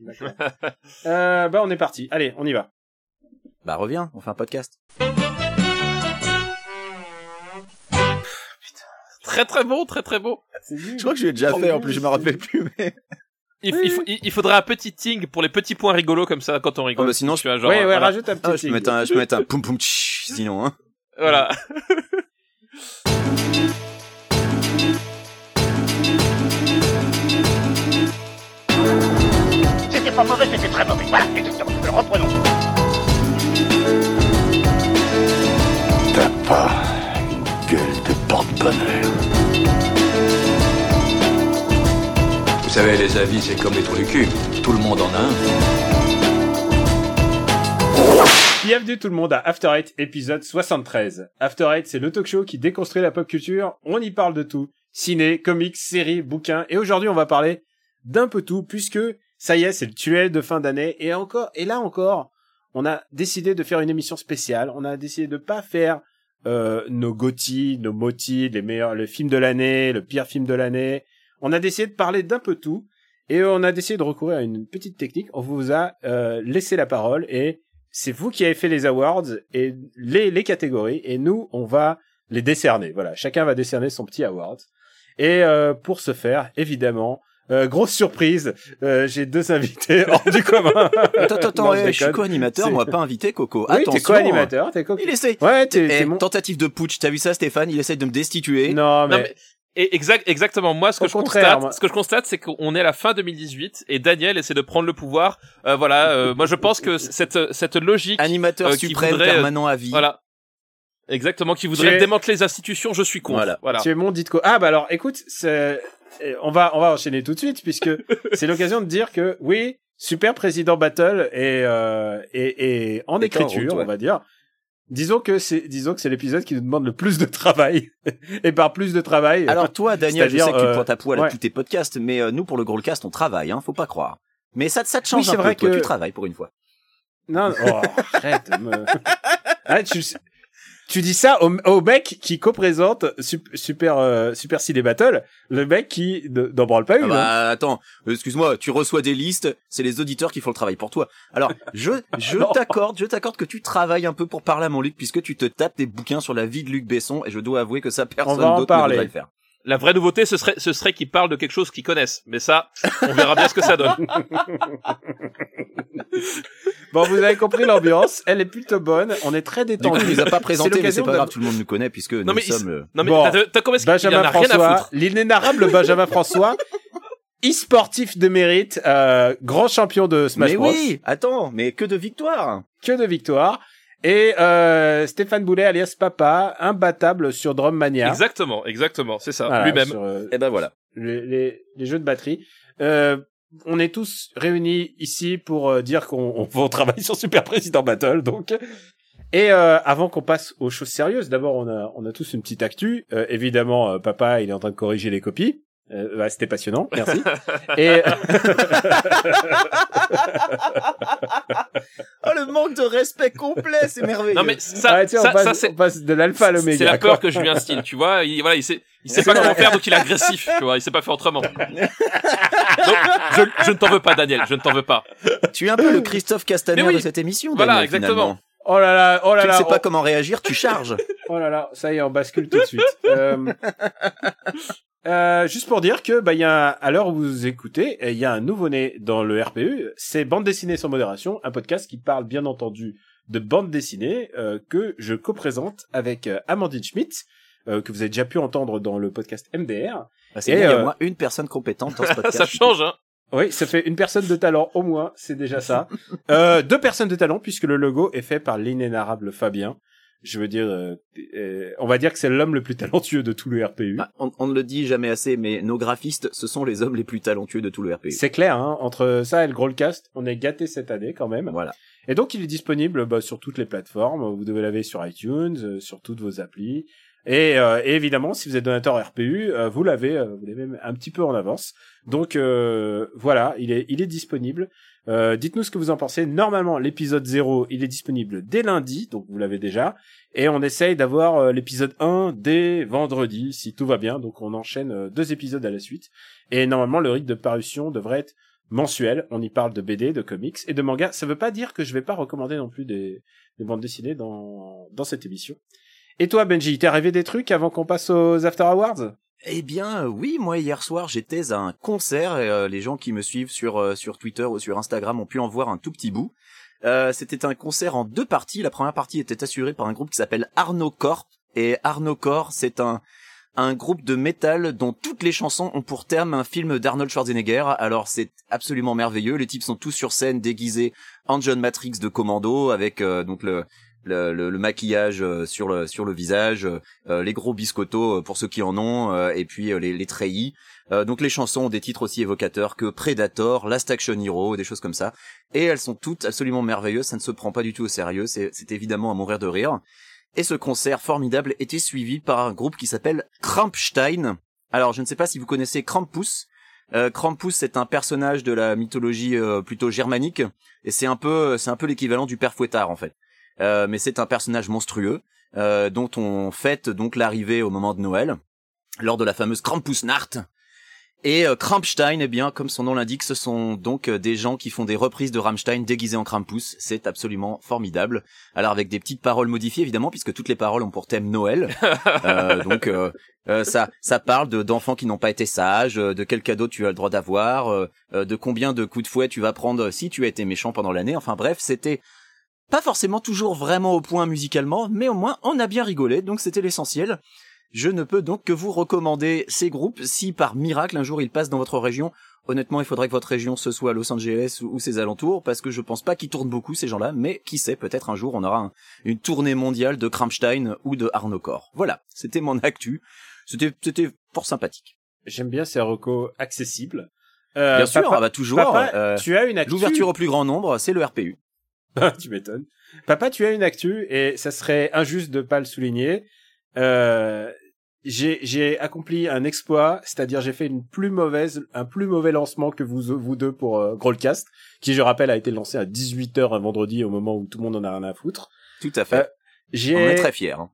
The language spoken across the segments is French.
Euh, bah on est parti. Allez, on y va. Bah reviens, on fait un podcast. Très très beau, très très beau. Je crois que je l'ai déjà fait, en plus je me rappelle plus, mais... Il, il, faut- il- il faudrait un petit ting pour les petits points rigolos comme ça quand on rigole. Oh, bah, sinon, je- tu vois, genre, ouais, ouais, voilà. rajoute un petit. Ah, je peux mettre un, je peux mettre un poum poum tch, sinon, hein. Voilà. pas mauvais, c'était très mauvais. Voilà, exactement. Reprenons. T'as pas une gueule de porte-bonheur. Vous savez, les avis, c'est comme les trous du cul. Tout le monde en a un. Bienvenue tout le monde à After Eight épisode 73. After Eight, c'est le talk show qui déconstruit la pop culture. On y parle de tout. Ciné, comics, séries, bouquins. Et aujourd'hui, on va parler d'un peu tout puisque ça y est, c'est le tuel de fin d'année. Et encore, et là encore, on a décidé de faire une émission spéciale. On a décidé de pas faire euh, nos GOTY, nos MOTY, les meilleurs, le film de l'année, le pire film de l'année. On a décidé de parler d'un peu tout. Et on a décidé de recourir à une petite technique. On vous a euh, laissé la parole et c'est vous qui avez fait les awards et les, les catégories et nous on va les décerner. Voilà, chacun va décerner son petit award. Et euh, pour ce faire, évidemment, euh, grosse surprise, euh, j'ai deux invités hors du commun. Attends, attends, attends, Non, je ouais, je suis co-animateur, moi pas invité, Coco. Oui, Attention. t'es co-animateur, t'es co Il essaie. Ouais, t'es Eh, mon... Tentative de putsch, t'as vu ça Stéphane? Il essaye de me destituer. Non, mais... Non, mais- Et exact, exactement. Moi, ce que Au je constate, moi. ce que je constate, c'est qu'on est à la fin 2018 et Daniel essaie de prendre le pouvoir. Euh, voilà. euh, moi, je pense que cette cette logique, Animateur Euh, qui suprême, voudrait, permanent à vie. voilà, exactement, qui voudrait démanteler les institutions, je suis contre. Voilà. Voilà. Tu es mon ditko. Ah bah alors, écoute, c'est- on va on va enchaîner tout de suite puisque c'est l'occasion de dire que oui, super président battle et euh, et en Et t'es en écriture, route, ouais. on va dire. Disons que c'est disons que c'est l'épisode qui nous demande le plus de travail et par plus de travail. Alors toi, Daniel, je sais que tu euh, pointes à poil à ouais. tous tes podcasts, mais euh, nous, pour le Growlcast, on travaille, hein, faut pas croire. Mais ça, ça te Oui, change c'est un peu, vrai toi, que- tu travailles pour une fois. non, oh, arrête. me- tu tu dis ça au, au mec qui co-présente Sup- Super euh, Super Ciné Battle, le mec qui ne- n'en branle pas Ah une. hein. bah attends, euh, excuse-moi, tu reçois des listes, c'est les auditeurs qui font le travail pour toi. Alors, je je t'accorde, je t'accorde que tu travailles un peu pour parler à mon Luc puisque tu te tapes des bouquins sur la vie de Luc Besson et je dois avouer que ça personne d'autre ne le faire. La vraie nouveauté, ce serait ce serait qu'ils parlent de quelque chose qu'ils connaissent. Mais ça, on verra bien ce que ça donne. Bon, vous avez compris l'ambiance, elle est plutôt bonne, on est très Du coup, détendu. il nous a pas présenté, mais c'est pas de- grave, tout le monde nous connaît puisque Non, nous mais il- sommes. euh, Non mais Bon. t'as t'as comment est-ce qu'il en Benjamin a François, l'inénarrable Benjamin François, e-sportif de mérite, euh, grand champion de Smash Mais Bros. oui, attends, mais que de victoires Que de victoires. Et euh, Stéphane Boulet alias Papa, imbattable sur Drum Mania. Exactement, exactement, c'est ça, Voilà, lui-même. sur, euh, Et ben voilà. les, les, les jeux de batterie. Euh, on est tous réunis ici pour euh, dire qu'on on, on travaille sur Super Président Battle, donc. Et euh, avant qu'on passe aux choses sérieuses, d'abord on a on a tous une petite actu. Euh, évidemment, euh, papa il est en train de corriger les copies. Euh, bah, c'était passionnant, merci. Et Oh le manque de respect complet, c'est merveilleux. Non mais ça, sais, ça, on, passe, ça, c'est on passe de l'alpha à l'oméga. c'est la quoi. peur que je lui instille, tu vois. Il, voilà, il sait, il sait pas comment faire, donc il est agressif, tu vois. Il sait pas faire autrement. Donc, je, je ne t'en veux pas, Daniel. Je ne t'en veux pas. Tu es un peu le Christophe Castaner oui. de cette émission. Voilà, Daniel, exactement. finalement. Oh là là, oh là Tu ne là, sais oh, pas comment réagir, tu charges. oh là là, ça y est, on bascule tout de suite. Euh, euh, juste pour dire que bah il y a un- à l'heure où vous écoutez, il y a un nouveau-né dans le RPU, c'est Bande dessinée sans modération, un podcast qui parle bien entendu de bande dessinée euh, que je co-présente avec euh, Amandine Schmidt, euh, que vous avez déjà pu entendre dans le podcast MDR. Bah, c'est Et, bien, il y a au moins une personne compétente dans ce podcast. Ça change, hein. Oui, ça fait une personne de talent au moins, c'est déjà ça. Euh, deux personnes de talent puisque le logo est fait par l'inénarrable Fabien. Je veux dire, euh, euh, on va dire que c'est l'homme le plus talentueux de tout le RPU. Bah, on, on ne le dit jamais assez, mais nos graphistes, ce sont les hommes les plus talentueux de tout le RPU. C'est clair, hein, entre ça et le Growlcast, on est gâté cette année quand même. Voilà. Et donc il est disponible bah, sur toutes les plateformes. Vous devez l'aver sur iTunes, euh, sur toutes vos applis. Et, euh, et évidemment, si vous êtes donateur RPU, vous l'avez, vous l'avez même un petit peu en avance. Donc euh, voilà, il est, il est disponible. Euh, Dites-nous ce que vous en pensez. Normalement, l'épisode 0, il est disponible dès lundi, donc vous l'avez déjà. Et on essaye d'avoir euh, l'épisode 1 dès vendredi, si tout va bien. Donc on enchaîne euh, deux épisodes à la suite. Et normalement, le rythme de parution devrait être mensuel. On y parle de BD, de comics et de manga. Ça veut pas dire que je vais pas recommander non plus des, des bandes dessinées dans cette émission. Et toi, Benji, t'es arrivé des trucs avant qu'on passe aux After Awards? Eh bien, oui, moi hier soir j'étais à un concert et euh, les gens qui me suivent sur euh, sur Twitter ou sur Instagram ont pu en voir un tout petit bout. Euh, C'était un concert en deux parties. La première partie était assurée par un groupe qui s'appelle Arno Corp et Arno Corp, c'est un un groupe de métal dont toutes les chansons ont pour terme un film d'Arnold Schwarzenegger. Alors c'est absolument merveilleux. Les types sont tous sur scène déguisés en John Matrix de commando avec euh, donc le le, le, le maquillage euh, sur le sur le visage, euh, les gros biscottos euh, pour ceux qui en ont, et puis les, les treillis. Donc les chansons ont des titres aussi évocateurs que Predator, Last Action Hero, des choses comme ça. Et elles sont toutes absolument merveilleuses. Ça ne se prend pas du tout au sérieux. C'est c'est évidemment à mourir de rire. Et ce concert formidable était suivi par un groupe qui s'appelle Krampstein. Alors je ne sais pas si vous connaissez Krampus. Euh, Krampus c'est un personnage de la mythologie euh, plutôt germanique et c'est un peu c'est un peu l'équivalent du père Fouettard en fait. Euh, mais c'est un personnage monstrueux euh, dont on fête donc l'arrivée au moment de Noël lors de la fameuse Krampusnacht. Et euh, Krampstein, eh bien, comme son nom l'indique, ce sont donc des gens qui font des reprises de Rammstein déguisés en Krampus. C'est absolument formidable. Alors avec des petites paroles modifiées évidemment, puisque toutes les paroles ont pour thème Noël. Euh, donc euh, euh, ça, ça parle de d'enfants qui n'ont pas été sages, euh, de quel cadeau tu as le droit d'avoir, de combien de coups de fouet tu vas prendre si tu as été méchant pendant l'année. Enfin bref, c'était pas forcément toujours vraiment au point musicalement, mais au moins on a bien rigolé, donc c'était l'essentiel. Je ne peux donc que vous recommander ces groupes si par miracle un jour ils passent dans votre région. Honnêtement, il faudrait que votre région ce soit Los Angeles ou, ou ses alentours, parce que je pense pas qu'ils tournent beaucoup ces gens-là, mais qui sait, peut-être un jour on aura un- une tournée mondiale de Krampstein ou de Arno Corps. Voilà, c'était mon actu. C'était c'était fort sympathique. J'aime bien ces recos accessibles. Euh, Bien sûr, papa- ah bah toujours. papa, euh, tu as une actu. L'ouverture au plus grand nombre, c'est le RPU. tu m'étonnes. Papa, tu as une actu et ça serait injuste de pas le souligner. Euh, j'ai accompli un exploit, c'est-à-dire j'ai fait une plus mauvaise un plus mauvais lancement que vous vous deux pour euh, Growlcast, qui je rappelle a été lancé à 18h un vendredi au moment où tout le monde en a rien à foutre. Tout à fait. Euh, On est très fiers. hein.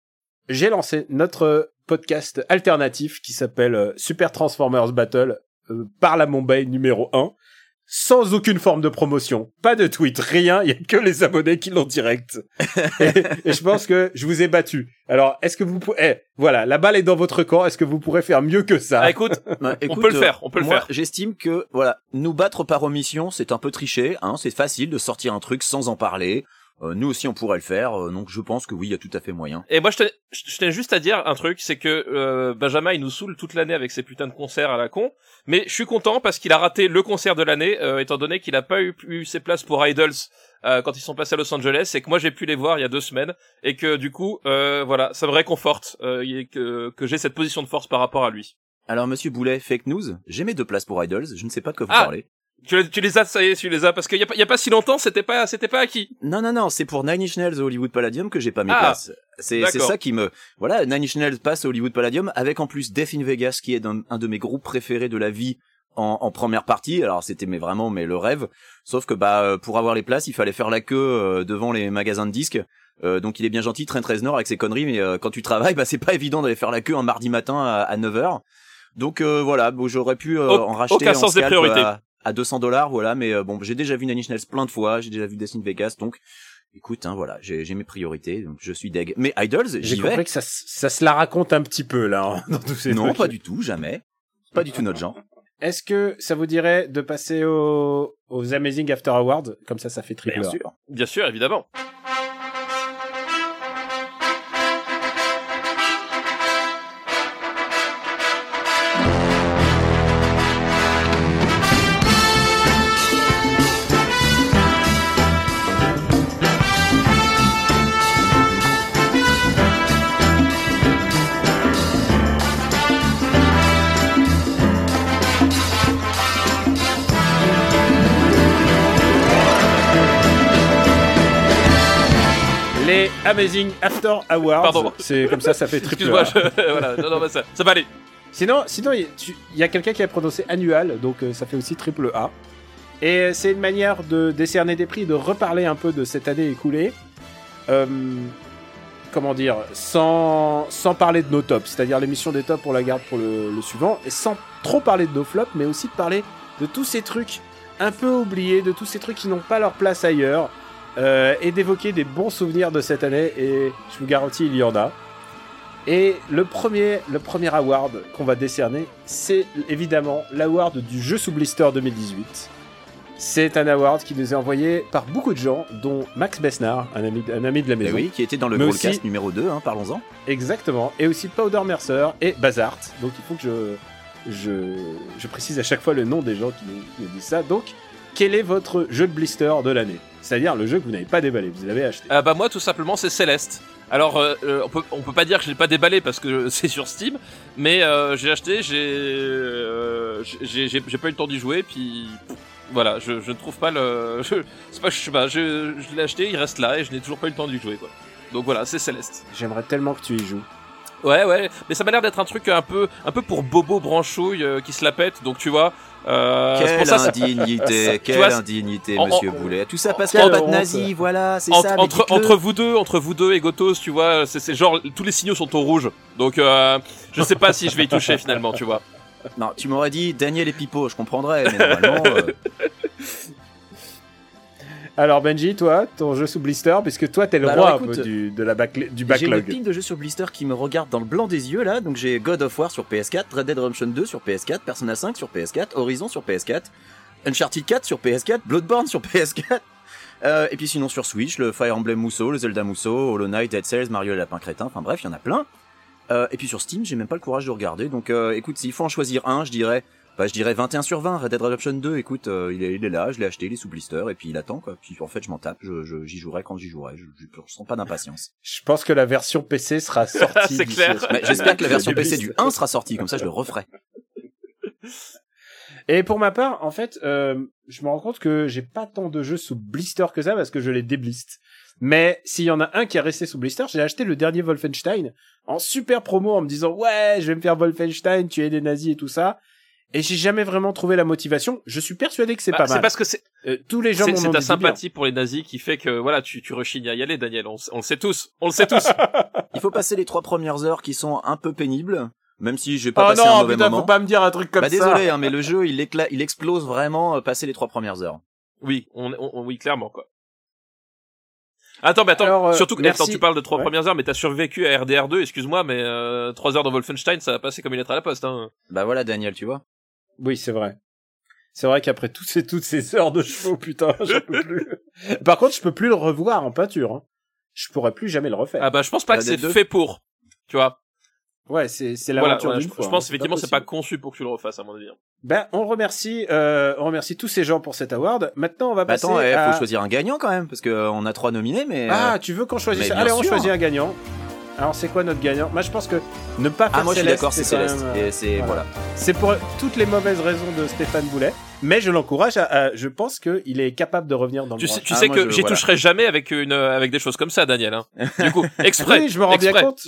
j'ai lancé notre podcast alternatif qui s'appelle euh, Super Transformers Battle euh, par la Mumbai numéro 1 sans aucune forme de promotion, pas de tweet, rien, il y a que les abonnés qui l'ont direct. et, et je pense que je vous ai battu. Alors, est-ce que vous pouvez eh, voilà, la balle est dans votre camp, est-ce que vous pourrez faire mieux que ça? Ah, écoute, Bah, écoute, peut le faire, on peut le moi, faire. J'estime que voilà, nous battre par omission, c'est un peu tricher. Hein, c'est facile de sortir un truc sans en parler. Euh, nous aussi, on pourrait le faire. euh, donc, je pense que oui, il y a tout à fait moyen. Et moi, je tenais, je tenais juste à dire un truc, c'est que euh, Benjamin, il nous saoule toute l'année avec ses putains de concerts à la con. Mais je suis content parce qu'il a raté le concert de l'année, euh, étant donné qu'il a pas eu, eu ses places pour Idols euh, quand ils sont passés à Los Angeles, et que moi j'ai pu les voir il y a deux semaines, et que du coup, euh, voilà, ça me réconforte euh, et que, que j'ai cette position de force par rapport à lui. Alors, Monsieur Boulet, fake news. J'ai mes deux places pour Idols. Je ne sais pas de quoi vous Ah. parlez. Tu, les- tu les as, ça y est, tu les as, parce qu'il y a, pas- il y a pas si longtemps, c'était pas, c'était pas acquis. Non, non, non, c'est pour Nine Inch Nails au Hollywood Palladium que j'ai pas mes Ah, places. C'est c'est ça qui me... Voilà, Nine Inch Nails passe au Hollywood Palladium avec en plus Death in Vegas qui est un, un de mes groupes préférés de la vie en, en première partie. Alors c'était mais vraiment mais le rêve. Sauf que bah euh, pour avoir les places, il fallait faire la queue euh, devant les magasins de disques. Euh, donc il est bien gentil, Train 13 Nord avec ses conneries, mais euh, quand tu travailles, bah c'est pas évident d'aller faire la queue un mardi matin à, à 9h. Donc euh, voilà, bon, j'aurais pu euh, en racheter aucun en sens des priorités. à, à 200 dollars, voilà. Mais euh, bon, j'ai déjà vu Nine Inch Nails plein de fois, j'ai déjà vu Death in Vegas, donc écoute, hein, voilà, j'ai mes priorités, donc je suis deg. Mais Idols, J'ai j'y compris vais. que ça, ça se la raconte un petit peu là hein, dans tous ces Non, trucs. pas du tout, jamais. Pas du tout notre genre. Est-ce que ça vous dirait de passer au, aux Amazing After Awards? Comme ça, ça fait triple Bien sûr. Bien sûr, évidemment. Amazing After Awards. Pardon. C'est comme ça, ça fait triple Excuse-moi, je- voilà, non, non, bah, ça, ça va aller. Sinon, sinon, il y a quelqu'un qui a prononcé annual, donc euh, ça fait aussi triple A. Et euh, c'est une manière de décerner des prix, de reparler un peu de cette année écoulée. Euh, comment dire, sans, sans parler de nos tops, c'est-à-dire l'émission des tops, on la garde pour le, le suivant, et sans trop parler de nos flops, mais aussi de parler de tous ces trucs un peu oubliés, de tous ces trucs qui n'ont pas leur place ailleurs, euh, et d'évoquer des bons souvenirs de cette année. Et je vous garantis, il y en a. Et le premier, le premier award qu'on va décerner, c'est évidemment l'award du jeu sous blister 2018. C'est un award qui nous est envoyé par beaucoup de gens, dont Max Besnard, un ami, un ami de la Eh maison. oui, qui était dans le aussi- numéro 2, hein, parlons-en. Exactement. Et aussi Powder Mercer et Bazart. Donc il faut que je, je, je précise à chaque fois le nom des gens qui nous, qui nous disent ça. Donc, quel est votre jeu de blister de l'année? C'est-à-dire le jeu que vous n'avez pas déballé, vous l'avez acheté. Ah bah moi tout simplement c'est Céleste. Alors euh, euh, on peut on peut pas dire que je l'ai pas déballé parce que c'est sur Steam, mais euh, j'ai acheté, j'ai euh, j'ai j'ai j'ai pas eu le temps d'y jouer puis pff, voilà, je, je ne trouve pas le je c'est pas je sais pas, je, je l'ai acheté, il reste là et je n'ai toujours pas eu le temps d'y jouer quoi. Donc voilà, c'est Céleste. J'aimerais tellement que tu y joues. Ouais ouais, mais ça m'a l'air d'être un truc un peu un peu pour bobo branchouille euh, qui se la pète. Donc tu vois, euh, Quelle pour ça indignité, Tu quelle vois, indignité, en- monsieur en- Boulet. Tout ça parce qu'on bat nazi, voilà, c'est entre, ça. entre, entre vous deux, entre vous deux et Gotos, tu vois, c'est c'est genre tous les signaux sont au rouge. Donc euh, je sais pas si je vais y toucher finalement, tu vois. Non, tu m'aurais dit Daniel et Pipo, je comprendrais, mais normalement. Alors Benji, toi, ton jeu sous blister, puisque toi t'es le Bah roi alors, un peu du, de la backla- du J'ai une backlog. pile de jeux sur blister qui me regarde dans le blanc des yeux là, donc j'ai God of War sur PS4, Red Dead Redemption 2 sur PS4, Persona 5 sur PS4, Horizon sur PS4, Uncharted 4 sur PS4, Bloodborne sur PS4. Euh, et puis sinon sur Switch, le Fire Emblem Musso, le Zelda Musso, Hollow Knight, Dead Cells, Mario et Lapin Crétin, enfin bref, il y en a plein. Euh, et puis sur Steam, j'ai même pas le courage de regarder, donc euh, écoute, s'il faut en choisir un, je dirais, bah je dirais 21 sur 20, Red Dead Redemption 2, écoute, euh, il, est, il est là, je l'ai acheté, il est sous blister, et puis il attend quoi, puis en fait je m'en tape, je, je- j'y jouerai quand j'y jouerai, je, je, je sens pas d'impatience. Je pense que la version PC sera sortie. C'est clair. Mais j'espère que la version PC du 1 sera sortie, comme ça je le referai. Et pour ma part, en fait, euh, je me rends compte que j'ai pas tant de jeux sous blister que ça parce que je les débliste. Mais s'il y en a un qui est resté sous blister, j'ai acheté le dernier Wolfenstein en super promo en me disant ouais, je vais me faire Wolfenstein, tuer des nazis et tout ça. Et j'ai jamais vraiment trouvé la motivation. Je suis persuadé que c'est Bah, pas c'est mal. parce que c'est Euh, tous les gens c'est c'est ta bien. sympathie pour les nazis qui fait que voilà, tu tu rechignes à y aller, Daniel. On, on le sait tous, on le sait tous. Il faut passer les trois premières heures qui sont un peu pénibles, même si j'ai pas Oh passé un non, mauvais putain, moment. faut pas me dire un truc comme bah ça. désolé, hein, mais le jeu il, écla- il explose vraiment euh, passer les trois premières heures. oui, on, on- on- oui clairement quoi. Attends, mais attends, Alors, euh, surtout que attends, tu parles de trois Ouais. premières heures, mais t'as survécu à RDR2, excuse-moi, mais euh, trois heures dans Wolfenstein, ça va passer comme une lettre à la poste. Hein. Bah voilà Daniel, tu vois. Oui, c'est vrai. C'est vrai qu'après toutes ces, toutes ces heures de chevaux, putain, j'en peux plus. Par contre, je peux plus le revoir en peinture. Hein. Je pourrais plus jamais le refaire. Ah bah je pense pas que c'est Dead 2. fait pour, tu vois. Ouais, c'est c'est l'aventure voilà, d'une je, fois. je pense hein. effectivement c'est pas conçu pour que tu le refasses à mon avis. Ben, on remercie, euh, on remercie tous ces gens pour cet award. Maintenant, on va Bah passer attends, il à... faut choisir un gagnant quand même, parce que euh, on a trois nominés, mais. Ah, euh, tu veux qu'on choisisse mais Allez, on choisit un gagnant. Alors, c'est quoi notre gagnant? Moi, je pense que ne pas faire ah moi je suis d'accord, c'est Céleste. même, euh, Et c'est voilà. voilà. C'est pour toutes les mauvaises raisons de Stéphane Boulet, mais je l'encourage. À, à- je pense qu'il est capable de revenir dans le Tu sais, tu Ah, sais que j'y voilà. toucherai jamais avec une euh, avec des choses comme ça, Daniel. Hein. Du coup, exprès. Oui, je me rends bien compte.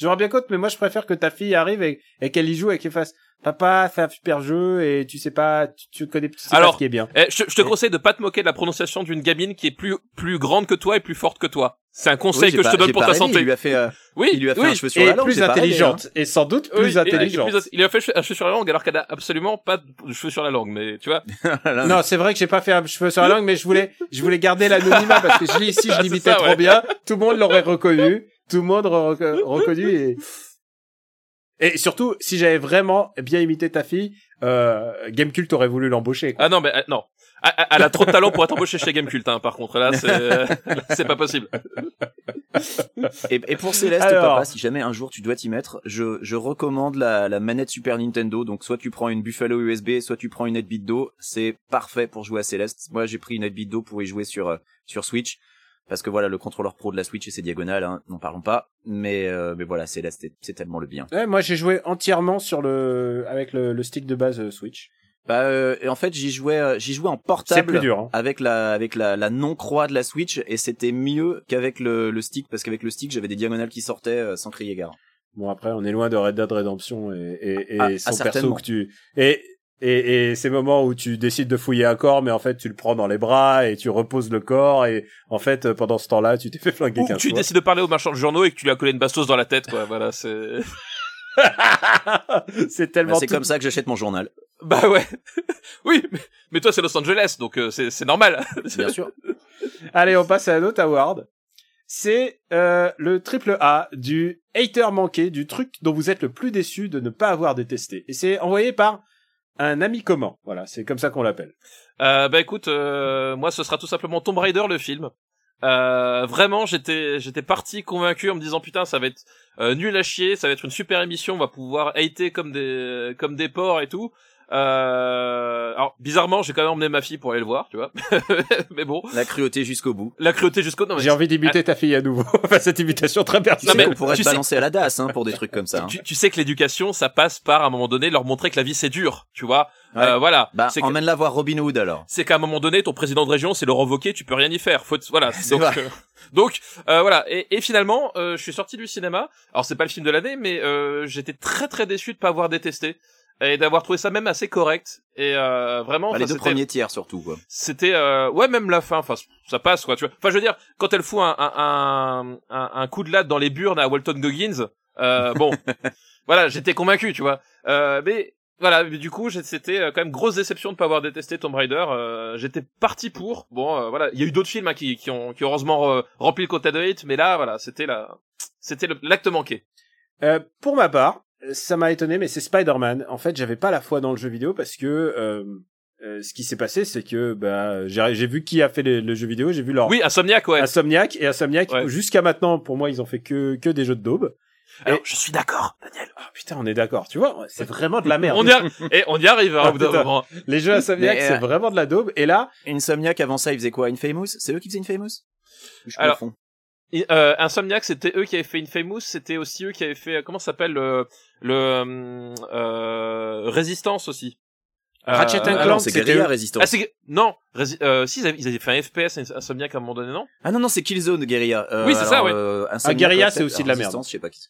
Je me rends bien compte, mais moi je préfère que ta fille arrive et, et qu'elle y joue et qu'elle fasse Papa, c'est un super jeu et tu sais pas, tu, tu connais tu sais pas Alors, ce qui est bien. Eh, je, je te Et- conseille de pas te moquer de la prononciation d'une gamine qui est plus plus grande que toi et plus forte que toi. C'est un Oui, conseil que je te donne pour ta santé. Il lui a fait, euh, Oui, il lui a fait oui. un cheveu sur Et la langue. plus hein. intelligente et sans doute Oui, plus et- et intelligente. plus- il a fait un cheveu sur la langue alors qu'elle a absolument pas de cheveux sur la langue, mais tu vois. Non, c'est vrai que j'ai pas fait un cheveu sur la langue, mais je voulais, je voulais garder l'anonymat parce que je, si je l'imitais trop ouais. bien, tout le monde l'aurait reconnu, tout le monde reconnu et et surtout si j'avais vraiment bien imité ta fille, euh, Gamecult aurait voulu l'embaucher. Ah non, mais euh, non. Ah, Elle a trop de talent pour être embauchée chez Gamecult, hein, par contre. Là, c'est pas possible. Et, et pour Céleste, Alors. papa, si jamais un jour tu dois t'y mettre, je, je recommande la, la manette Super Nintendo. Donc soit tu prends une Buffalo USB, soit tu prends une 8-bit Do. C'est parfait pour jouer à Céleste. Moi, j'ai pris une 8-bit Do pour y jouer sur euh, sur Switch. Parce que voilà, le contrôleur pro de la Switch et ses diagonales, hein, n'en parlons pas. Mais euh, mais voilà, c'est- c'est tellement le bien. Ouais, moi j'ai joué entièrement sur le avec le, le stick de base euh, Switch. Bah, euh, et en fait, j'y jouais, euh, j'y jouais en C'est portable. plus dur. Hein. avec la avec la, la non croix de la Switch et c'était mieux qu'avec le, le stick parce qu'avec le stick j'avais des diagonales qui sortaient euh, sans crier gare. Bon après on est loin de Red Dead Redemption et, et, et Ah, son ah, perso que tu et, et et ces moments où tu décides de fouiller un corps mais en fait tu le prends dans les bras et tu reposes le corps et en fait euh, pendant ce temps-là tu t'es fait flinguer Ou tu fois. décides de parler au marchand de journaux et que tu lui as collé une bastos dans la tête, quoi. Voilà, c'est. c'est Bah, tellement c'est tout- comme ça que j'achète mon journal. Bah ouais. oui, mais, mais toi c'est Los Angeles, donc euh, c'est c'est normal. Bien sûr. Allez, on passe à un autre award. C'est euh, le triple A du hater manqué, du truc dont vous êtes le plus déçu de ne pas avoir détesté. Et c'est envoyé par un ami commun. Voilà, c'est comme ça qu'on l'appelle. Euh, bah écoute, euh, moi ce sera tout simplement Tomb Raider le film. Euh, vraiment, j'étais j'étais parti convaincu en me disant putain ça va être euh, nul à chier, ça va être une super émission, on va pouvoir hater comme des comme des porcs et tout. Euh, alors bizarrement, j'ai quand même emmené ma fille pour aller le voir, tu vois. mais bon, La cruauté jusqu'au bout. la cruauté jusqu'au. Non, mais J'ai envie d'imiter ta fille à nouveau. enfin, cette imitation très Non, personnelle. mais on pourrait tu te sais- balancer à la DAS hein, pour des trucs comme ça. hein. tu, tu sais que l'éducation, ça passe par à un moment donné leur montrer que la vie c'est dur, tu vois. Ouais. Euh, voilà. Bah, c'est que- emmène-la voir Robin Hood alors. c'est qu'à un moment donné, ton président de région, c'est le revoquer, tu peux rien y faire. Faut, voilà. C'est Donc, vrai. euh, donc euh, voilà. Et, et finalement, euh, je suis sorti du cinéma. Alors c'est pas le film de l'année, mais euh, j'étais très très déçu de pas avoir détesté et d'avoir trouvé ça même assez correct. Et euh, vraiment, Bah, les deux premiers tiers surtout quoi. c'était euh, ouais même la fin. Enfin, ça passe quoi. Tu vois. Enfin, je veux dire, quand elle fout un un, un, un, coup de latte dans les burnes à Walton Goggins, euh, bon, voilà, j'étais convaincu, tu vois. Euh, mais voilà, mais du coup, j'ai- c'était euh, quand même grosse déception de pas avoir détesté Tomb Raider. Euh, j'étais parti pour. Bon, euh, voilà, il y a eu d'autres films hein, qui, qui ont qui heureusement euh, rempli le quota de hate, mais là, voilà, c'était la, c'était l'acte manqué. Euh, pour ma part, ça m'a étonné, mais c'est Spider-Man. En fait, j'avais pas la foi dans le jeu vidéo parce que euh, euh, ce qui s'est passé, c'est que bah j'ai j'ai vu qui a fait le, le jeu vidéo, j'ai vu leur Oui, Insomniac, ouais. Insomniac et Insomniac. Ouais. Jusqu'à maintenant, pour moi, ils ont fait que que des jeux de daube. Alors, Et- je suis d'accord, Daniel. Ah putain, on est d'accord. Tu vois, c'est vraiment de la merde. On y, a... et on y arrive hein, Ah, au bout d'un putain. moment. Les jeux Insomniac, Mais, euh, c'est vraiment de la daube. Et là, Insomniac avant ça, ils faisaient quoi Infamous? C'est eux qui faisaient Infamous? Je Alors. Et, euh, Insomniac, c'était eux qui avaient fait Infamous, c'était aussi eux qui avaient fait, euh, comment ça s'appelle, le, le euh, euh, Résistance aussi. Euh, Ratchet and Ah Clank, non, c'est c'était Guerrilla eux. Resistance. Ah, c'est, non, Rési- euh, si, ils avaient, ils avaient fait un FPS Insomniac à un moment donné, non? Ah non, non, c'est Killzone Guerilla. Euh, Oui, c'est ça, ouais. euh, Ah, ouais, c'est aussi de la merde. Je sais pas qui c'est.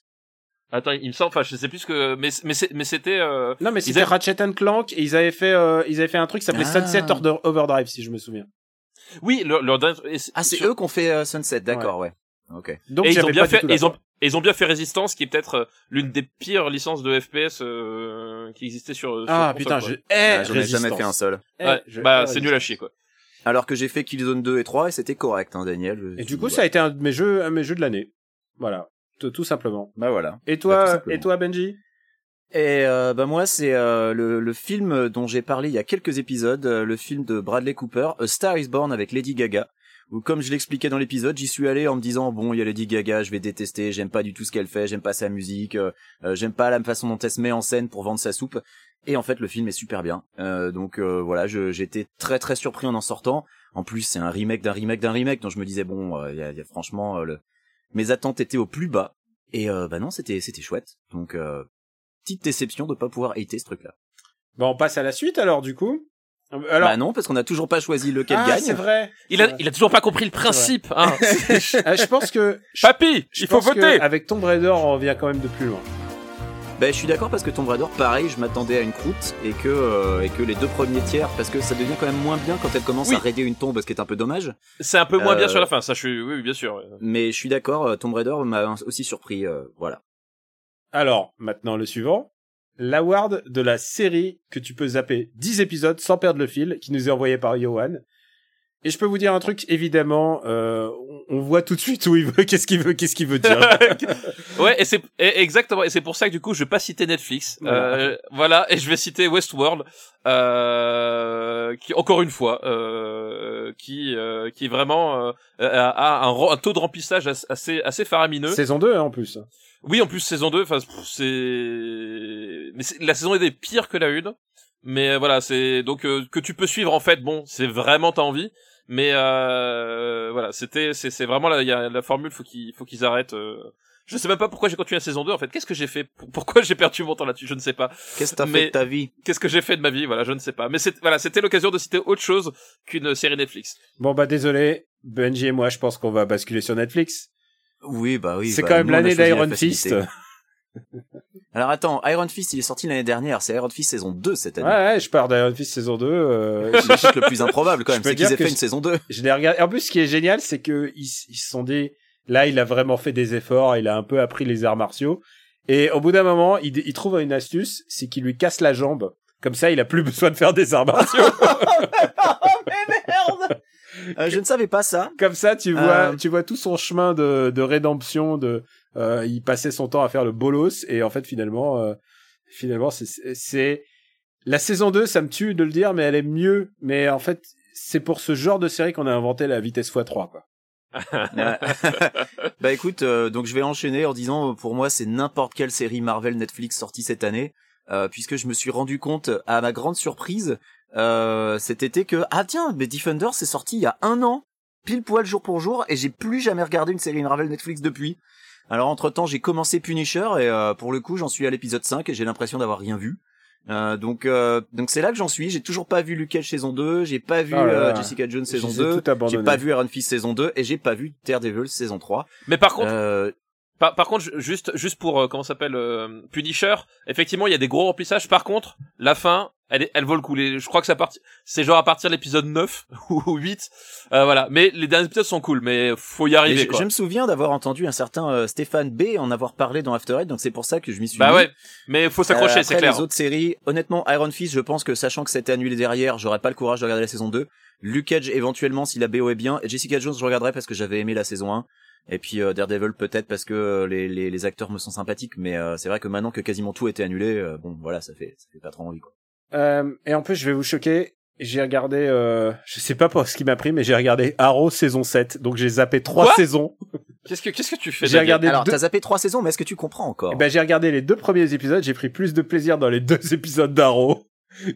Attends, il me semble, enfin, je sais plus que, mais, mais, c'est- mais c'était, euh, non, mais Ils c'était avaient- Ratchet and Clank et ils avaient fait euh, ils avaient fait un truc qui s'appelait Ah. Sunset Order Overdrive, si je me souviens. oui, leur, leur Ah, c'est sur- eux qui ont fait euh, Sunset, d'accord, ouais. Ok. Donc et ils ont bien fait, ils ont, ils ont bien fait Résistance, qui est peut-être euh, l'une des pires licences de FPS euh, qui existait sur. sur Ah console, putain, quoi. je hais J'en ai jamais fait un seul. Ouais, bah, c'est nul à chier, quoi. Alors que j'ai fait Killzone 2 et 3 et c'était correct, hein, Daniel. Et du coup, ça a été un de mes jeux, un de mes jeux de l'année. Voilà, tout, tout simplement. Bah voilà. Et Bah, toi, et toi, Benji? Et euh, bah moi c'est euh, le, le film dont j'ai parlé il y a quelques épisodes, euh, le film de Bradley Cooper, A Star Is Born avec Lady Gaga. Comme je l'expliquais dans l'épisode, j'y suis allé en me disant bon il y a Lady Gaga, je vais détester, j'aime pas du tout ce qu'elle fait, j'aime pas sa musique, euh, euh, j'aime pas la façon dont elle se met en scène pour vendre sa soupe. Et en fait le film est super bien. Euh, donc euh, voilà, j'étais très très surpris en en sortant. En plus c'est un remake d'un remake d'un remake, donc je me disais bon, y y a franchement le... mes attentes étaient au plus bas. Et bah non c'était c'était chouette. Donc petite déception de pas pouvoir hater ce truc-là. Bon, on passe à la suite alors, du coup. Alors, bah non, parce qu'on a toujours pas choisi lequel ah, gagne. c'est vrai. Il a, il a toujours pas compris le principe, hein. Euh, je pense que Papy, je il faut voter. Avec Tomb Raider, on revient quand même de plus loin. Bah je suis d'accord parce que Tomb Raider, pareil, je m'attendais à une croûte et que euh, et que les deux premiers tiers, parce que ça devient quand même moins bien quand elle commence Oui. à raider une tombe, ce qui est un peu dommage. C'est un peu moins bien Euh, sur la fin, ça, je suis, oui, oui, bien sûr. Mais je suis d'accord, euh, Tomb Raider m'a aussi surpris. euh, voilà. Alors, maintenant le suivant. L'award de la série que tu peux zapper 10 épisodes sans perdre le fil, qui nous est envoyé par Johan. Et je peux vous dire un truc, évidemment, euh, on- voit tout de suite où il veut, qu'est-ce qu'il veut, qu'est-ce qu'il veut dire. Ouais, et c'est exactement, et c'est pour ça que du coup, je vais pas citer Netflix. Voilà. Euh, voilà, et je vais citer Westworld, euh, qui encore une fois, euh, qui euh, qui vraiment euh, a, un, taux de remplissage as- assez assez faramineux. Saison 2, hein, en plus. Oui, en plus saison 2, enfin c'est mais la saison est des pires que la une. Mais euh, voilà, c'est donc euh, que tu peux suivre en fait, bon, c'est vraiment t'as envie. Mais euh, voilà, c'était c'est c'est vraiment la, il y a la formule, faut qu'ils faut qu'ils arrêtent. euh. Je sais même pas pourquoi j'ai continué la saison 2 en fait. Qu'est-ce que j'ai fait? Pour- Pourquoi j'ai perdu mon temps là-dessus? Je ne sais pas. Qu'est-ce que t'as Mais- fait de ta vie? Qu'est-ce que j'ai fait de ma vie? Voilà, je ne sais pas. Mais c'est voilà, c'était l'occasion de citer autre chose qu'une série Netflix. Bon, bah, désolé. Benji et moi, je pense qu'on va basculer sur Netflix. Oui, bah oui. c'est bah, quand même l'année d'Iron Fist. Alors attends, Iron Fist, il est sorti l'année dernière. C'est Iron Fist saison 2 cette Ouais, année. ouais, je pars d'Iron Fist saison 2. euh, C'est le plus improbable quand même, c'est qu'ils aient que fait je- une saison 2. je l'ai regardé. En plus, ce qui est génial, c'est que ils, ils se sont dit, là, il a vraiment fait des efforts, il a un peu appris les arts martiaux. Et au bout d'un moment, il, il trouve une astuce, c'est qu'il lui casse la jambe Comme ça, il a plus besoin de faire des arts martiaux. oh mais merde Euh, Je ne savais pas ça. Comme ça, tu vois, Euh. tu vois tout son chemin de, de rédemption. De, euh, il passait son temps à faire le bolos et en fait, finalement, euh, finalement, c'est, la saison 2, ça me tue de le dire, mais elle est mieux. Mais en fait, c'est pour ce genre de série qu'on a inventé la vitesse x3, quoi. Bah écoute, euh, donc je vais enchaîner en disant, pour moi, c'est n'importe quelle série Marvel Netflix sortie cette année, puisque je me suis rendu compte, à ma grande surprise, cet été que ah tiens, mais Defender c'est sorti il y a un an, pile poil jour pour jour, et j'ai plus jamais regardé une série Marvel Netflix depuis. Alors entre temps, j'ai commencé Punisher et euh, pour le coup, j'en suis à l'épisode 5 et j'ai l'impression d'avoir rien vu. Euh, donc euh, donc c'est là que j'en suis. J'ai toujours pas vu Luke Cage saison 2, j'ai pas vu Oh là là. euh, Jessica Jones saison Je les ai 2, toutes j'ai pas vu Iron Fist saison 2 et j'ai pas vu Daredevil saison 3. Mais par contre, Euh, par, par contre, ju- juste, juste pour euh, comment s'appelle euh, Punisher, effectivement, il y a des gros remplissages. Par contre, la fin, elle, elle vaut le coup. Les- je crois que ça part, c'est genre à partir de l'épisode 9 ou 8. Euh, voilà. Mais les derniers épisodes sont cool, mais faut y arriver je, quoi. je me souviens d'avoir entendu un certain euh, Stéphane B en avoir parlé dans After Eight, donc c'est pour ça que je m'y suis Bah mis. ouais, mais faut s'accrocher, Euh, c'est clair. Les autres séries, honnêtement, Iron Fist, je pense que sachant que c'était annulé derrière, j'aurais pas le courage de regarder la saison 2. Luke Cage, éventuellement, si la BO est bien. Et Jessica Jones, je regarderai parce que j'avais aimé la saison 1. Et puis euh, Daredevil peut-être parce que euh, les, les, les acteurs me sont sympathiques, mais euh, c'est vrai que maintenant que quasiment tout était annulé, euh, bon voilà, ça fait ça fait pas trop envie quoi. Euh, et en plus, je vais vous choquer. J'ai regardé, euh, je sais pas pour ce qui m'a pris, mais j'ai regardé Arrow saison 7. Donc j'ai zappé trois Quoi saisons. Qu'est-ce que, qu'est-ce que tu fais J'ai regardé Alors deux- t'as zappé trois saisons, mais est-ce que tu comprends encore? Eh ben, j'ai regardé les deux premiers épisodes, j'ai pris plus de plaisir dans les deux épisodes d'Arrow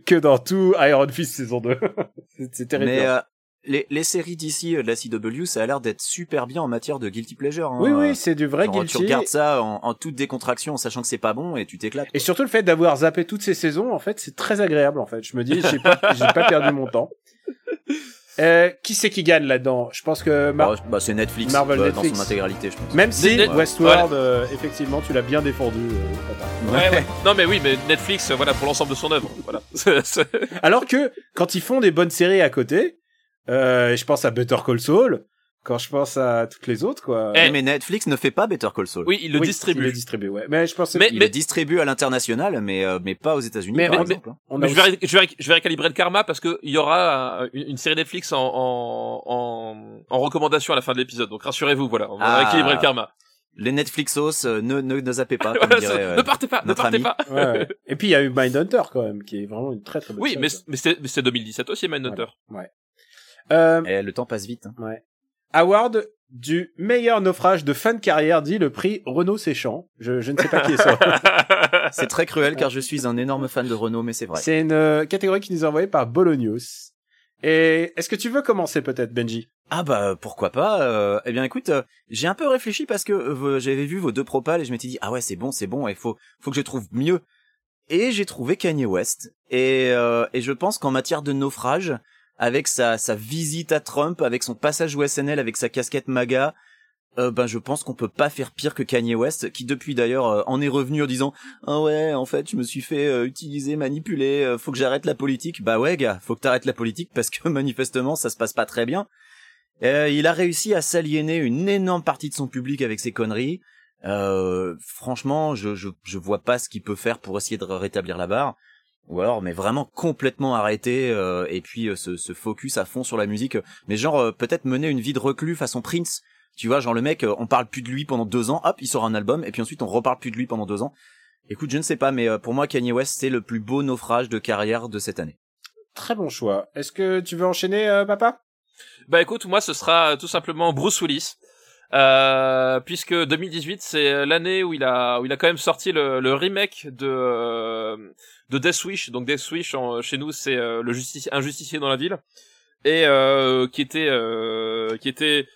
que dans tout Iron Fist saison 2. C'est- c'est terrible. Mais euh, les, les séries d'ici euh, de la CW, ça a l'air d'être super bien en matière de guilty pleasure. Hein. oui, oui, c'est du vrai Genre, tu guilty. regardes ça en, en toute décontraction, en sachant que c'est pas bon, et tu t'éclates. Et surtout le fait d'avoir zappé toutes ces saisons, en fait, c'est très agréable, en fait. Je me dis, j'ai pas, j'ai pas perdu mon temps. Euh, qui c'est qui gagne là-dedans? Je pense que Mar- Bah, bah, c'est Netflix, Marvel bah, Netflix. dans son intégralité, je pense. même si Net- Westworld, euh, effectivement, tu l'as bien défendu. euh. Ouais, ouais. Non mais oui, mais Netflix, euh, voilà, pour l'ensemble de son œuvre, voilà. Alors que quand ils font des bonnes séries à côté, euh, je pense à Better Call Saul, quand je pense à toutes les autres, quoi. Eh, Mais Netflix ne fait pas Better Call Saul. oui, il le Oui, distribue. Il le distribue, ouais. Mais je pensais. Mais- Il le distribue à l'international, mais euh, mais pas aux États-Unis, Mais- par mais- exemple. hein. on a je, vais, je, vais, ré- je vais récalibrer le karma parce que il y aura une, une série Netflix en, en, en, en recommandation à la fin de l'épisode. Donc rassurez-vous, voilà, on va Ah. rééquilibrer le karma. Les Netflixos, euh, ne, ne, ne zappez pas, comme dirait, euh, ne partez pas, ne partez ami. pas. Ouais, ouais. Et puis il y a eu Mindhunter quand même, qui est vraiment une très très bonne Oui, série, mais, mais c'est mais c'est 2017 aussi, Mindhunter. Euh, eh, le temps passe vite. hein. ouais. Award du meilleur naufrage de fin de carrière dit le prix Renaud Séchant. Je, je ne sais pas qui est ça. C'est très cruel car je suis un énorme fan de Renault, mais c'est vrai. C'est une euh, catégorie qui nous est envoyée par Bolognos. Et est-ce que tu veux commencer peut-être, Benji? Ah bah pourquoi pas euh, Eh bien écoute, euh, j'ai un peu réfléchi parce que euh, j'avais vu vos deux propals et je m'étais dit ah ouais c'est bon c'est bon il faut faut que je trouve mieux. Et j'ai trouvé Kanye West et euh, et je pense qu'en matière de naufrage avec sa visite à Trump avec son passage au SNL avec sa casquette MAGA euh, ben je pense qu'on peut pas faire pire que Kanye West qui depuis d'ailleurs euh, en est revenu en disant ah ouais en fait je me suis fait euh, utiliser manipuler euh, faut que j'arrête la politique bah ouais gars faut que t'arrêtes la politique parce que manifestement ça se passe pas très bien il a réussi à s'aliéner une énorme partie de son public avec ses conneries. Franchement, je, je je vois pas ce qu'il peut faire pour essayer de rétablir la barre. Ou alors, mais vraiment complètement arrêter euh, et puis euh, se, se focus à fond sur la musique. Mais genre euh, peut-être mener une vie de reclus façon Prince. Tu vois, genre le mec, euh, on parle plus de lui pendant deux ans, hop, il sort un album et puis ensuite on reparle plus de lui pendant deux ans. Écoute, je ne sais pas, mais euh, pour moi, Kanye West, c'est le plus beau naufrage de carrière de cette année. Très bon choix. Est-ce que tu veux enchaîner, euh, papa? Bah écoute, moi ce sera tout simplement Bruce Willis. Euh, puisque 2018 c'est l'année où il a où il a quand même sorti le, le remake de euh, de Death Wish. Donc Death Wish chez nous c'est euh, le justicier un justicier dans la ville. Et euh, qui était euh, qui était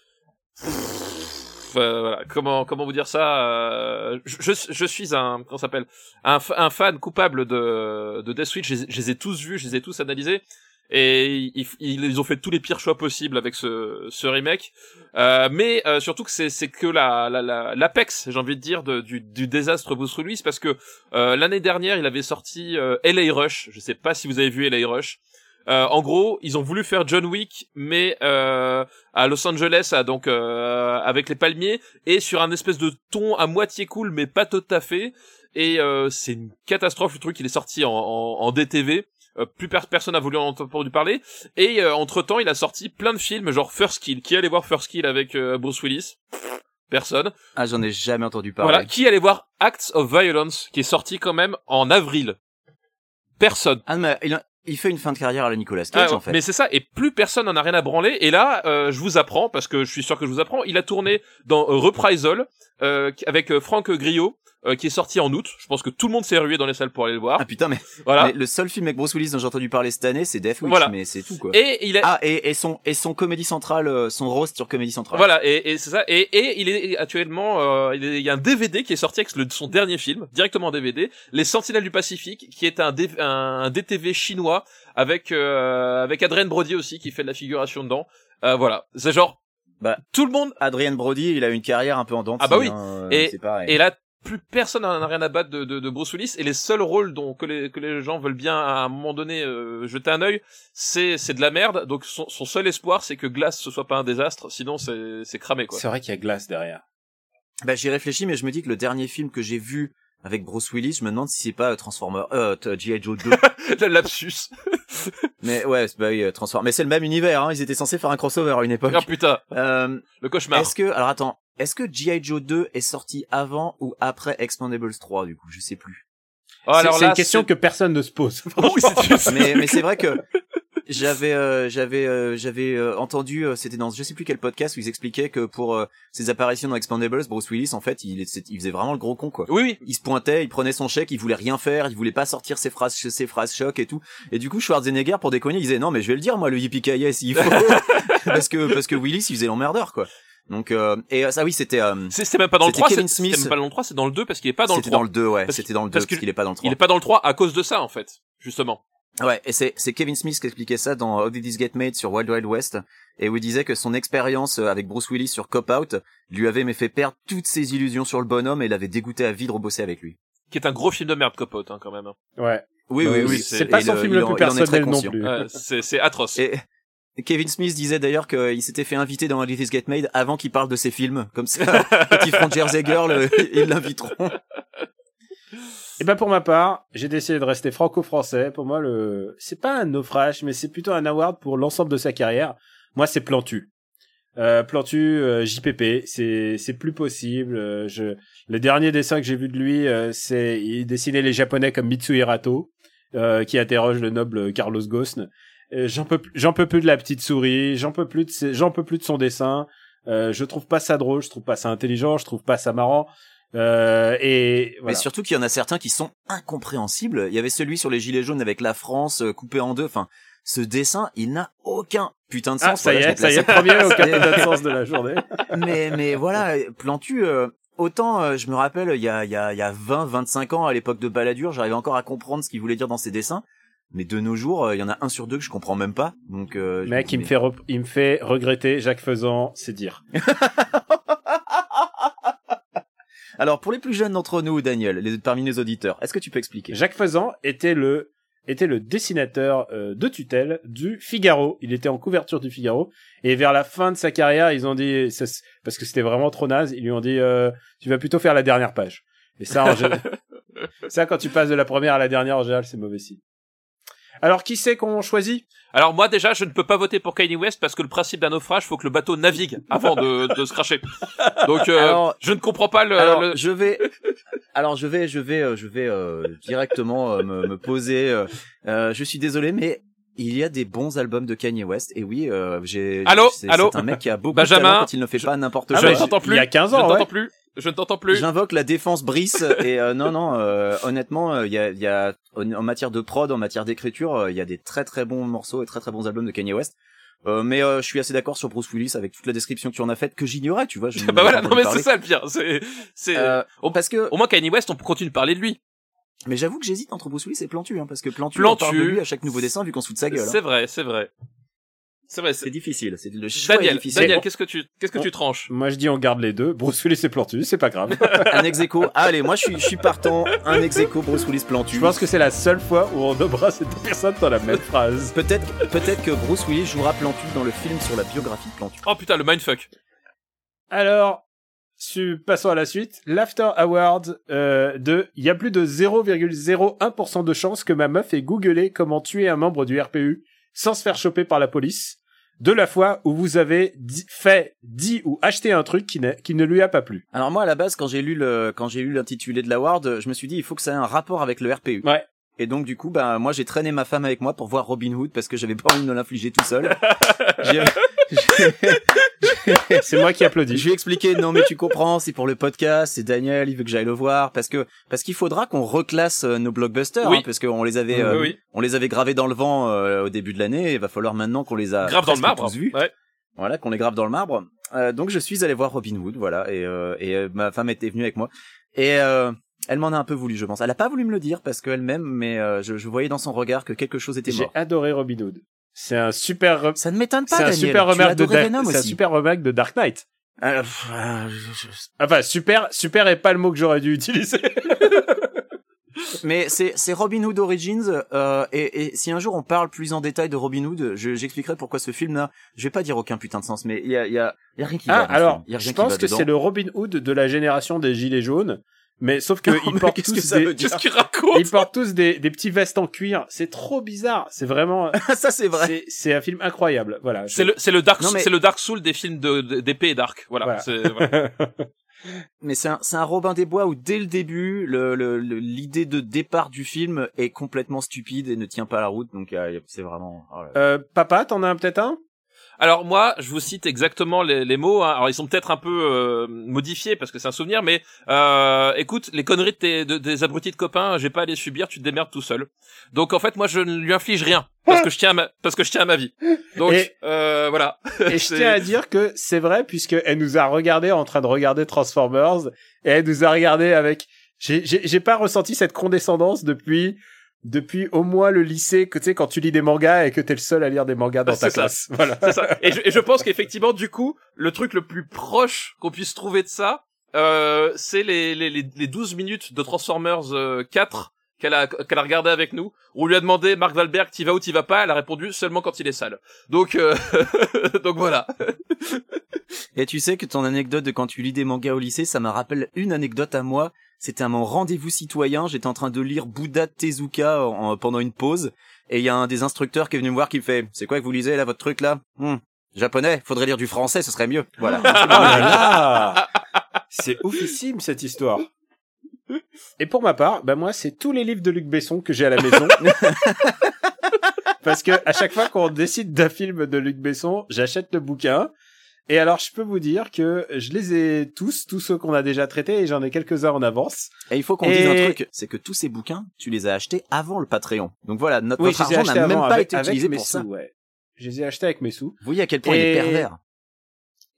euh, voilà. Comment comment vous dire ça je, je je suis un comment s'appelle? Un, fa- un fan coupable de de Death Wish. Je les ai tous vus je les ai tous analysés et ils, ils, ont fait tous les pires choix possibles avec ce, ce remake. Euh, mais euh, surtout que c'est, c'est que la, la, la- l'apex, j'ai envie de dire, de- du, du désastre Bruce Willis, parce que euh, l'année dernière, il avait sorti euh, LA Rush. Je sais pas si vous avez vu LA Rush. Euh, en gros, ils ont voulu faire John Wick, mais euh, à Los Angeles, à- donc avec les palmiers, et sur un espèce de ton à moitié cool, mais pas tout à fait. et c'est une catastrophe le truc il est sorti en, en, en DTV euh, plus per- personne n'a voulu en entendre parler. Et entre temps il a sorti plein de films genre First Kill. Qui allait voir First Kill avec euh, Bruce Willis? Personne. Ah, j'en ai jamais entendu parler. voilà. Qui allait voir Acts of Violence qui est sorti quand même en avril? Personne. Ah, mais il, a- il fait une fin de carrière à la Nicolas Cage, Ah en fait. Mais c'est ça, et plus personne n'en a rien à branler. Et là, euh, je vous apprends, parce que je suis sûr que je vous apprends, il a tourné dans euh, Reprisal euh, avec euh, Franck Griot, euh, qui est sorti en août. Je pense que tout le monde s'est rué dans les salles pour aller le voir. Ah putain, mais, voilà. mais le seul film avec Bruce Willis dont j'ai entendu parler cette année, c'est Death Wish, Voilà. mais c'est tout, quoi. Et il a... Ah, et, et son, et son comédie centrale, euh, son roast sur comédie centrale. Voilà, et, et c'est ça. Et, et il est actuellement, euh, il, est- il y a un DVD qui est sorti avec le- son dernier film, directement en DVD, Les Sentinelles du Pacifique, qui est un, D- un DTV chinois avec euh, avec Adrien Brody aussi qui fait de la figuration dedans. Euh, voilà, c'est genre Bah, tout le monde Adrien Brody, il a une carrière un peu en dents. de Ah bah oui. hein, euh, Et- c'est pareil. Et là, plus personne n'en a rien à battre de, de, de Bruce Willis. Et les seuls rôles dont que les, que les gens veulent bien à un moment donné euh, jeter un œil, c'est c'est de la merde. Donc son, son seul espoir, c'est que Glass ce soit pas un désastre. Sinon, c'est c'est cramé quoi. C'est vrai qu'il y a Glace derrière. Bah, j'y réfléchis, mais je me dis que le dernier film que j'ai vu avec Bruce Willis, je me demande si c'est pas euh, Transformer, euh, t- G.I. Joe 2. Le lapsus. mais ouais, c'est- bah oui, euh, Transformer. Mais c'est le même univers, hein. Ils étaient censés faire un crossover à une époque. Ah putain, Euh, le cauchemar. est-ce que, alors attends, est-ce que G.I. Joe 2 est sorti avant ou après Expandables 3, du coup? Je sais plus. Oh, C'est- alors c'est là, une question que personne ne se pose. Oui, c'est- mais mais c'est vrai que j'avais euh, j'avais euh, j'avais euh, entendu euh, c'était dans je sais plus quel podcast où ils expliquaient que pour euh, ses apparitions dans Expandables Bruce Willis en fait il il faisait vraiment le gros con quoi Oui, oui. il se pointait il prenait son chèque il voulait rien faire il voulait pas sortir ses phrases ses phrases choc et tout et du coup Schwarzenegger pour déconner il disait non mais je vais le dire moi le yippee s'il faut parce que parce que Willis il faisait l'emmerdeur quoi donc euh, et euh, ça oui c'était euh, C'est même pas dans le C'était 3, Kevin c'est même pas dans le 3, c'est dans le 2 parce qu'il est pas dans le c'était 3. dans le 2 ouais c'était dans le 2 parce qu'il est pas dans le 3 Il est pas dans le 3 à cause de ça en fait, justement. Ouais, et c'est c'est Kevin Smith qui expliquait ça dans How Did This Get Made sur Wild Wild West et où il disait que son expérience euh, avec Bruce Willis sur Cop Out lui avait mais fait perdre toutes ses illusions sur le bonhomme et l'avait dégoûté à vie de rebosser avec lui. Qui est un gros film de merde, copote, hein, quand même. Ouais. Oui, oui, oui, C'est c'est- pas son le- film il le plus personnel non plus. Ouais, c'est c'est atroce. Et Kevin Smith disait d'ailleurs qu'il s'était fait inviter dans How Did This Get Made avant qu'il parle de ses films. Comme ça, quand ils feront Jersey Girl, euh, ils l'inviteront. Et ben pour ma part, j'ai décidé de rester franco-français. Pour moi, le c'est pas un naufrage, mais c'est plutôt un award pour l'ensemble de sa carrière. Moi, c'est Plantu. Euh, Plantu, euh, JPP, c'est c'est plus possible. Euh, je le dernier dessin que j'ai vu de lui, euh, c'est il dessinait les Japonais comme Mitsu Hirato, euh, qui interroge le noble Carlos Ghosn. Euh, J'en peux plus- j'en peux plus de la petite souris, j'en peux plus de j'en peux plus de son dessin. Je trouve pas ça drôle, je trouve pas ça intelligent, je trouve pas ça marrant. Euh, et Mais voilà. surtout qu'il y en a certains qui sont incompréhensibles. Il y avait celui sur les gilets jaunes avec la France euh, coupée en deux. Enfin, ce dessin, il n'a aucun putain de sens. Ah, ça y Voilà, est, ça y est, premier au capitaine de sens de la journée. mais mais voilà, Plantu. euh, autant euh, je me rappelle, il y a il y a il y a 20, 25 ans à l'époque de Balladur, j'arrivais encore à comprendre ce qu'il voulait dire dans ses dessins. Mais de nos jours, euh, il y en a un sur deux que je comprends même pas. Donc, euh, Mec, il me mais- fait, il me fait regretter Jacques Faisan, c'est dire. Alors pour les plus jeunes d'entre nous, Daniel, les, parmi les auditeurs, est-ce que tu peux expliquer? Jacques Faisan était le, était le dessinateur euh, de tutelle du Figaro. Il était en couverture du Figaro. Et vers la fin de sa carrière, ils ont dit, ça, parce que c'était vraiment trop naze, ils lui ont dit, euh, tu vas plutôt faire la dernière page. Et ça, en ça, quand tu passes de la première à la dernière, en général, c'est mauvais signe. Alors, qui c'est qu'on choisit? Alors moi déjà, je ne peux pas voter pour Kanye West parce que le principe d'un naufrage, faut que le bateau navigue avant de, de se cracher. Donc euh, Alors- je ne comprends pas le. alors le- je vais alors je vais je vais euh, je vais euh, directement euh, me, me poser euh, euh, je suis désolé mais il y a des bons albums de Kanye West et oui euh, j'ai Allô c'est Allô c'est un mec qui a beaucoup Benjamin, de talent quand il ne fait je- pas n'importe Ah, quoi je ne t'entends plus. Il y a 15 je ne ans, t'entends ouais. plus. Je ne t'entends plus. J'invoque la défense Brice et euh, non non euh, honnêtement euh, il y a y a en, matière de prod en matière d'écriture euh, il y a des très très bons morceaux et très très bons albums de Kanye West Euh, mais euh, je suis assez d'accord sur Bruce Willis avec toute la description que tu en as faite que j'ignorais tu vois je bah voilà, non mais c'est ça le pire. C'est, c'est. Euh, parce que Au moins Kanye West, on continue de parler de lui. Mais j'avoue que j'hésite entre Bruce Willis et Plantu, hein, parce que Plantu, on Plantu. parle de lui à chaque nouveau dessin vu qu'on se fout de sa gueule. hein. C'est vrai, c'est vrai. C'est vrai. C'est difficile, c'est le choix est Daniel, difficile. Daniel, qu'est-ce que tu, qu'est-ce que tu tranches? Moi, je dis on garde les deux. Bruce Willis et Plantu, c'est pas grave. un ex aequo. Ah, allez, moi je suis, je suis partant. Un ex aequo, Bruce Willis Plantu. Je pense que c'est la seule fois où on nommera ces deux personnes dans la même phrase. peut-être, peut-être que Bruce Willis jouera Plantu dans le film sur la biographie de Plantu. Oh putain, le mindfuck. Alors, su- passons à la suite. L'After Award euh, de il y a plus de 0,01% de chances que ma meuf ait googlé comment tuer un membre du RPU sans se faire choper par la police. De la fois où vous avez dit- fait, dit ou acheté un truc qui, qui ne lui a pas plu. Alors moi à la base quand j'ai lu le quand j'ai lu l'intitulé de l'award, je me suis dit il faut que ça ait un rapport avec le RPU. Ouais. Et donc du coup bah moi j'ai traîné ma femme avec moi pour voir Robin Hood parce que j'avais pas envie de l'infliger tout seul. C'est moi qui applaudis. Je lui ai expliqué, non mais tu comprends, c'est pour le podcast, c'est Daniel, il veut que j'aille le voir, parce que parce qu'il faudra qu'on reclasse euh, nos blockbusters, Oui. hein, parce qu'on les avait, euh, oui. on les avait gravés dans le vent euh, au début de l'année, il va falloir maintenant qu'on les a Grave dans le marbre. tous vus. Ouais. voilà, qu'on les grave dans le marbre. Euh, donc je suis allé voir Robin Hood, voilà, et, et ma femme était venue avec moi, et elle m'en a un peu voulu, je pense. Elle a pas voulu me le dire parce qu'elle m'aime, mais euh, je, je voyais dans son regard que quelque chose était J'ai mort. adoré Robin Hood. C'est un super, Ça ne m'étonne pas, c'est un super remake de Venom c'est un super remake de Dark Knight. Euh, euh, je- Enfin, super, super est pas le mot que j'aurais dû utiliser. Mais c'est c'est Robin Hood Origins euh, et, et si un jour on parle plus en détail de Robin Hood, je- j'expliquerai pourquoi ce film là, je vais pas dire aucun putain de sens, mais il y a il y a, y a rien qui Ah, va. alors, je pense que c'est le Robin Hood de la génération des Gilets jaunes, mais sauf que ils mais portent que tous ça des, veut dire Qu'est-ce qu'il raconte ils portent tous des, des petits vestes en cuir. C'est trop bizarre. C'est vraiment, ça c'est vrai. c'est, un film incroyable. Voilà. C'est le, c'est le Dark, mais- c'est le Dark Soul des films de, d'épée et d'arc. Voilà. Voilà. C'est- voilà. Mais c'est un c'est un Robin des Bois où dès le début, le le- le- l'idée de départ du film est complètement stupide et ne tient pas la route, donc euh, c'est vraiment. oh là là. Euh, papa, t'en as un- peut-être un? Alors moi, je vous cite exactement les, les mots. hein. Alors ils sont peut-être un peu euh, modifiés parce que c'est un souvenir, mais euh, écoute, les conneries de tes, de- des abrutis de copains, j'ai pas à les subir. Tu te démerdes tout seul. Donc en fait, moi, je ne lui inflige rien parce que je tiens à ma, parce que je tiens à ma vie. Donc Et- euh, voilà. Et je tiens à dire que c'est vrai puisque elle nous a regardé en train de regarder Transformers et elle nous a regardé avec. J'ai pas ressenti cette condescendance depuis depuis au moins le lycée que tu sais quand tu lis des mangas et que t'es le seul à lire des mangas dans Ah, ta ça. classe. Voilà. C'est ça. Et je, et je pense qu'effectivement, du coup, le truc le plus proche qu'on puisse trouver de ça, euh, c'est les, les, les, les 12 minutes de Transformers euh, 4 qu'elle a, qu'elle a regardé avec nous. où On lui a demandé, Marc Valberg, t'y vas ou t'y vas pas? Elle a répondu seulement quand il est sale. Donc, euh, donc voilà. Et tu sais que ton anecdote de quand tu lis des mangas au lycée, ça me rappelle une anecdote à moi. C'était à mon rendez-vous citoyen. J'étais en train de lire Bouddha Tezuka en- pendant une pause. Et il y a un des instructeurs qui est venu me voir qui me fait, c'est quoi que vous lisez là, votre truc là? Hmm, japonais, faudrait lire du français, ce serait mieux. Voilà. Oh C'est oufissime cette histoire. Et pour ma part, bah moi c'est tous les livres de Luc Besson que j'ai à la maison. Parce que à chaque fois qu'on décide d'un film de Luc Besson, j'achète le bouquin. Et alors je peux vous dire que je les ai tous, tous ceux qu'on a déjà traités, et j'en ai quelques-uns en avance. Et il faut qu'on Et- dise un truc, c'est que tous ces bouquins, tu les as achetés avant le Patreon. Donc voilà, notre, Oui, argent n'a même pas avec, été avec utilisé mes pour sous, ça. ouais. Je les ai achetés avec mes sous. Vous voyez à quel point il est pervers.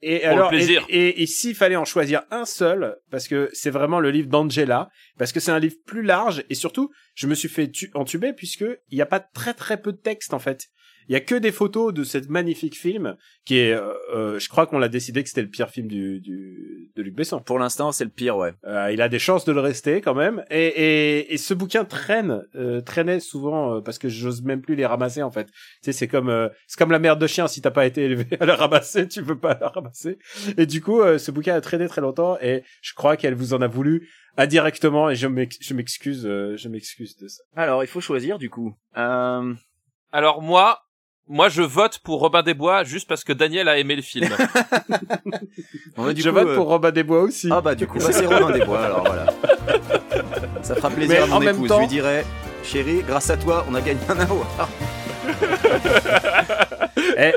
Et Pour le alors, plaisir. et, et, et s'il fallait en choisir un seul, parce que c'est vraiment le livre d'Angela, parce que c'est un livre plus large, et surtout, je me suis fait tu- entuber puisque il n'y a pas très très peu de texte en fait. Il y a que des photos de cette magnifique film qui est, euh, euh, je crois qu'on l'a décidé que c'était le pire film du, du de Luc Besson. Pour l'instant, c'est le pire, ouais. Euh, il a des chances de le rester quand même. Et, et, et ce bouquin traîne, euh, traînait souvent euh, parce que j'ose même plus les ramasser en fait. Tu sais, c'est comme euh, c'est comme la merde de chien. Si t'as pas été élevé à la ramasser, tu peux pas la ramasser. Et du coup, euh, ce bouquin a traîné très longtemps et je crois qu'elle vous en a voulu indirectement et je m'ex- je m'excuse, euh, je m'excuse de ça. Alors, il faut choisir, du coup. Euh... Alors moi, moi je vote pour Robin des Bois juste parce que Daniel a aimé le film. du je coup, vote euh, pour Robin des Bois aussi. Ah bah du coup, bah, c'est Romain des Bois, alors voilà. Ça fera plaisir Mais à mon en même épouse. temps- Je lui dirais, chérie, grâce à toi, on a gagné un award. Eh,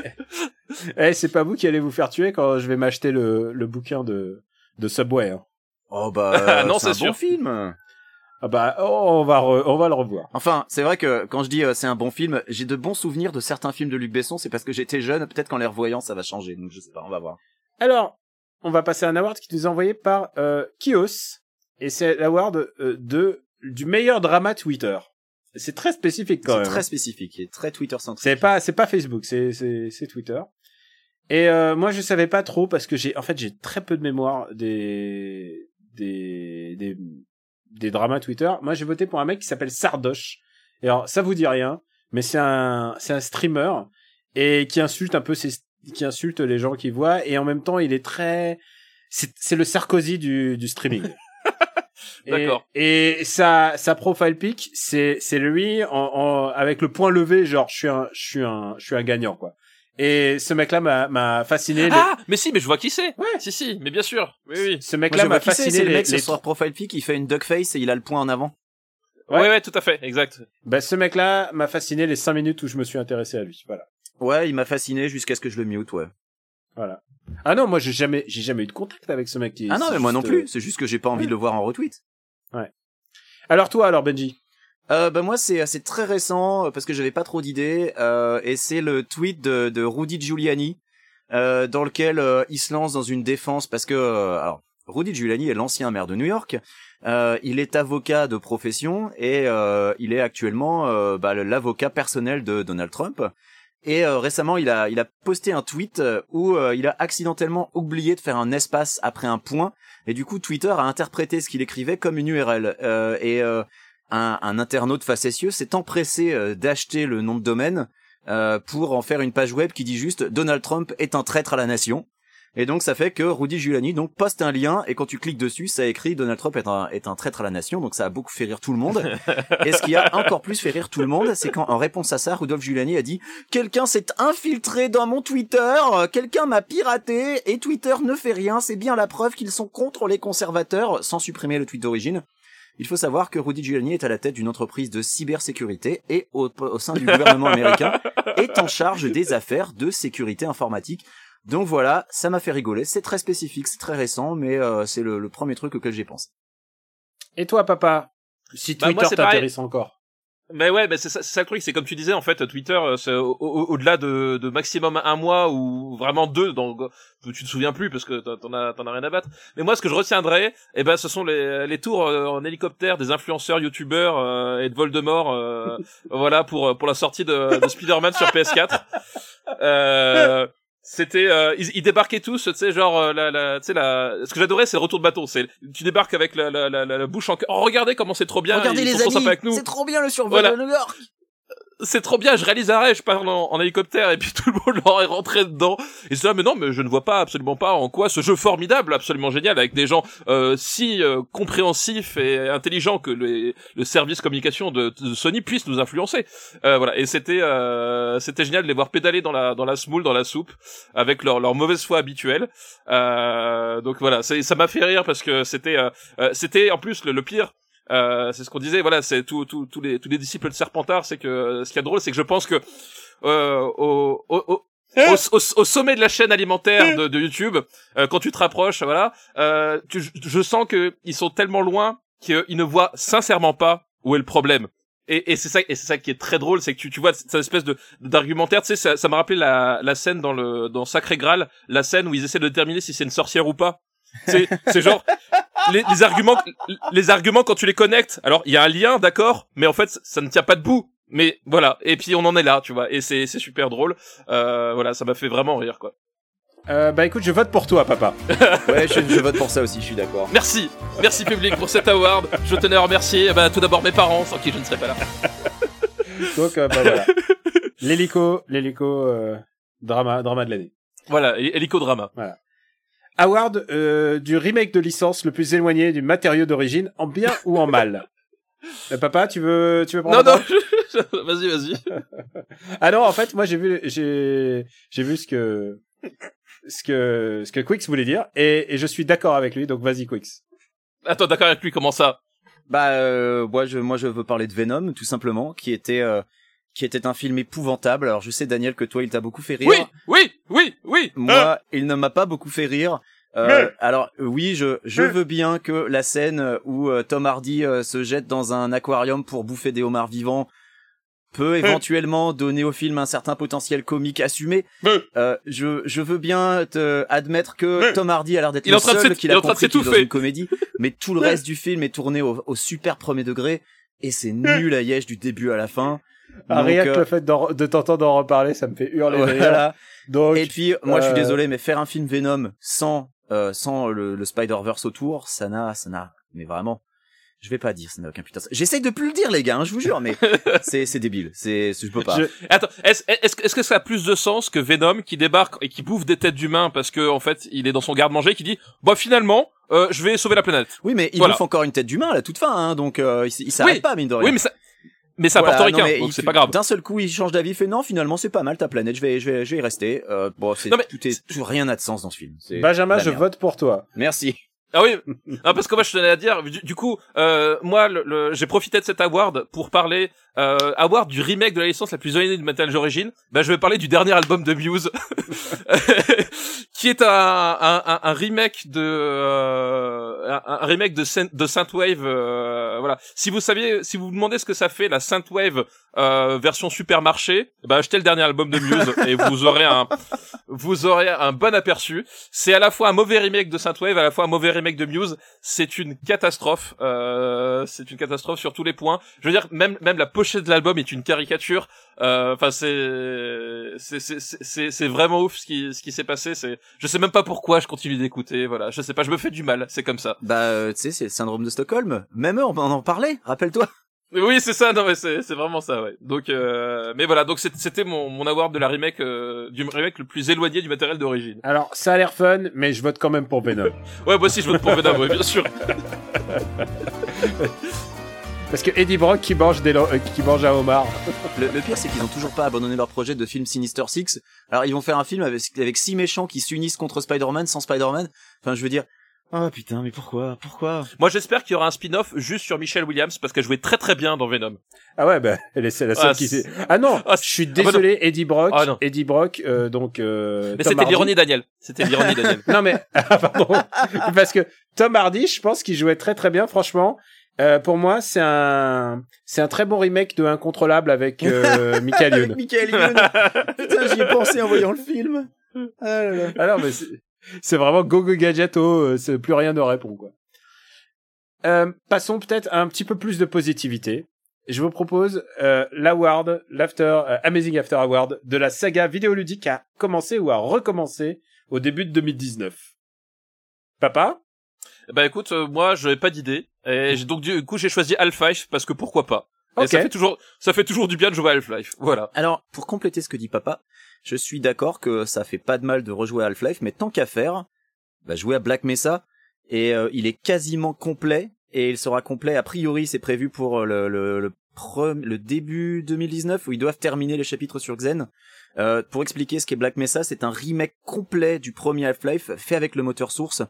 eh, c'est pas vous qui allez vous faire tuer quand je vais m'acheter le, le bouquin de de Subway. Hein. Oh bah Non, c'est un bon film. Ah bah, oh, on va re- on va le revoir. Enfin, c'est vrai que quand je dis euh, c'est un bon film, j'ai de bons souvenirs de certains films de Luc Besson. C'est parce que j'étais jeune. Peut-être qu'en les revoyant, ça va changer. Donc je sais pas, on va voir. Alors, on va passer à un award qui nous est envoyé par euh, Kios. Et c'est l'award euh, de du meilleur drama Twitter. C'est très spécifique quand C'est très spécifique et très Twitter centrique. C'est pas c'est pas Facebook, c'est c'est c'est Twitter. Et euh, moi je savais pas trop parce que j'ai en fait j'ai très peu de mémoire des des des des dramas Twitter. Moi j'ai voté pour un mec qui s'appelle Sardoche. Et alors ça vous dit rien, mais c'est un c'est un streamer et qui insulte un peu ses qui insulte les gens qui voient et en même temps il est très c'est c'est le Sarkozy du, du streaming. Et- D'accord. Et, sa sa profile pic, c'est c'est lui en, en avec le point levé, genre je suis un je suis un je suis un gagnant quoi. Et ce mec-là m'a m'a fasciné. les- Ah, mais si, mais je vois qui c'est. Ouais. Si, si, mais bien sûr. Oui, oui. Ce mec-là m'a fasciné. c'est le mec les sur profile pic, il fait une duck face et il a le point en avant. Ouais. Ouais. ouais, tout à fait, exact. Bah, ce mec-là m'a fasciné les cinq minutes où je me suis intéressé à lui. Voilà. Ouais, il m'a fasciné jusqu'à ce que je le mute, ouais. Voilà. Ah non, moi j'ai jamais, j'ai jamais eu de contact avec ce mec qui. Ah non, mais moi non plus, euh, c'est juste que j'ai pas envie ouais. de le voir en retweet. Alors toi, alors Benji? Euh, bah moi c'est c'est très récent euh, parce que j'avais pas trop d'idées euh, et c'est le tweet de, de Rudy Giuliani euh, dans lequel euh, il se lance dans une défense parce que euh, alors Rudy Giuliani est l'ancien maire de New York. Il est avocat de profession et il est actuellement bah, l'avocat personnel de Donald Trump. Et récemment, il a il a posté un tweet où il a accidentellement oublié de faire un espace après un point et du coup Twitter a interprété ce qu'il écrivait comme une URL et un, un internaute facétieux s'est empressé euh, d'acheter le nom de domaine euh, pour en faire une page web qui dit juste Donald Trump est un traître à la nation. Et donc ça fait que Rudy Giuliani donc poste un lien et quand tu cliques dessus ça écrit Donald Trump est un, est un traître à la nation donc ça a beaucoup fait rire tout le monde. et ce qui a encore plus fait rire tout le monde c'est quand en réponse à ça Rudolf Giuliani a dit quelqu'un s'est infiltré dans mon Twitter, quelqu'un m'a piraté et Twitter ne fait rien, c'est bien la preuve qu'ils sont contre les conservateurs sans supprimer le tweet d'origine. Il faut savoir que Rudy Giuliani est à la tête d'une entreprise de cybersécurité et au, au sein du gouvernement américain est en charge des affaires de sécurité informatique. Donc voilà, ça m'a fait rigoler. C'est très spécifique, c'est très récent, mais euh, c'est le, le premier truc auquel j'ai pensé. Et toi, papa? Si Bah, moi, Twitter c'est pareil. t'intéresse encore. Mais ouais, mais c'est ça, ça le truc, c'est comme tu disais en fait, Twitter, euh, au-delà de, de maximum un mois ou vraiment deux, donc tu te souviens plus parce que t'en- as, t'en as rien à battre. Mais moi, ce que je retiendrai, eh ben, ce sont les, les tours euh, en hélicoptère des influenceurs, youtubeurs euh, et de Voldemort, euh, voilà pour pour la sortie de, de Spider-Man sur PS4. Euh, c'était euh, ils, ils débarquaient tous tu sais genre euh, la, la tu sais la ce que j'adorais c'est le retour de bateau c'est tu débarques avec la la, la, la bouche en oh regardez comment c'est trop bien Regardez ils les sont amis, sympas avec nous c'est trop bien le survol Voilà. de New York. C'est trop bien, je réalise un rêve, je parle en, hélicoptère et puis tout le monde leur est rentré dedans. Et c'est là, mais non, mais je ne vois pas absolument pas en quoi ce jeu formidable, absolument génial, avec des gens euh, si euh, compréhensifs et intelligents que le service communication de, Sony puisse nous influencer. Euh, voilà, et c'était euh, c'était génial de les voir pédaler dans la dans la semoule, dans la soupe, avec leur leur mauvaise foi habituelle. Euh, donc voilà, ça m'a fait rire parce que c'était euh, c'était en plus le, le pire. Euh, c'est ce qu'on disait, voilà, c'est tout, tout, tous les tous les disciples de Serpentard, c'est que ce qui est drôle, c'est que je pense que euh, au, au, au, au, au- au sommet de la chaîne alimentaire de, de YouTube, euh, quand tu te rapproches, voilà, euh, tu, je- je sens que ils sont tellement loin qu'ils ne voient sincèrement pas où est le problème. Et, et c'est ça, et c'est ça qui est très drôle, c'est que tu, tu vois cette espèce de d'argumentaire, tu sais, ça, ça m'a rappelé la, la scène dans le dans Sacré Graal, la scène où ils essaient de déterminer si c'est une sorcière ou pas. C'est c'est genre les, les arguments les arguments quand tu les connectes. Alors il y a un lien, d'accord, mais en fait ça, ne tient pas debout. Mais voilà, et puis on en est là, tu vois, et c'est c'est super drôle. Euh, voilà, ça m'a fait vraiment rire quoi. Euh, bah écoute, je vote pour toi, papa. Ouais, je, je vote pour ça aussi, je suis d'accord. Merci, merci public pour cet award. Je tenais à remercier ben, tout d'abord mes parents, sans qui je ne serais pas là. Donc, euh, bah voilà. L'hélico, l'hélico, euh, drama, drama de l'année. Voilà, hé- hélico-drama. Award euh, du remake de licence le plus éloigné du matériau d'origine, en bien ou en mal. Euh, papa, tu veux, tu veux prendre Non, non, vas-y, vas-y. Ah non, en fait, moi j'ai vu, j'ai, j'ai vu ce que, ce que, ce que Quix voulait dire, et, et je suis d'accord avec lui. Donc vas-y, Quix. Attends, d'accord avec lui, comment ça? Bah euh, moi je moi je veux parler de Venom tout simplement qui était euh, qui était un film épouvantable. Alors je sais Daniel que toi il t'a beaucoup fait rire. Oui, oui, oui, oui. Moi, il ne m'a pas beaucoup fait rire. Euh, alors euh, oui, je je veux bien que la scène où euh, Tom Hardy euh, se jette dans un aquarium pour bouffer des homards vivants peut éventuellement donner au film un certain potentiel comique assumé. Euh, je je veux bien te admettre que Tom Hardy a l'air d'être le en train de seul qui a compris qu'il est dans une comédie, mais tout le reste du film est tourné au, au super premier degré et c'est nul à Yesh du début à la fin. Ah, Donc, rien que euh, le fait de t'entendre en reparler, ça me fait hurler voilà. Donc, Et puis, moi, je suis euh, désolé, mais faire un film Venom sans euh, sans le, le Spider-Verse autour, ça n'a, ça n'a, mais vraiment, Je vais pas dire, ça n'a aucun putain. J'essaye de plus le dire, les gars, hein, je vous jure, mais c'est c'est débile. C'est je peux pas. Je- Attends, est-ce que ça a plus de sens que Venom qui débarque et qui bouffe des têtes d'humains parce que en fait il est dans son garde-manger qui dit bah finalement euh, je vais sauver la planète. Oui, mais il Voilà. bouffe encore une tête d'humain à la toute fin, hein, donc euh, il, il s'arrête Oui. pas mine de rien. Oui mais ça mais c'est un Voilà, portoricain non, donc c'est pas grave. D'un seul coup, il change d'avis, il fait non, finalement c'est pas mal ta planète, je vais, je vais, je vais y rester. Euh, bon, c'est Non, mais- tout est, tout, rien n'a de sens dans ce film. Benjamin, je vote pour toi. Merci. Ah oui, non, parce que moi je tenais à dire, du, du coup, euh, moi le, le- j'ai profité de cet award pour parler euh, award du remake de la licence la plus éloignée du Metal Origin. Bah je vais parler du dernier album de Muse, qui est un, un, un, un remake de euh, un, remake de, Saint- de Synthwave. euh, voilà. Si vous saviez, si vous vous demandez ce que ça fait la Synthwave euh, version supermarché, bah achetez le dernier album de Muse et vous aurez un vous aurez un bon aperçu. C'est à la fois un mauvais remake de Synthwave, à la fois un mauvais remake de Muse. C'est une catastrophe. Euh, c'est une catastrophe sur tous les points. Je veux dire, même même la pochette de l'album est une caricature. Euh, Enfin, c'est c'est c'est c'est c'est vraiment ouf ce qui ce qui s'est passé. C'est je sais même pas pourquoi je continue d'écouter. Voilà, je sais pas, je me fais du mal. C'est comme ça. Bah, euh, tu sais, c'est le syndrome de Stockholm. Même eux, on en en parlait. Rappelle-toi. Oui, c'est ça. Non, mais c'est c'est vraiment ça. Ouais. Donc, euh, mais voilà. Donc c'était mon mon award de la remake euh, du remake le plus éloigné du matériel d'origine. Alors, ça a l'air fun, mais je vote quand même pour Venom. Ouais, moi aussi je vote pour Venom. ouais, bien sûr. Parce que Eddie Brock qui mange, des lo- euh, qui mange un homard. Le, le pire, c'est qu'ils ont toujours pas abandonné leur projet de film Sinister Six. Alors, ils vont faire un film avec, avec six méchants qui s'unissent contre Spider-Man sans Spider-Man. Enfin, je veux dire, oh putain, mais pourquoi, pourquoi? Moi, j'espère qu'il y aura un spin-off juste sur Michelle Williams parce qu'elle jouait très très bien dans Venom. Ah ouais, bah, elle est c'est la seule Ah, qui sait. Ah non, Ah, je suis ah bah désolé, Eddie Brock. Ah non. Eddie Brock, euh, donc. Euh, Mais Tom c'était l'ironie, Daniel. C'était l'ironie, Daniel. Non mais ah, pardon parce que Tom Hardy, je pense qu'il jouait très très bien. Franchement, euh, pour moi, c'est un c'est un très bon remake de Incontrôlable avec euh, Michael Youn. Michael Youn. Putain, j'y ai pensé en voyant le film. Ah là là. Alors, mais c'est- vraiment go go gadget. Oh, euh, c'est plus rien ne répond quoi. Euh, passons peut-être à un petit peu plus de positivité. Je vous propose euh, l'award, l'after euh, Amazing After Award de la saga vidéoludique qui a commencé ou a recommencé au début de 2019. Papa? Bah écoute, euh, moi, je n'avais pas d'idée. Et j'ai- donc du coup, j'ai choisi Half-Life parce que pourquoi pas. Et Ok. ça fait toujours, ça fait toujours du bien de jouer à Half-Life. Voilà. Alors, pour compléter ce que dit papa, je suis d'accord que ça fait pas de mal de rejouer à Half-Life, mais tant qu'à faire, bah, jouer à Black Mesa, et euh, il est quasiment complet, et il sera complet, a priori, c'est prévu pour euh, le, le, le, pre- le début 2019, où ils doivent terminer les chapitres sur Xen. Euh, pour expliquer ce qu'est Black Mesa, c'est un remake complet du premier Half-Life, fait avec le moteur source,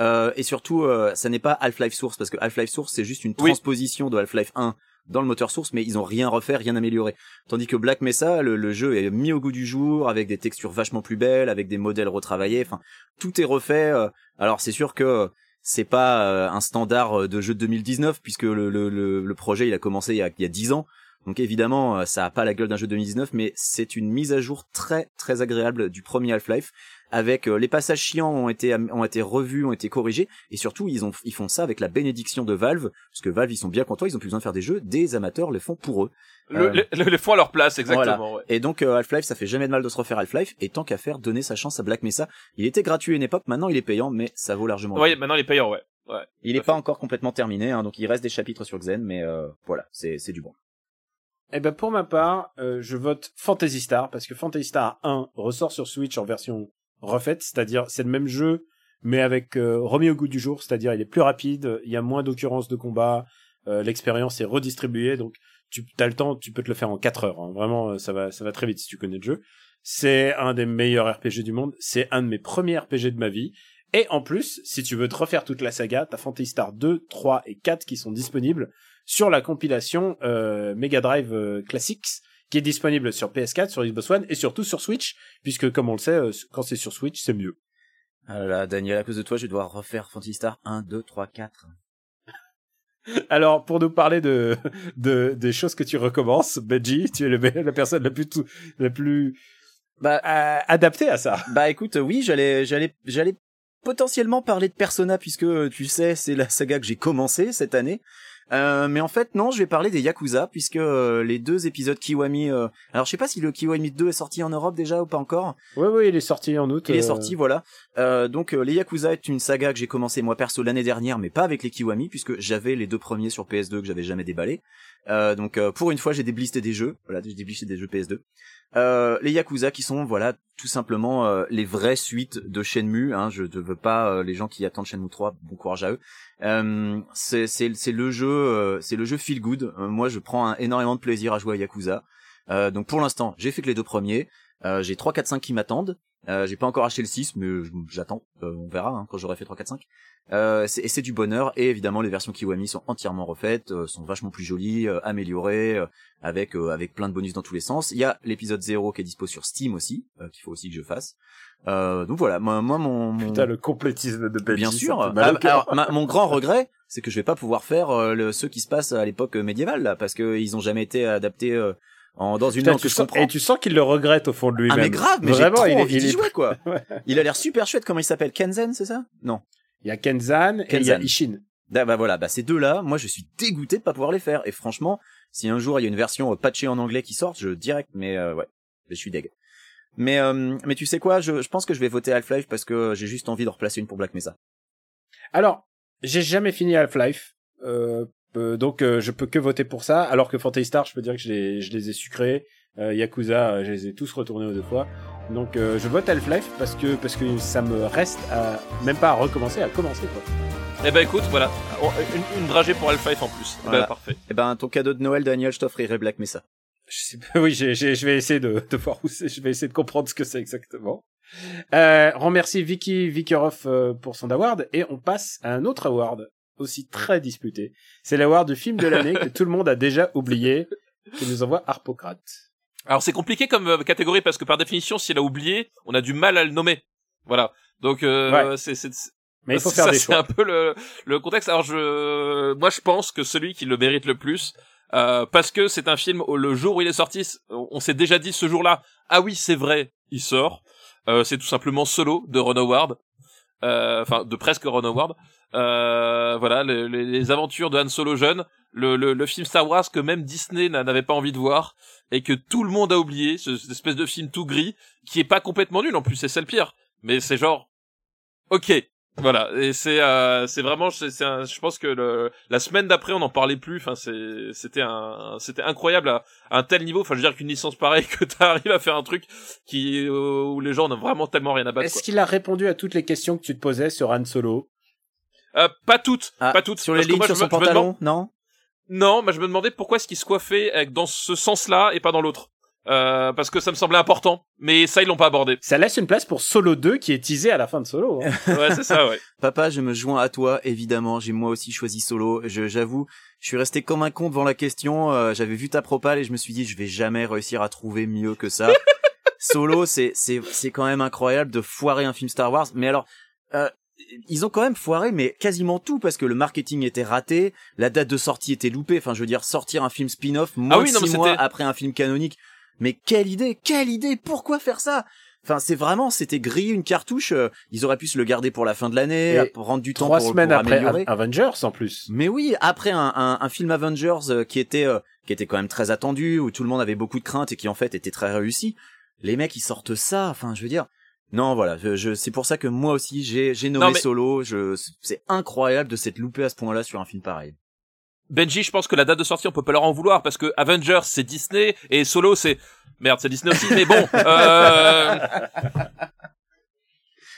euh, et surtout, euh, ça n'est pas Half-Life Source, parce que Half-Life Source, c'est juste une Oui. transposition de Half-Life 1 dans le moteur source, mais ils ont rien refait, rien amélioré. Tandis que Black Mesa, le, le jeu est mis au goût du jour, avec des textures vachement plus belles, avec des modèles retravaillés, enfin, tout est refait. euh. Alors c'est sûr que c'est pas euh, un standard de jeu de 2019, puisque le, le, le, le projet il a commencé il y a, il y a 10 ans. Donc évidemment, euh, ça a pas la gueule d'un jeu de 2019, mais c'est une mise à jour très très agréable du premier Half-Life, avec euh, les passages chiants ont été ont été revus, ont été corrigés, et surtout ils ont ils font ça avec la bénédiction de Valve, parce que Valve ils sont bien contents, ils ont plus besoin de faire des jeux, des amateurs le font pour eux. Le, Euh, les font à leur place, exactement. ouais. Et donc euh, Half-Life, ça fait jamais de mal de se refaire Half-Life, et tant qu'à faire, donner sa chance à Black Mesa. Il était gratuit à une époque, maintenant il est payant, mais ça vaut largement. le coup. maintenant les payants, ouais. Ouais. il est à pas encore complètement terminé, hein, donc il reste des chapitres sur Xen, mais euh, voilà, c'est c'est du bon. Eh ben pour ma part, euh, je vote Fantasy Star parce que Fantasy Star 1 ressort sur Switch en version refaite, c'est-à-dire c'est le même jeu mais avec euh, remis au goût du jour, c'est-à-dire il est plus rapide, il y a moins d'occurrences de combat, euh, l'expérience est redistribuée donc tu as le temps, tu peux te le faire en 4 heures. hein. Vraiment ça va ça va très vite si tu connais le jeu. C'est un des meilleurs RPG du monde, c'est un de mes premiers RPG de ma vie. Et en plus, si tu veux te refaire toute la saga, t'as Fantasy Star 2, 3 et 4 qui sont disponibles sur la compilation euh, Mega Drive euh, Classics qui est disponible sur PS4, sur Xbox One et surtout sur Switch, puisque comme on le sait, euh, quand c'est sur Switch, c'est mieux. Ah là là, Daniel, à cause de toi, je vais devoir refaire Fantasy Star 1, 2, 3, 4. Alors, pour nous parler de, de des choses que tu recommences, Benji, tu es le, la personne la plus tout- la plus Bah, euh, adaptée à ça. Bah écoute, oui, j'allais, j'allais, j'allais potentiellement parler de Persona puisque tu sais, c'est la saga que j'ai commencé cette année. Euh, mais en fait, non, je vais parler des Yakuza, puisque euh, les deux épisodes Kiwami... euh, Alors, je sais pas si le Kiwami 2 est sorti en Europe déjà ou pas encore. Oui, oui, il est sorti en août. Il est euh, sorti, voilà. Euh, donc, euh, les Yakuza est une saga que j'ai commencé moi perso l'année dernière, mais pas avec les Kiwami, puisque j'avais les deux premiers sur PS2 que j'avais jamais déballé. Euh, donc, euh, pour une fois, j'ai déblisté des jeux. Voilà, j'ai déblisté des jeux PS2. Euh, les Yakuza qui sont, voilà, tout simplement euh, les vraies suites de Shenmue. Hein, je ne veux pas euh, les gens qui attendent Shenmue 3, bon courage à eux. C'est le jeu, c'est le jeu feel good. Moi, je prends énormément de plaisir à jouer à Yakuza. Donc pour l'instant, j'ai fait que les deux premiers. J'ai 3, 4, 5 qui m'attendent. Euh, j'ai pas encore acheté le 6, mais je- j'attends. Euh, on verra hein, quand j'aurai fait 3, 4, 5. Euh, c'est- et c'est du bonheur. Et évidemment, les versions Kiwami sont entièrement refaites, euh, sont vachement plus jolies, euh, améliorées, euh, avec euh, avec plein de bonus dans tous les sens. Il y a l'épisode 0 qui est dispo sur Steam aussi, euh, qu'il faut aussi que je fasse. Euh, donc voilà, moi, moi mon, mon... Putain, le complétisme de Benji. Bien sûr. Ah, alors, ma- mon grand regret, c'est que je vais pas pouvoir faire euh, le, ceux qui se passent à l'époque euh, médiévale là, parce que ils ont jamais été adaptés euh, en, dans une Putain, langue tu que je comprends. et tu sens qu'il le regrette au fond de Ah lui-même. mais grave, mais j'ai Vraiment, trop il est- envie il jouer quoi. Ouais. Il a l'air super chouette. Comment il s'appelle Kenzen, c'est ça? Non. Il y a Kenzan, et il y a Kenzan. Ishin. Ah, bah voilà, bah ces deux-là, moi je suis dégoûté de pas pouvoir les faire. Et franchement, si un jour il y a une version euh, patchée en anglais qui sort, je direct, mais euh, ouais, je suis deg. Mais euh, mais tu sais quoi, je, je pense que je vais voter Half-Life parce que j'ai juste envie de replacer une pour Black Mesa. Alors, j'ai jamais fini Half-Life. Euh, euh, donc euh, je peux que voter pour ça, alors que Fantasy Star, je peux dire que je les, je les ai sucrés. Euh, Yakuza, euh, je les ai tous retournés aux deux fois. Donc euh, je vote Half-Life parce que parce que ça me reste à même pas à recommencer, à commencer quoi. Eh ben écoute, voilà, On- une, une dragée pour Half-Life en plus. Eh Voilà. Ben parfait. Eh ben ton cadeau de Noël, Daniel, je t'offrirai Black Mesa. Je sais pas, oui, j'ai, j'ai- je vais essayer de, de voir où c'est, je vais essayer de comprendre ce que c'est exactement. Euh, remercie Vicky Vikeroff euh, pour son award et on passe à un autre award aussi très disputé. C'est l'award du film de l'année que tout le monde a déjà oublié, qui nous envoie Harpocrate. Alors c'est compliqué comme euh, catégorie parce que par définition, s'il a oublié, on a du mal à le nommer. Voilà. Donc euh, c'est c'est Mais il faut faire ça, des C'est un peu le, le contexte. Alors je, moi je pense que celui qui le mérite le plus, euh, parce que c'est un film où le jour où il est sorti, on s'est déjà dit ce jour-là, ah oui c'est vrai, il sort. Euh, c'est tout simplement Solo de Ron Howard, enfin de presque Ron Howard. Euh, voilà, le- les, les aventures de Han Solo jeune, le, le, le film Star Wars que même Disney n'a- n'avait pas envie de voir et que tout le monde a oublié, ce- cette espèce de film tout gris qui est pas complètement nul en plus, c'est ça le pire. Mais c'est genre, ok, voilà, et c'est euh, c'est vraiment, c'est je pense que le, la semaine d'après on n'en parlait plus. Enfin, c'est c'était un c'était incroyable à, à un tel niveau. Enfin, je veux dire qu'une licence pareille que t'arrives à faire un truc qui euh, où les gens n'ont vraiment tellement rien à battre. Est-ce qu'il a répondu à toutes les questions que tu te posais sur Han Solo? Euh, pas toutes, Ah, pas toutes. Sur les lignes moi, sur son me- demande- pantalon, non? Non, mais je me demandais pourquoi est-ce qu'il se coiffait dans ce sens-là et pas dans l'autre. Euh, parce que ça me semblait important, mais ça ils l'ont pas abordé. Ça laisse une place pour Solo 2 qui est teasé à la fin de Solo. hein. Ouais, c'est ça, ouais. Papa, je me joins à toi, évidemment. J'ai moi aussi choisi Solo. Je, j'avoue, je suis resté comme un con devant la question. euh, j'avais vu ta propale et je me suis dit, je vais jamais réussir à trouver mieux que ça. Solo, c'est, c'est, c'est quand même incroyable de foirer un film Star Wars. Mais alors, euh, ils ont quand même foiré, mais quasiment tout parce que le marketing était raté, la date de sortie était loupée. Enfin, je veux dire, sortir un film spin-off moins Ah oui, de non, mais six mois c'était- après un film canonique. Mais quelle idée, quelle idée Pourquoi faire ça? Enfin, c'est vraiment, c'était griller une cartouche. euh, ils auraient pu se le garder pour la fin de l'année, prendre du temps Trois pour, semaines pour après améliorer. Av- Avengers en plus. Mais oui, après un, un, un film Avengers euh, qui était euh, qui était quand même très attendu, où tout le monde avait beaucoup de craintes et qui en fait était très réussi, les mecs ils sortent ça. Enfin, je veux dire. Non, voilà, je, je- c'est pour ça que moi aussi j'ai j'ai nommé Non, mais- Solo. Je, c'est incroyable de s'être loupé à ce point-là sur un film pareil. Benji, je pense que la date de sortie, on peut pas leur en vouloir parce que Avengers c'est Disney et Solo c'est merde, c'est Disney aussi, mais bon. Euh...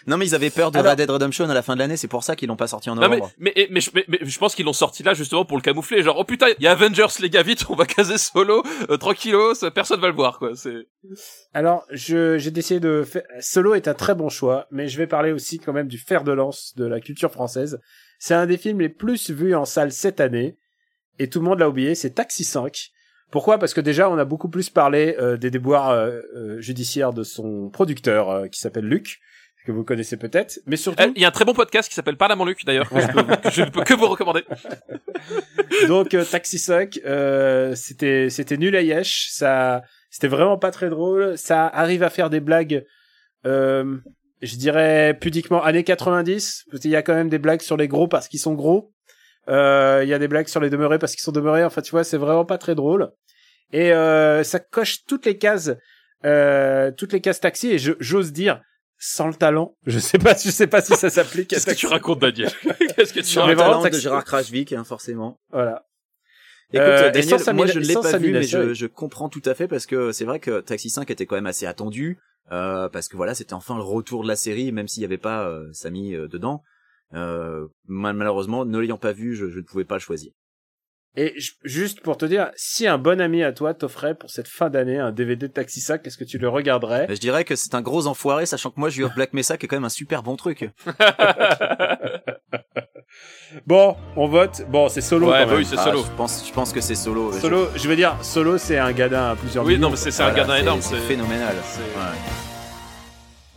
Non, mais ils avaient peur de Alors- Red Dead Redemption à la fin de l'année, c'est pour ça qu'ils l'ont pas sorti en Non mais, novembre. mais, mais, je, mais, mais je pense qu'ils l'ont sorti là justement pour le camoufler. Genre oh putain, il y a Avengers les gars vite, on va caser Solo euh, tranquillos, personne va le voir quoi. C'est Alors, je, j'ai décidé de faire... Solo est un très bon choix, mais je vais parler aussi quand même du fer de lance de la culture française. C'est un des films les plus vus en salle cette année, et tout le monde l'a oublié, c'est Taxi 5. Pourquoi? Parce que déjà, on a beaucoup plus parlé euh, des déboires euh, euh, judiciaires de son producteur, euh, qui s'appelle Luc, que vous connaissez peut-être, mais surtout... Eh, il y a un très bon podcast qui s'appelle Parle à mon Luc d'ailleurs que je, peux, que je ne peux que vous recommander. Donc euh, Taxi Suck, euh, c'était c'était nul à yesh, ça c'était vraiment pas très drôle, ça arrive à faire des blagues euh, je dirais pudiquement années 90 parce qu'il y a quand même des blagues sur les gros parce qu'ils sont gros. Euh, Il y a des blagues sur les demeurés parce qu'ils sont demeurés. Enfin, tu vois, c'est vraiment pas très drôle. Et euh, ça coche toutes les cases, euh, toutes les cases taxi. Et je- j'ose dire, sans le talent, je sais pas, je sais pas si ça s'applique. Qu'est-ce que Taxi. tu racontes, Daniel Qu'est-ce que tu vraiment, talent de Gérard Krajvik, hein, forcément. Voilà. Écoute, Euh, et Daniel, sans moi je ne l'ai pas vu, mais je, je comprends tout à fait parce que c'est vrai que Taxi 5 était quand même assez attendu, euh, parce que voilà, c'était enfin le retour de la série, même s'il n'y avait pas euh, Sami euh, dedans. Euh, mal- malheureusement, ne l'ayant pas vu, je, je ne pouvais pas le choisir. Et juste pour te dire, si un bon ami à toi t'offrait pour cette fin d'année un DVD de Taxi 5, est-ce que tu le regarderais? Je dirais que c'est un gros enfoiré, sachant que moi, Jure Black Mesa, qui est quand même un super bon truc. Bon, on vote. Bon, c'est solo Ouais, quand bah même. oui, c'est Ah, solo. Je pense, je pense que c'est solo. Je- Solo, je veux dire, solo, c'est un gadin à plusieurs Oui, millions. non, mais c'est un gardien énorme. C'est C'est phénoménal.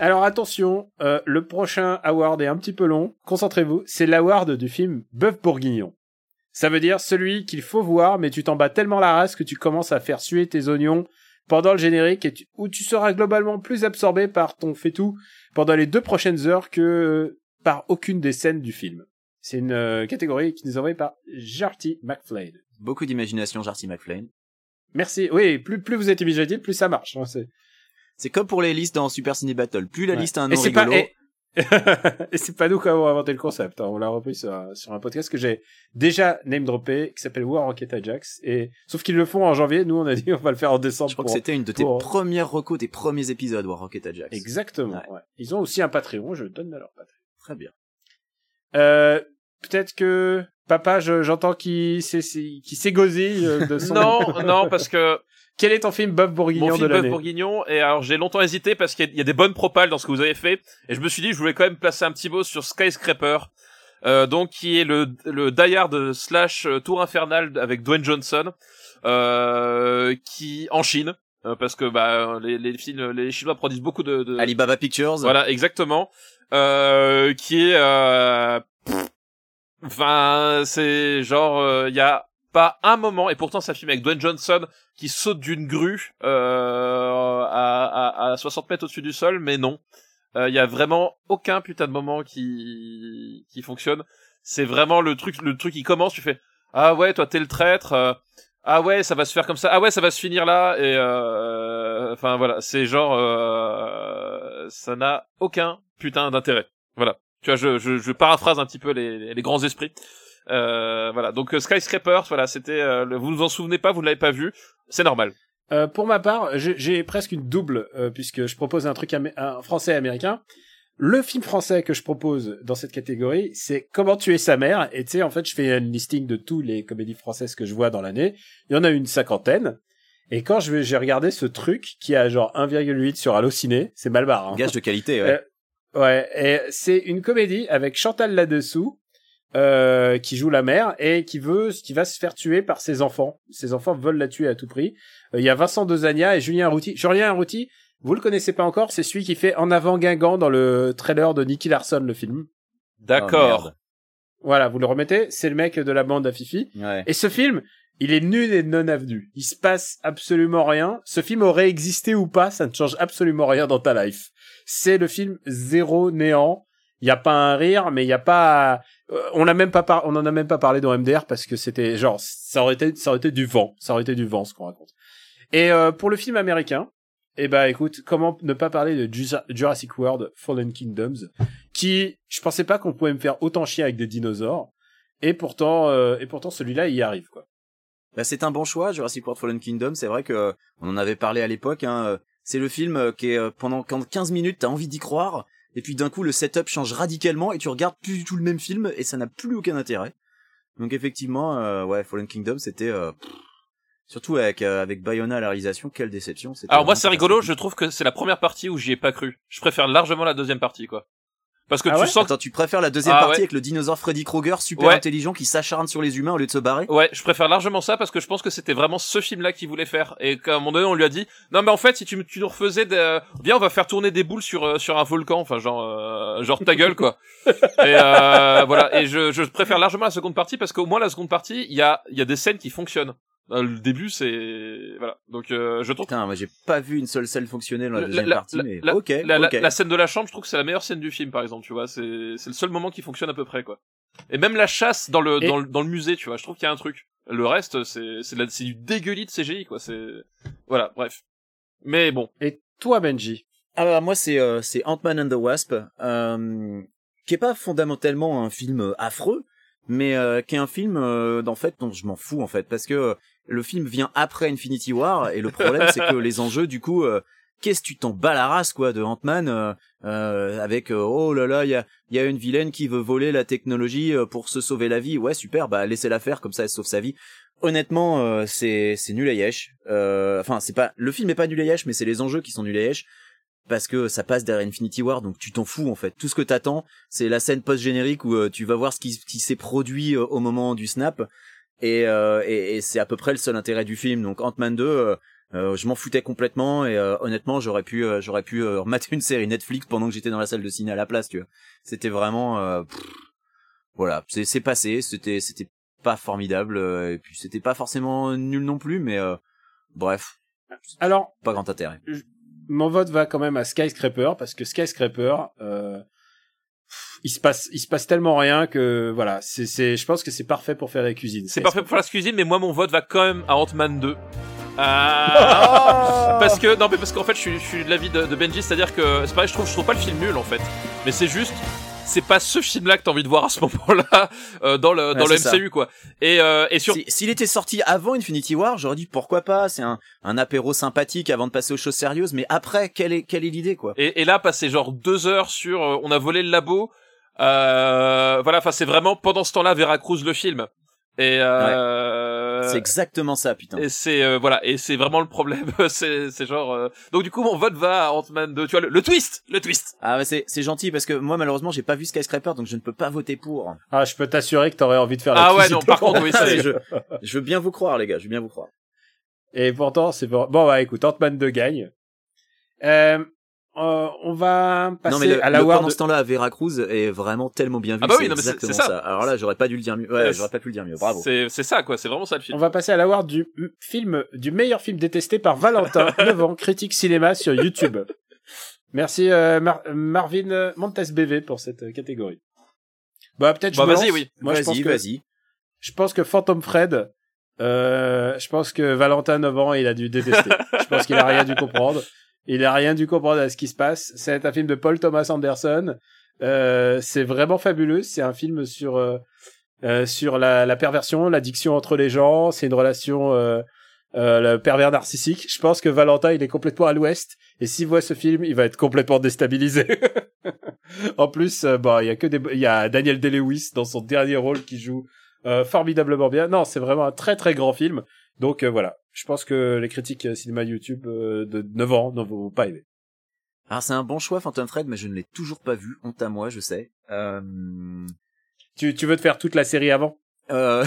Alors attention, euh, le prochain award est un petit peu long. Concentrez-vous, c'est l'award du film Bœuf Bourguignon. Ça veut dire celui qu'il faut voir, mais tu t'en bats tellement la race que tu commences à faire suer tes oignons pendant le générique et tu- où tu seras globalement plus absorbé par ton fait-tout pendant les deux prochaines heures que euh, par aucune des scènes du film. C'est une euh, catégorie qui nous est envoyée par Jarty McFlane. Beaucoup d'imagination, Jarty McFlane. Merci. Oui, plus, plus vous êtes imaginatif, plus ça marche. hein, c'est- comme pour les listes dans Super Ciné Battle. Plus la Ouais. liste a un Et nom c'est pas, rigolo, et, et c'est pas nous qui avons inventé le concept. hein. On l'a repris sur, un- sur un podcast que j'ai déjà name droppé, qui s'appelle War Rocket Ajax. Et sauf qu'ils le font en janvier. Nous, on a dit on va le faire en décembre. je crois pour- que c'était une de tes pour- premières recos, des premiers épisodes, War Rocket Ajax. Exactement. Ouais. ouais. Ils ont aussi un Patreon. Je donne à leur Patreon. Très bien. Euh, peut-être que papa, je- j'entends qu'il s'est- s'est- qu'il s'égosille euh, de son. Non, non, parce que Quel est ton film Bob Bourguignon mon de film Bœuf l'année Bourguignon, et alors j'ai longtemps hésité parce qu'il y, a- il y a des bonnes propales dans ce que vous avez fait, et je me suis dit je voulais quand même placer un petit mot sur Skyscraper, euh, donc qui est le, le Die Hard slash euh, Tour Infernal avec Dwayne Johnson, euh, qui en Chine, euh, parce que bah les, les films, les Chinois produisent beaucoup de, de Alibaba Pictures. voilà exactement, euh, qui est, euh, enfin c'est genre il y a pas un moment et pourtant c'est un film avec Dwayne Johnson qui saute d'une grue euh, à, à, à 60 mètres au-dessus du sol, mais non. Il y a vraiment aucun putain de moment qui qui fonctionne. C'est vraiment le truc, le truc qui commence. Tu fais ah ouais, toi t'es le traître. euh, ah ouais, ça va se faire comme ça. Ah ouais, ça va se finir là. Et euh, enfin voilà, c'est genre euh, ça n'a aucun putain d'intérêt. Voilà. Tu vois, je, je, je paraphrase un petit peu les, les grands esprits. Euh, voilà. Donc euh, Skyscraper, voilà, c'était. euh, le- vous ne vous en souvenez pas, vous ne l'avez pas vu. C'est normal. Euh, pour ma part, j'ai j'ai presque une double euh, puisque je propose un truc un français américain. Le film français que je propose dans cette catégorie, c'est Comment tuer sa mère. Et tu sais, en fait, je fais un listing de tous les comédies françaises que je vois dans l'année. Il y en a une cinquantaine. Et quand je vais- j'ai regardé ce truc qui a genre 1,8 sur Allociné, c'est mal barre. Hein. Gage de qualité, ouais. Euh, Ouais, et c'est une comédie avec Chantal là-dessous, euh, qui joue la mère et qui veut, qui va se faire tuer par ses enfants. Ses enfants veulent la tuer à tout prix. Euh, Il y a Vincent Dezania et Julien Routy. Julien Routy, vous le connaissez pas encore, c'est celui qui fait En avant Guingamp dans le trailer de Nicky Larson, le film. D'accord. Voilà, vous le remettez, c'est le mec de la bande à Fifi. Oh. Ouais. Et ce film, il est nul et non avenu. Il se passe absolument rien. Ce film aurait existé ou pas, ça ne change absolument rien dans ta life. C'est le film zéro néant. Il y a pas un rire, mais il y a pas. euh, on n'a même pas on en a même pas parlé dans MDR parce que c'était genre ça aurait été ça aurait été du vent, ça aurait été du vent ce qu'on raconte. Et euh, pour le film américain, eh ben écoute, comment ne pas parler de Ju- Jurassic World Fallen Kingdoms, qui je pensais pas qu'on pouvait me faire autant chier avec des dinosaures, et pourtant euh, et pourtant celui-là il y arrive quoi. Bah, c'est un bon choix, Jurassic World Fallen Kingdom. C'est vrai que euh, on en avait parlé à l'époque. Hein, euh, c'est le film qui est pendant quand 15 minutes, t'as envie d'y croire, et puis d'un coup le setup change radicalement et tu regardes plus du tout le même film et ça n'a plus aucun intérêt. Donc effectivement, euh, ouais, Fallen Kingdom, c'était euh, surtout avec euh, avec Bayona à la réalisation, quelle déception. Alors moi c'est rigolo, je trouve que c'est la première partie où j'y ai pas cru. Je préfère largement la deuxième partie quoi. Parce que Ah tu ouais sens Attends, tu préfères la deuxième Ah, partie ouais. avec le dinosaure Freddy Krueger super Ouais. intelligent qui s'acharne sur les humains au lieu de se barrer? Ouais, je préfère largement ça parce que je pense que c'était vraiment ce film là qu'il voulait faire et qu'à un moment donné on lui a dit non mais en fait si tu me- tu nous refaisais de... viens on va faire tourner des boules sur euh, sur un volcan enfin genre euh, genre ta gueule quoi. et euh, voilà et je je préfère largement la seconde partie parce qu'au moins la seconde partie il y a il y a des scènes qui fonctionnent. Euh, le début c'est voilà. Donc euh, je trouve Putain, moi j'ai pas vu une seule scène fonctionner dans la La- deuxième la- partie, la- mais la- ok, la, la- ok. la scène de la chambre, je trouve que c'est la meilleure scène du film, par exemple, tu vois. C'est, c'est le seul moment qui fonctionne à peu près, quoi. Et même la chasse dans le Et- dans le, dans le musée, tu vois, je trouve qu'il y a un truc. Le reste, c'est c'est c'est du dégueulis de CGI, quoi. C'est voilà, bref. Mais bon, Et toi, Benji? Ah bah, moi c'est euh, c'est Ant-Man and the Wasp, euh, qui est pas fondamentalement un film euh, affreux, mais euh, qui est un film euh, en fait dont je m'en fous en fait parce que euh, le film vient après Infinity War et le problème c'est que les enjeux du coup euh, qu'est-ce que tu t'en bats la race quoi de Ant-Man euh, euh, avec euh, oh là là il y a il y a une vilaine qui veut voler la technologie pour se sauver la vie. Ouais super bah laissez-la faire comme ça elle sauve sa vie. Honnêtement euh, c'est c'est nul à yesh Euh, enfin c'est pas le film est pas nul à yesh mais c'est les enjeux qui sont nuls à yesh parce que ça passe derrière Infinity War, donc tu t'en fous en fait. Tout ce que t'attends, c'est la scène post-générique où euh, tu vas voir ce qui, qui s'est produit euh, au moment du snap, et, euh, et, et c'est à peu près le seul intérêt du film. Donc Ant-Man 2, euh, euh, je m'en foutais complètement, et euh, honnêtement, j'aurais pu, euh, j'aurais pu euh, mater une série Netflix pendant que j'étais dans la salle de ciné à la place, tu vois. C'était vraiment, euh, pff, voilà, c'est c'est passé, c'était c'était pas formidable, euh, et puis c'était pas forcément nul non plus, mais euh, bref, Alors, pas grand intérêt. mon vote va quand même à Skyscraper parce que Skyscraper, euh, il se passe, il se passe tellement rien que voilà, c'est, c'est, je pense que c'est parfait pour faire la cuisine. c'est parfait pour la cuisine, mais moi mon vote va quand même à Ant-Man 2. Ah, parce que non mais parce qu'en fait je suis, je suis de l'avis de, de Benji, c'est-à-dire que c'est pareil, je trouve je trouve pas le film nul en fait, mais c'est juste c'est pas ce film-là que t'as envie de voir à ce moment-là euh, dans le dans Ouais, le c'est ça. MCU quoi. Et euh, et sur Si- S'il était sorti avant Infinity War, j'aurais dit pourquoi pas, c'est un, un apéro sympathique avant de passer aux choses sérieuses, mais après, quelle est, quelle est l'idée, quoi? Et, et là, passer genre deux heures sur, euh, on a volé le labo. Euh, voilà, enfin c'est vraiment pendant ce temps-là Veracruz le film. Et euh, C'est exactement ça, putain. et c'est euh, voilà et c'est vraiment le problème. c'est c'est genre euh, donc du coup mon vote va à Ant-Man 2. Tu vois le, le twist, le twist. Ah, ouais, c'est, c'est gentil parce que moi, malheureusement, j'ai pas vu Skyscraper, donc je ne peux pas voter pour. Ah, je peux t'assurer que t'aurais envie de faire la Ah ouais non par contre oui c'est mais je, je veux bien vous croire, les gars, je veux bien vous croire. Et pourtant, c'est bon. Bon, bah écoute, Ant-Man 2 gagne. Euh, euh, on va passer non, mais le, à le- la Ward. pendant ce temps-là, Veracruz est vraiment tellement bien vu. Ah bah oui, c'est non, mais c'est- exactement c'est ça. ça. Alors là, j'aurais pas dû le dire mieux. Ouais, Ouais, j'aurais pas pu le dire mieux. Bravo. c'est c'est ça quoi. C'est vraiment ça le film. On va passer à l'award du film, du meilleur film détesté par Valentin, 9 ans, critique cinéma sur YouTube. Merci euh, Mar- Marvin Montes BV pour cette catégorie. Bah peut-être je Bah, vas-y, lance. oui. Moi je pense vas-y, que vas-y. je pense que Phantom Fred euh, je pense que Valentin 9 ans, il a dû détester. je pense qu'il a rien dû comprendre. Il a rien dû comprendre à ce qui se passe. C'est un film de Paul Thomas Anderson. Euh, c'est vraiment fabuleux. C'est un film sur euh, euh, sur la, la perversion, l'addiction entre les gens. C'est une relation euh, euh, le pervers narcissique. Je pense que Valentin, il est complètement à l'ouest. Et s'il voit ce film, il va être complètement déstabilisé. en plus, bon, il y a que des, il y a Daniel Day-Lewis dans son dernier rôle qui joue formidablement bien. Non, c'est vraiment un très très grand film. Donc euh, voilà, je pense que les critiques euh, cinéma YouTube euh, de 9 ans ne vont pas aimer. Alors c'est un bon choix, Phantom Fred, mais je ne l'ai toujours pas vu. Honte à moi, je sais. Euh... Tu, tu veux te faire toute la série avant? Euh...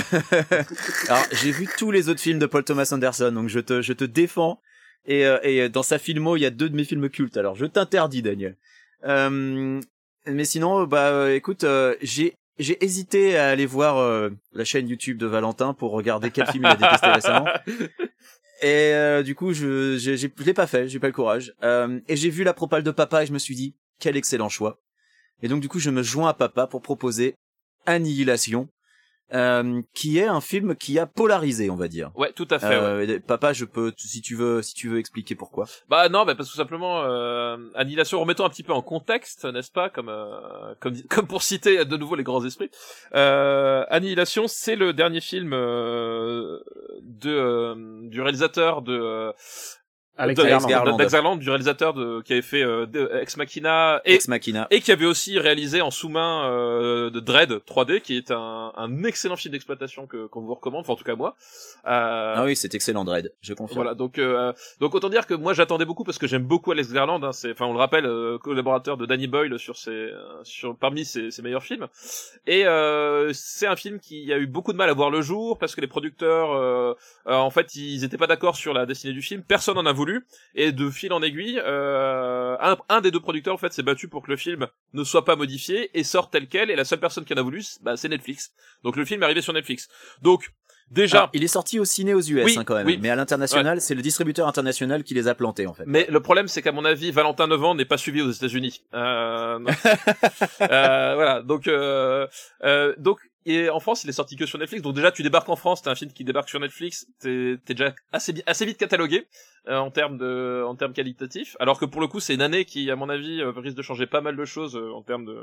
Alors j'ai vu tous les autres films de Paul Thomas Anderson, donc je te je te défends. Et, euh, et dans sa filmo, il y a deux de mes films cultes. Alors je t'interdis, Daniel. Euh... Mais sinon, bah écoute, j'ai j'ai hésité à aller voir euh, la chaîne YouTube de Valentin pour regarder quel film il a détesté récemment. Et euh, du coup, je je l'ai pas fait, j'ai pas le courage. Euh, et j'ai vu la propale de papa et je me suis dit quel excellent choix. Et donc du coup, je me joins à papa pour proposer Annihilation, euh, qui est un film qui a polarisé, on va dire. Ouais, tout à fait. Euh, Papa, je peux, si tu veux, si tu veux expliquer pourquoi. Bah non, bah parce que tout simplement euh, Annihilation, remettons un petit peu en contexte, n'est-ce pas, comme euh, comme comme pour citer de nouveau les grands esprits. Euh, Annihilation, c'est le dernier film euh, de euh, du réalisateur de euh, Alex de- Alex Garland. Du réalisateur de qui avait fait euh, de- Ex Machina et Ex Machina. et qui avait aussi réalisé en sous-main euh, de Dread 3D, qui est un, un excellent film d'exploitation que qu'on vous recommande, enfin en tout cas moi. Euh, Ah oui, c'est excellent, Dread. Je confirme. voilà, donc euh, donc autant dire que moi j'attendais beaucoup parce que j'aime beaucoup Alex Garland. Hein, c'est, enfin on le rappelle, euh, collaborateur de Danny Boyle sur ses, euh, sur parmi ses, ses meilleurs films. Et euh, c'est un film qui a eu beaucoup de mal à voir le jour parce que les producteurs, euh, euh, en fait, ils étaient pas d'accord sur la destinée du film. Personne n'en a voulu. Et de fil en aiguille, euh, un, un des deux producteurs en fait s'est battu pour que le film ne soit pas modifié et sorte tel quel. Et la seule personne qui en a voulu, bah, c'est Netflix. Donc le film est arrivé sur Netflix. Donc Déjà, Alors, il est sorti au ciné aux US Oui, hein, quand même, oui. mais à l'international, c'est le distributeur international qui les a plantés en fait. Mais le problème, c'est qu'à mon avis, Valentin Nevent n'est pas suivi aux États-Unis. Euh. Euh, voilà. Donc, euh, euh, donc, et en France, il est sorti que sur Netflix. Donc déjà, tu débarques en France, t'as un film qui débarque sur Netflix, t'es t'es déjà assez vite catalogué euh, en termes de en termes qualitatifs. Alors que pour le coup, c'est une année qui, à mon avis, euh, risque de changer pas mal de choses euh, en termes de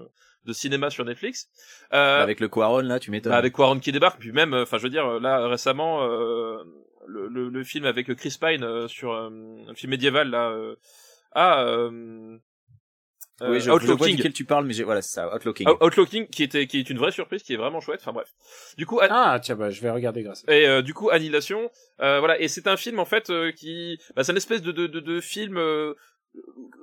de cinéma sur Netflix. Euh, Avec le Quaron là, tu m'étonnes. bah, avec Quaron qui débarque, puis même, enfin, je veux dire, là récemment, euh, le, le, le film avec Chris Pine euh, sur euh, un film médiéval là, euh, ah, euh, oui, euh, je, je vois duquel tu parles, mais voilà, c'est ça, Outlaw King. Out- Outlaw King, qui était, qui est une vraie surprise, qui est vraiment chouette. Enfin bref. Du coup, An- Ah, tiens, bah, je vais regarder grâce et euh, du coup, Annihilation, euh, voilà. Et c'est un film en fait euh, qui, bah, c'est une espèce de de de, de film. euh,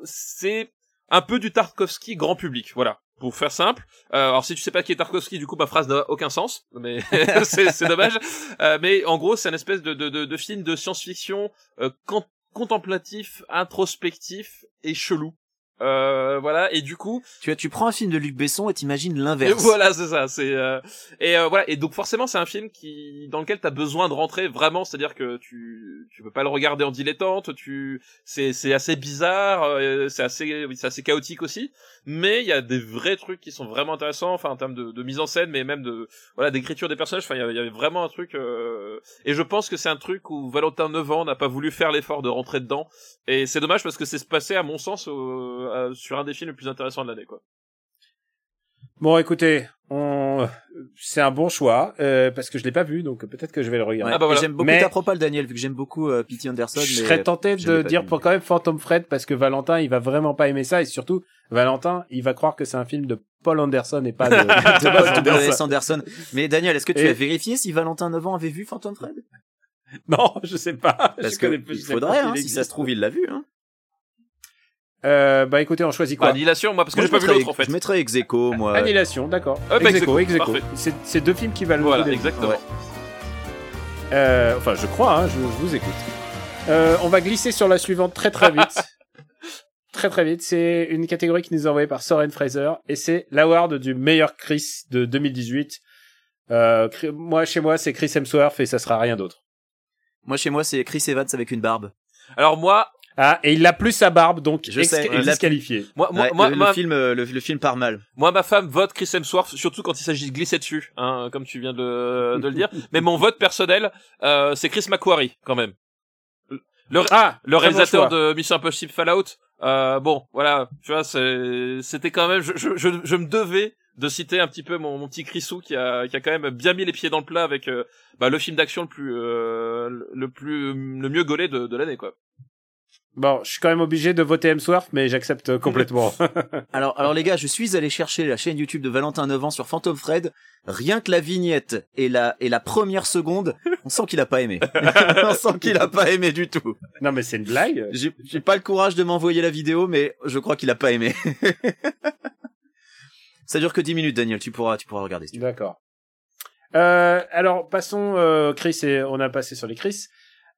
c'est un peu du Tarkovsky grand public, voilà. Pour faire simple. Euh, alors si tu sais pas qui est Tarkovsky, du coup ma phrase n'a aucun sens, mais c'est c'est dommage. Euh, mais en gros, c'est un espèce de de de, de film de science-fiction euh, con- contemplatif, introspectif et chelou. Euh, voilà. Et du coup, Tu vois, tu prends un film de Luc Besson et t'imagines l'inverse. voilà, c'est ça. C'est euh, et euh, voilà. Et donc forcément, c'est un film qui dans lequel t'as besoin de rentrer vraiment. C'est-à-dire que tu tu peux pas le regarder en dilettante. Tu c'est c'est assez bizarre. euh, c'est assez oui, c'est assez chaotique aussi. Mais il y a des vrais trucs qui sont vraiment intéressants. Enfin en termes de, de mise en scène, mais même de voilà d'écriture des personnages. Enfin il y avait vraiment un truc. euh, Et je pense que c'est un truc où Valentin Nevent n'a pas voulu faire l'effort de rentrer dedans. Et c'est dommage parce que c'est passé à mon sens à- sur un des films les plus intéressants de l'année quoi. Bon, écoutez, on... c'est un bon choix, euh, parce que je l'ai pas vu, donc peut-être que je vais le regarder. Ouais. Ah bah voilà. J'aime beaucoup Mais- ta propale, Daniel, vu que j'aime beaucoup euh, P.T. Anderson. Je mais- serais tenté je de dire vu. pour quand même Phantom Fred parce que Valentin il va vraiment pas aimer ça et surtout Valentin il va croire que c'est un film de Paul Anderson et pas de, de Paul Anderson. Mais Daniel, est-ce que tu Et- as vérifié si Valentin Nevent avait vu Phantom Fred? Non, je sais pas. Parce je que il faudrait, pas hein, si ça se trouve, il l'a vu. Hein. Euh, bah écoutez, on choisit quoi? Annihilation, moi parce que j'ai pas vu l'autre en fait. Je mettrais ex aequo, moi. Annihilation, d'accord. Ah, bah, ex ex aequo, aequo, ex aequo. parfait. C'est deux films qui valent Voilà, le coup. exactement. Ouais. Euh, enfin, je crois, hein, je, je vous écoute. Euh, on va glisser sur la suivante très très vite. très très vite. C'est une catégorie qui nous est envoyée par Soren Fraser et c'est l'award du meilleur Chris de 2018. Euh, moi, chez moi, c'est Chris Hemsworth et ça sera rien d'autre. Moi, chez moi, c'est Chris Evans avec une barbe. Alors moi, Ah, et il a plus sa barbe, donc Je sais, il l'a disqualifié. moi, moi, Ouais, moi, le, le film, euh, le, le film part mal. moi, ma femme vote Chris Hemsworth, surtout quand il s'agit de glisser dessus, hein, comme tu viens de, de le dire. Mais mon vote personnel, euh, c'est Chris McQuarrie quand même. Le, Ah, le bon réalisateur de Mission Impossible Fallout. Euh, bon, voilà, tu vois, c'est- c'était quand même, je, je, je, je me devais de citer un petit peu mon, mon petit Chrisou qui a, qui a quand même bien mis les pieds dans le plat avec euh, bah, le film d'action le plus, euh, le plus, le mieux gaulé de, de l'année, quoi. Bon, je suis quand même obligé de voter Hemsworth, mais j'accepte complètement. Alors, alors les gars, je suis allé chercher la chaîne YouTube de Valentin Nevent sur Phantom Fred. Rien que la vignette et la, et la première seconde, on sent qu'il a pas aimé. on sent qu'il a pas aimé du tout. non, mais c'est une blague. J'ai j'ai pas le courage de m'envoyer la vidéo, mais je crois qu'il a pas aimé. Ça dure que 10 minutes, Daniel. Tu pourras, tu pourras regarder. si tu. D'accord. Euh, alors, passons, euh, Chris, et on a passé sur les Chris.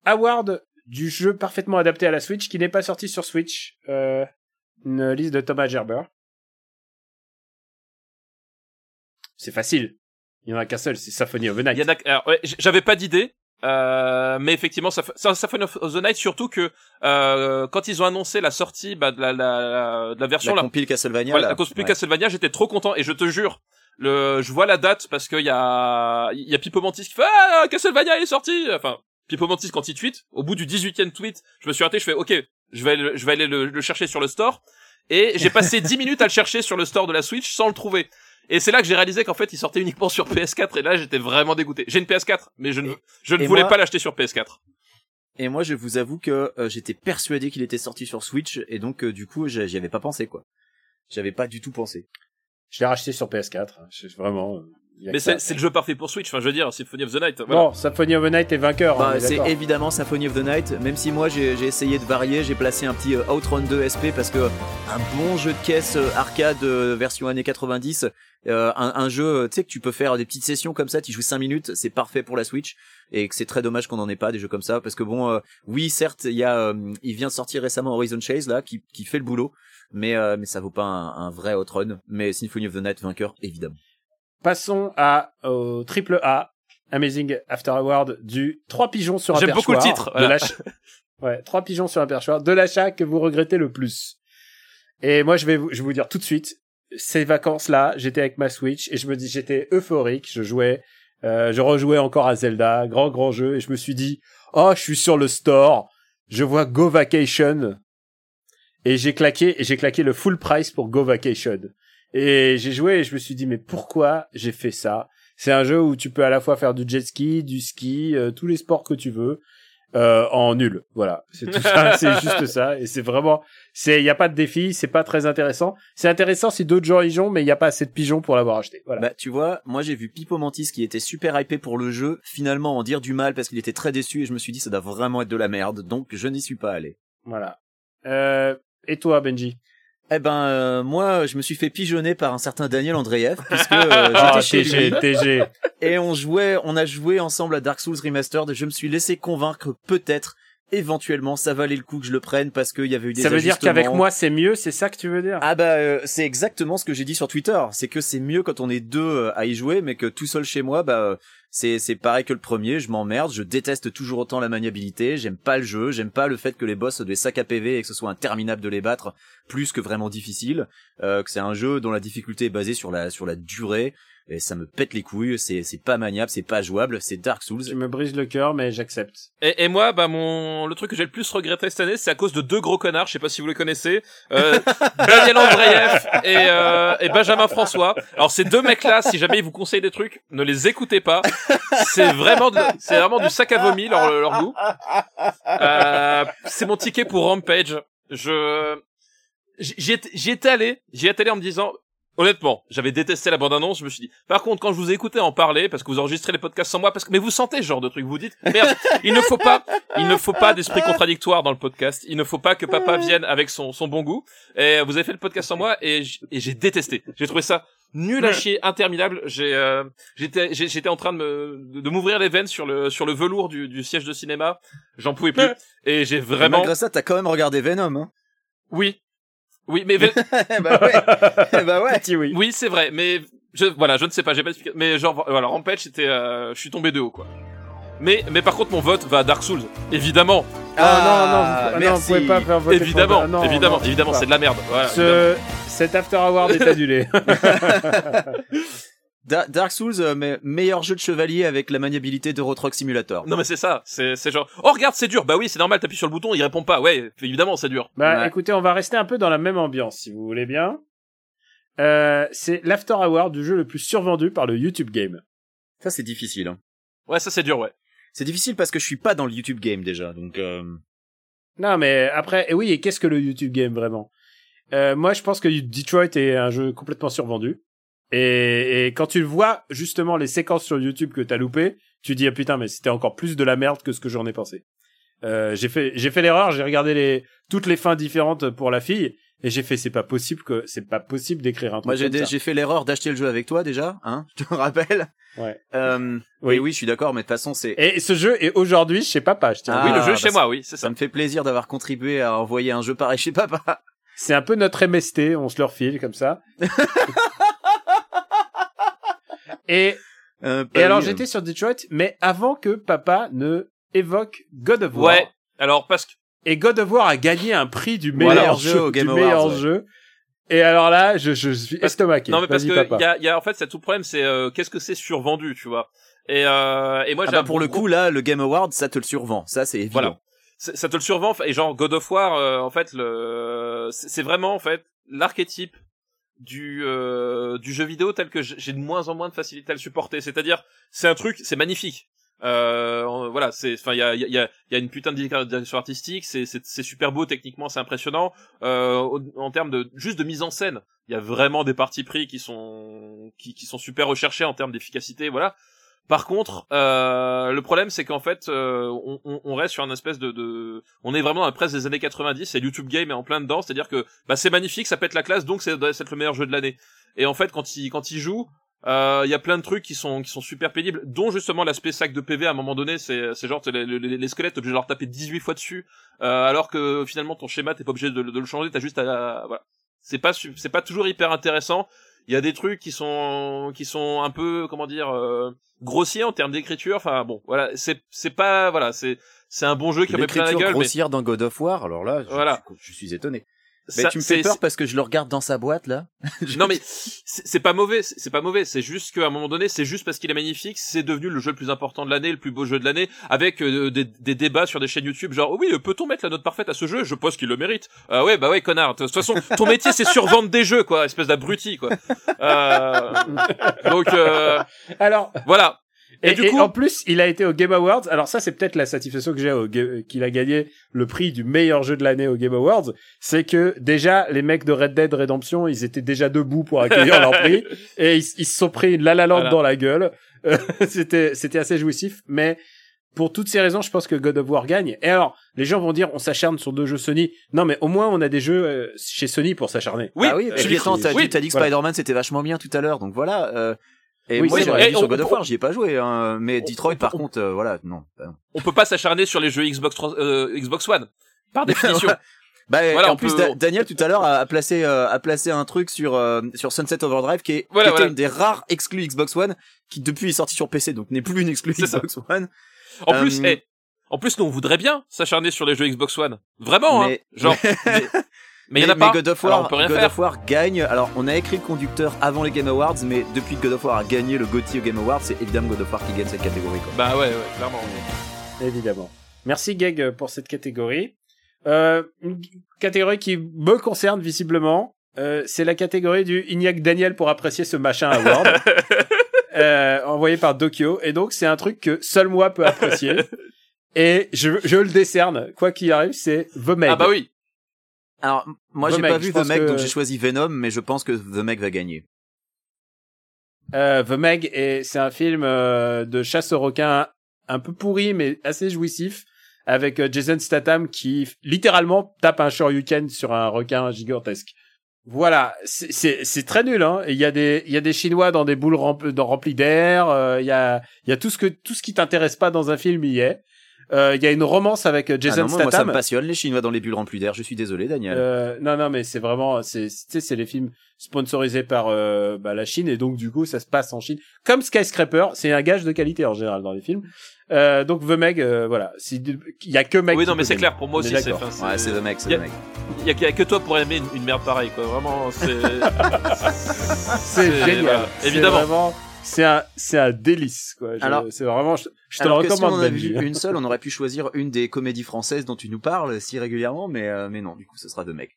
Award du jeu parfaitement adapté à la Switch, qui n'est pas sorti sur Switch. Euh, une liste de Thomas Gerber. C'est facile. Il y en a qu'un seul, c'est Symphony of the Night. Il y en a, alors, ouais, j'avais pas d'idée, euh, mais effectivement, ça, ça, Symphony of the Night, surtout que euh, quand ils ont annoncé la sortie bah, de, la, la, de la version La compile Castlevania. là. la cosplay Ouais. Castlevania, j'étais trop content et je te jure, le, je vois la date parce qu'il y a, il y a Pipo Mantis qui fait ah Castlevania il est sorti, enfin Pipo Mantis quand il tweet, au bout du 18e tweet, je me suis arrêté, je fais ok, je vais, le- je vais aller le, le chercher sur le store et j'ai passé 10 minutes à le chercher sur le store de la Switch sans le trouver. Et c'est là que j'ai réalisé qu'en fait, il sortait uniquement sur PS4 et là, j'étais vraiment dégoûté. J'ai une PS4, mais je ne, je ne et voulais moi- pas l'acheter sur PS4. Et moi, je vous avoue que euh, j'étais persuadé qu'il était sorti sur Switch, et donc euh, du coup, j'y avais pas pensé, quoi. J'avais pas du tout pensé. Je l'ai racheté sur PS4. Je- vraiment. euh, Mais c'est, c'est le jeu parfait pour Switch. Enfin, je veux dire, Symphony of the Night. Voilà. Bon, Symphony of the Night est vainqueur. Bah, est c'est d'accord. évidemment Symphony of the Night, même si moi j'ai j'ai essayé de varier, j'ai placé un petit euh, Outrun 2 SP parce que un bon jeu de caisse euh, arcade euh, version années 90, euh, un, un jeu, euh, tu sais que tu peux faire des petites sessions comme ça, tu joues 5 minutes, c'est parfait pour la Switch et que c'est très dommage qu'on en ait pas des jeux comme ça parce que bon, euh, oui certes il y a, euh, il vient de sortir récemment Horizon Chase là qui, qui fait le boulot, mais euh, mais ça vaut pas un, un vrai Outrun, mais Symphony of the Night vainqueur évidemment. Passons à au triple A. Amazing After Award du trois pigeons sur un J'aime beaucoup le perchoir. titre, de voilà. ouais, trois pigeons sur un perchoir de l'achat que vous regrettez le plus. Et moi, je vais vous, je vais vous dire tout de suite, ces vacances-là, j'étais avec ma Switch et je me dis, j'étais euphorique, je jouais, euh, je rejouais encore à Zelda, grand grand jeu, et je me suis dit, oh, je suis sur le store, je vois Go Vacation, et j'ai claqué, et j'ai claqué le full price pour Go Vacation. Et j'ai joué et je me suis dit, mais pourquoi j'ai fait ça? C'est un jeu où tu peux à la fois faire du jet ski, du ski, euh, tous les sports que tu veux, euh, en nul. Voilà. C'est tout ça, c'est juste ça. Et c'est vraiment, c'est, il y a pas de défi, c'est pas très intéressant. C'est intéressant si d'autres gens y jouent, mais il y a pas assez de pigeons pour l'avoir acheté. Voilà. Bah, tu vois, moi j'ai vu Pipo Mantis qui était super hypé pour le jeu, finalement en dire du mal parce qu'il était très déçu et je me suis dit ça doit vraiment être de la merde, donc je n'y suis pas allé. Voilà. Euh, et toi, Benji? Eh ben, euh, moi je me suis fait pigeonner par un certain Daniel Andreev puisque euh, j'étais Ah, chez TG, lui TG. et on jouait, on a joué ensemble à Dark Souls Remastered et je me suis laissé convaincre peut-être, éventuellement, ça valait le coup que je le prenne parce qu'il y avait eu des Ça veut dire qu'avec moi c'est mieux, c'est ça que tu veux dire? Ah bah euh, c'est exactement ce que j'ai dit sur Twitter, c'est que c'est mieux quand on est deux euh, à y jouer, mais que tout seul chez moi, bah euh, c'est c'est pareil que le premier, je m'emmerde, je déteste toujours autant la maniabilité, j'aime pas le jeu, j'aime pas le fait que les boss soient des sacs à PV et que ce soit interminable de les battre, plus que vraiment difficile, euh, que c'est un jeu dont la difficulté est basée sur la sur la durée et ça me pète les couilles, c'est c'est pas maniable, c'est pas jouable, c'est Dark Souls. Tu me brises le cœur, mais j'accepte. Et, et moi, bah mon le truc que j'ai le plus regretté cette année, c'est à cause de deux gros connards. Je sais pas si vous les connaissez, euh, Daniel Andreev et, euh, et Benjamin François. Alors ces deux mecs-là, si jamais ils vous conseillent des trucs, ne les écoutez pas. C'est vraiment, de- c'est vraiment du sac à vomi leur leur goût. Euh, c'est mon ticket pour Rampage. Je j'y étais allé, j'y étais allé en me disant. Honnêtement, j'avais détesté la bande-annonce, je me suis dit. Par contre, quand je vous ai écouté en parler, parce que vous enregistrez les podcasts sans moi, parce que, mais vous sentez ce genre de truc, vous dites, merde, il ne faut pas, il ne faut pas d'esprit contradictoire dans le podcast. Il ne faut pas que papa vienne avec son, son bon goût. Et vous avez fait le podcast sans moi et j'ai détesté. J'ai trouvé ça nul à chier, interminable. J'ai, euh, j'étais, j'étais en train de me, de, m'ouvrir les veines sur le, sur le velours du, du siège de cinéma. J'en pouvais plus. Et j'ai Et vraiment, Malgré ça, t'as quand même regardé Venom, hein oui. Oui, mais, Eh bah ouais, Eh bah ouais. Petit oui. oui, c'est vrai, mais je, voilà, je ne sais pas, j'ai pas expliqué. Mais genre, voilà, Rampage, c'était, euh, je suis tombé de haut, quoi. Mais, mais par contre, mon vote va à Dark Souls. Évidemment. Ah, non, non, vous, non, vous pouvez pas faire voter pour- Évidemment, Ah, non, évidemment, non, évidemment, c'est de la merde. Voilà. Ce, cet After Award est annulé. Da- Dark Souls, euh, mais meilleur jeu de chevalier avec la maniabilité de Road Simulator. Non mais c'est ça, c'est c'est genre oh regarde c'est dur bah oui c'est normal t'appuies sur le bouton il répond pas ouais évidemment c'est dur bah, Ouais. écoutez, on va rester un peu dans la même ambiance, si vous voulez bien. Euh, c'est l'After Award du jeu le plus survendu par le YouTube Game. Ça, c'est difficile. hein. ouais ça c'est dur ouais C'est difficile parce que je suis pas dans le YouTube game déjà, donc. Euh... Non, mais après, et oui, et qu'est-ce que le YouTube Game vraiment? Euh, Moi, je pense que Detroit est un jeu complètement survendu. Et, et quand tu vois, justement, les séquences sur YouTube que t'as loupé, tu dis, ah putain, mais c'était encore plus de la merde que ce que j'en ai pensé. Euh, j'ai fait, j'ai fait l'erreur, j'ai regardé les, toutes les fins différentes pour la fille, et j'ai fait, c'est pas possible que, c'est pas possible d'écrire un truc Moi, j'ai j'ai fait l'erreur d'acheter le jeu avec toi déjà, hein Je te rappelle. Ouais. Euh, Oui. oui, oui, je suis d'accord, mais de toute façon, c'est. Et ce jeu est aujourd'hui chez papa, je tiens. à Ah, oui le jeu bah, chez ça- moi oui c'est ça Ça me fait plaisir d'avoir contribué à envoyer un jeu pareil chez papa. C'est un peu notre MST, on se le refile comme ça. et Euh, Et alors j'étais sur Detroit, mais avant que papa ne évoque God of War. ouais alors parce que Et God of War a gagné un prix du meilleur jeu jeu, au Game du Awards, meilleur ouais. jeu. Et alors là, je, je suis estomaqué. non mais parce que y a, y a en fait c'est tout le problème c'est euh, qu'est-ce que c'est survendu tu vois et euh, et moi Ah bah, pour le coup, là, le Game Award, ça te le survend. Ça, c'est évident. Voilà. ça te le survend et genre God of War euh, en fait le c'est c'est vraiment en fait l'archétype du euh, du jeu vidéo tel que j'ai de moins en moins de facilité à le supporter. C'est-à-dire c'est un truc c'est magnifique. Euh, voilà c'est enfin il y a y a y a une putain de direction artistique c'est c'est super beau techniquement c'est impressionnant. Euh, en termes de juste de mise en scène il y a vraiment des parties pris qui sont qui qui sont super recherchés en termes d'efficacité voilà par contre, euh, le problème c'est qu'en fait, euh, on, reste sur un espèce de, on est vraiment dans la presse des années 90 et YouTube Game est en plein dedans, c'est-à-dire que bah, c'est magnifique, ça pète la classe, donc c'est doit être le meilleur jeu de l'année. Et en fait, quand il quand il joue, euh, il y a plein de trucs qui sont qui sont super pénibles, dont justement l'aspect sac de PV à un moment donné, c'est c'est genre les, les, les squelettes t'es obligé de leur taper 18 fois dessus, euh, alors que finalement ton schéma t'es pas obligé de, de le changer, t'as juste à voilà. C'est pas c'est pas toujours hyper intéressant. Il y a des trucs qui sont qui sont un peu comment dire euh, grossiers en termes d'écriture. Enfin bon, voilà, c'est c'est pas voilà, c'est c'est un bon jeu qui remet plein la L'écriture gueule. Mais grossière dans God of War, alors là, je, Voilà. je, je suis étonné. Mais ça- tu me fais peur parce que je le regarde dans sa boîte là. Non mais c'est pas mauvais, c'est pas mauvais. C'est juste qu'à un moment donné, c'est juste parce qu'il est magnifique, c'est devenu le jeu le plus important de l'année, le plus beau jeu de l'année, avec euh, des, des débats sur des chaînes YouTube, genre oui, euh, peut-on mettre la note parfaite à ce jeu? Je pense qu'il le mérite. Ah ouais, bah ouais, connard. De toute façon, ton métier c'est survendre des jeux, quoi, espèce d'abruti, quoi. Euh, donc euh, Alors, voilà. Et, et, du et coup, en plus, il a été au Game Awards. Alors ça, c'est peut-être la satisfaction que j'ai qu'il a gagné le prix du meilleur jeu de l'année au Game Awards. C'est que déjà, les mecs de Red Dead Redemption, ils étaient déjà debout pour accueillir leur prix et ils, ils se sont pris une la la Voilà. dans la gueule. Euh, c'était, c'était assez jouissif, mais pour toutes ces raisons, je pense que God of War gagne. Et alors, les gens vont dire, on s'acharne sur deux jeux Sony. Non, mais au moins, on a des jeux euh, chez Sony pour s'acharner. oui, ah oui, je et suis- puis attends, t'as oui, dit, dit que voilà. Spider-Man c'était vachement bien tout à l'heure, donc voilà. Euh, et Oui, moi vrai. dit sur God of War, j'y ai pas joué, hein, mais on- Detroit par on- contre, euh, voilà, non. non. on peut pas s'acharner sur les jeux Xbox 3 euh, Xbox One par définition. Bah, Voilà, en plus, peut- Da- Daniel tout à l'heure a, placé euh, a placé un truc sur euh, sur Sunset Overdrive qui, est, Voilà, qui voilà. une des rares exclus Xbox One qui depuis est sorti sur PC, donc n'est plus une exclus C'est ça. Xbox One. En plus, Euh, eh, en plus, nous on voudrait bien s'acharner sur les jeux Xbox One. Vraiment, Mais- hein. Genre, mais, mais il y en a mais pas. God of alors War, on peut rien God faire. of War gagne. Alors, on a écrit le conducteur avant les Game Awards, mais depuis que God of War a gagné le GOTY Game Awards, c'est évidemment God of War qui gagne cette catégorie. Quoi. Bah ouais, ouais, clairement. Évidemment. Merci Geg pour cette catégorie. Euh, une catégorie qui me concerne visiblement, euh, c'est la catégorie du Ignac Daniel pour apprécier ce machin award, euh, envoyé par Dokyo. Et donc c'est un truc que seul moi peux apprécier. Et je, je le décerne, quoi qu'il arrive, c'est The Meg. Ah bah oui. Alors, moi, The j'ai pas vu The Meg, que- donc j'ai choisi Venom, mais je pense que The Meg va gagner. Euh, The Meg, c'est un film euh, de chasse aux requins un peu pourri, mais assez jouissif, avec euh, Jason Statham qui littéralement tape un shoryuken sur un requin gigantesque. Voilà, c'est- très nul. Hein. Il y a des il y a des Chinois dans des boules rempl- dans- remplies d'air. euh, Il y a il y a tout ce que tout ce qui t'intéresse pas dans un film il y est. Euh, Il y a une romance avec euh, Ah Jason non, moi, moi, ça Statham. me passionne, les Chinois dans les bulles remplies d'air. Je suis désolé, Daniel. Euh, non, non, mais c'est vraiment, c'est, tu sais, c'est les films sponsorisés par euh, bah, la Chine et donc du coup, ça se passe en Chine. Comme Skyscraper, c'est un gage de qualité en général dans les films. Euh, donc The Meg, euh, voilà, il y a que Meg. Oui, non, mais c'est clair, pour moi aussi, c'est, Ouais, c'est The Meg, c'est The Meg. Il y a, y a que toi pour aimer une, une merde pareille, quoi. Vraiment, c'est. C'est c'est- génial. voilà, C'est évidemment. vraiment- C'est un, c'est un délice, quoi. Je- Alors- c'est vraiment, je, je te Alors le que si on recommande, en a Benji. vu une seule, on aurait pu choisir une des comédies françaises dont tu nous parles si régulièrement, mais euh, mais non, du coup, ce sera The Meg.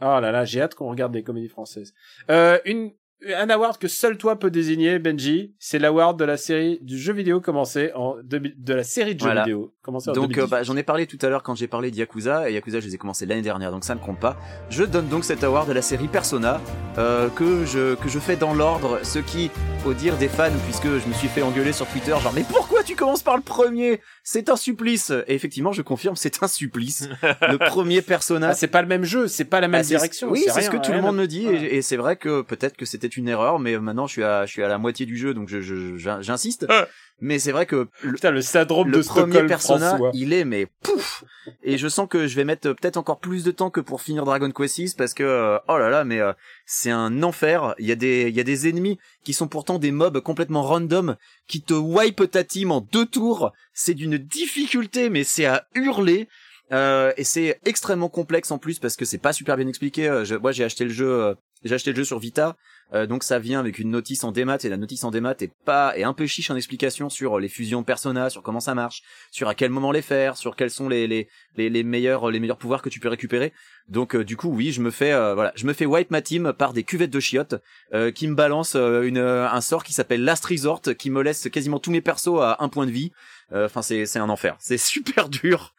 Oh là là, j'ai hâte qu'on regarde des comédies françaises. Euh, une, un award que seul toi peux désigner, Benji, c'est l'award de la série du jeu vidéo commencé en de la série de jeux Voilà. vidéo commencé en Donc 2018. euh, bah, j'en ai parlé tout à l'heure quand j'ai parlé de Yakuza et Yakuza je les ai commencé l'année dernière donc ça ne compte pas. Je donne donc cet award de la série Persona euh, que je que je fais dans l'ordre, ce qui au dire des fans puisque je me suis fait engueuler sur Twitter genre mais pourquoi tu commences par le premier? C'est un supplice. Et effectivement je confirme c'est un supplice. le premier Persona. Ah, c'est pas le même jeu, c'est pas la même Ah, direction. Oui, c'est ce que tout le monde me dit et, et c'est vrai que peut-être que c'était une erreur, mais maintenant je suis à je suis à la moitié du jeu donc je je- j'in- j'insiste. Ah. Mais c'est vrai que le, Putain, le syndrome le de premier Stockholm Persona, François. il est mais pouf et je sens que je vais mettre peut-être encore plus de temps que pour finir Dragon Quest 6 parce que euh, oh là là mais euh, c'est un enfer. Il y a des il y a des ennemis qui sont pourtant des mobs complètement random qui te wipe ta team en deux tours. C'est d'une difficulté mais c'est à hurler. Euh, et c'est extrêmement complexe en plus parce que c'est pas super bien expliqué. Euh, je- moi j'ai acheté le jeu, j'ai acheté le jeu sur Vita, euh, donc ça vient avec une notice en démat et la notice en démat est pas est un peu chiche en explication sur les fusions Persona, sur comment ça marche, sur à quel moment les faire, sur quels sont les les les, meilleurs les meilleurs pouvoirs que tu peux récupérer. Donc euh, du coup oui, je me fais euh, voilà, je me fais wipe ma team par des cuvettes de chiottes euh, qui me balancent une un sort qui s'appelle Last Resort qui me laisse quasiment tous mes persos à un point de vie. Enfin c'est c'est un enfer, c'est super dur.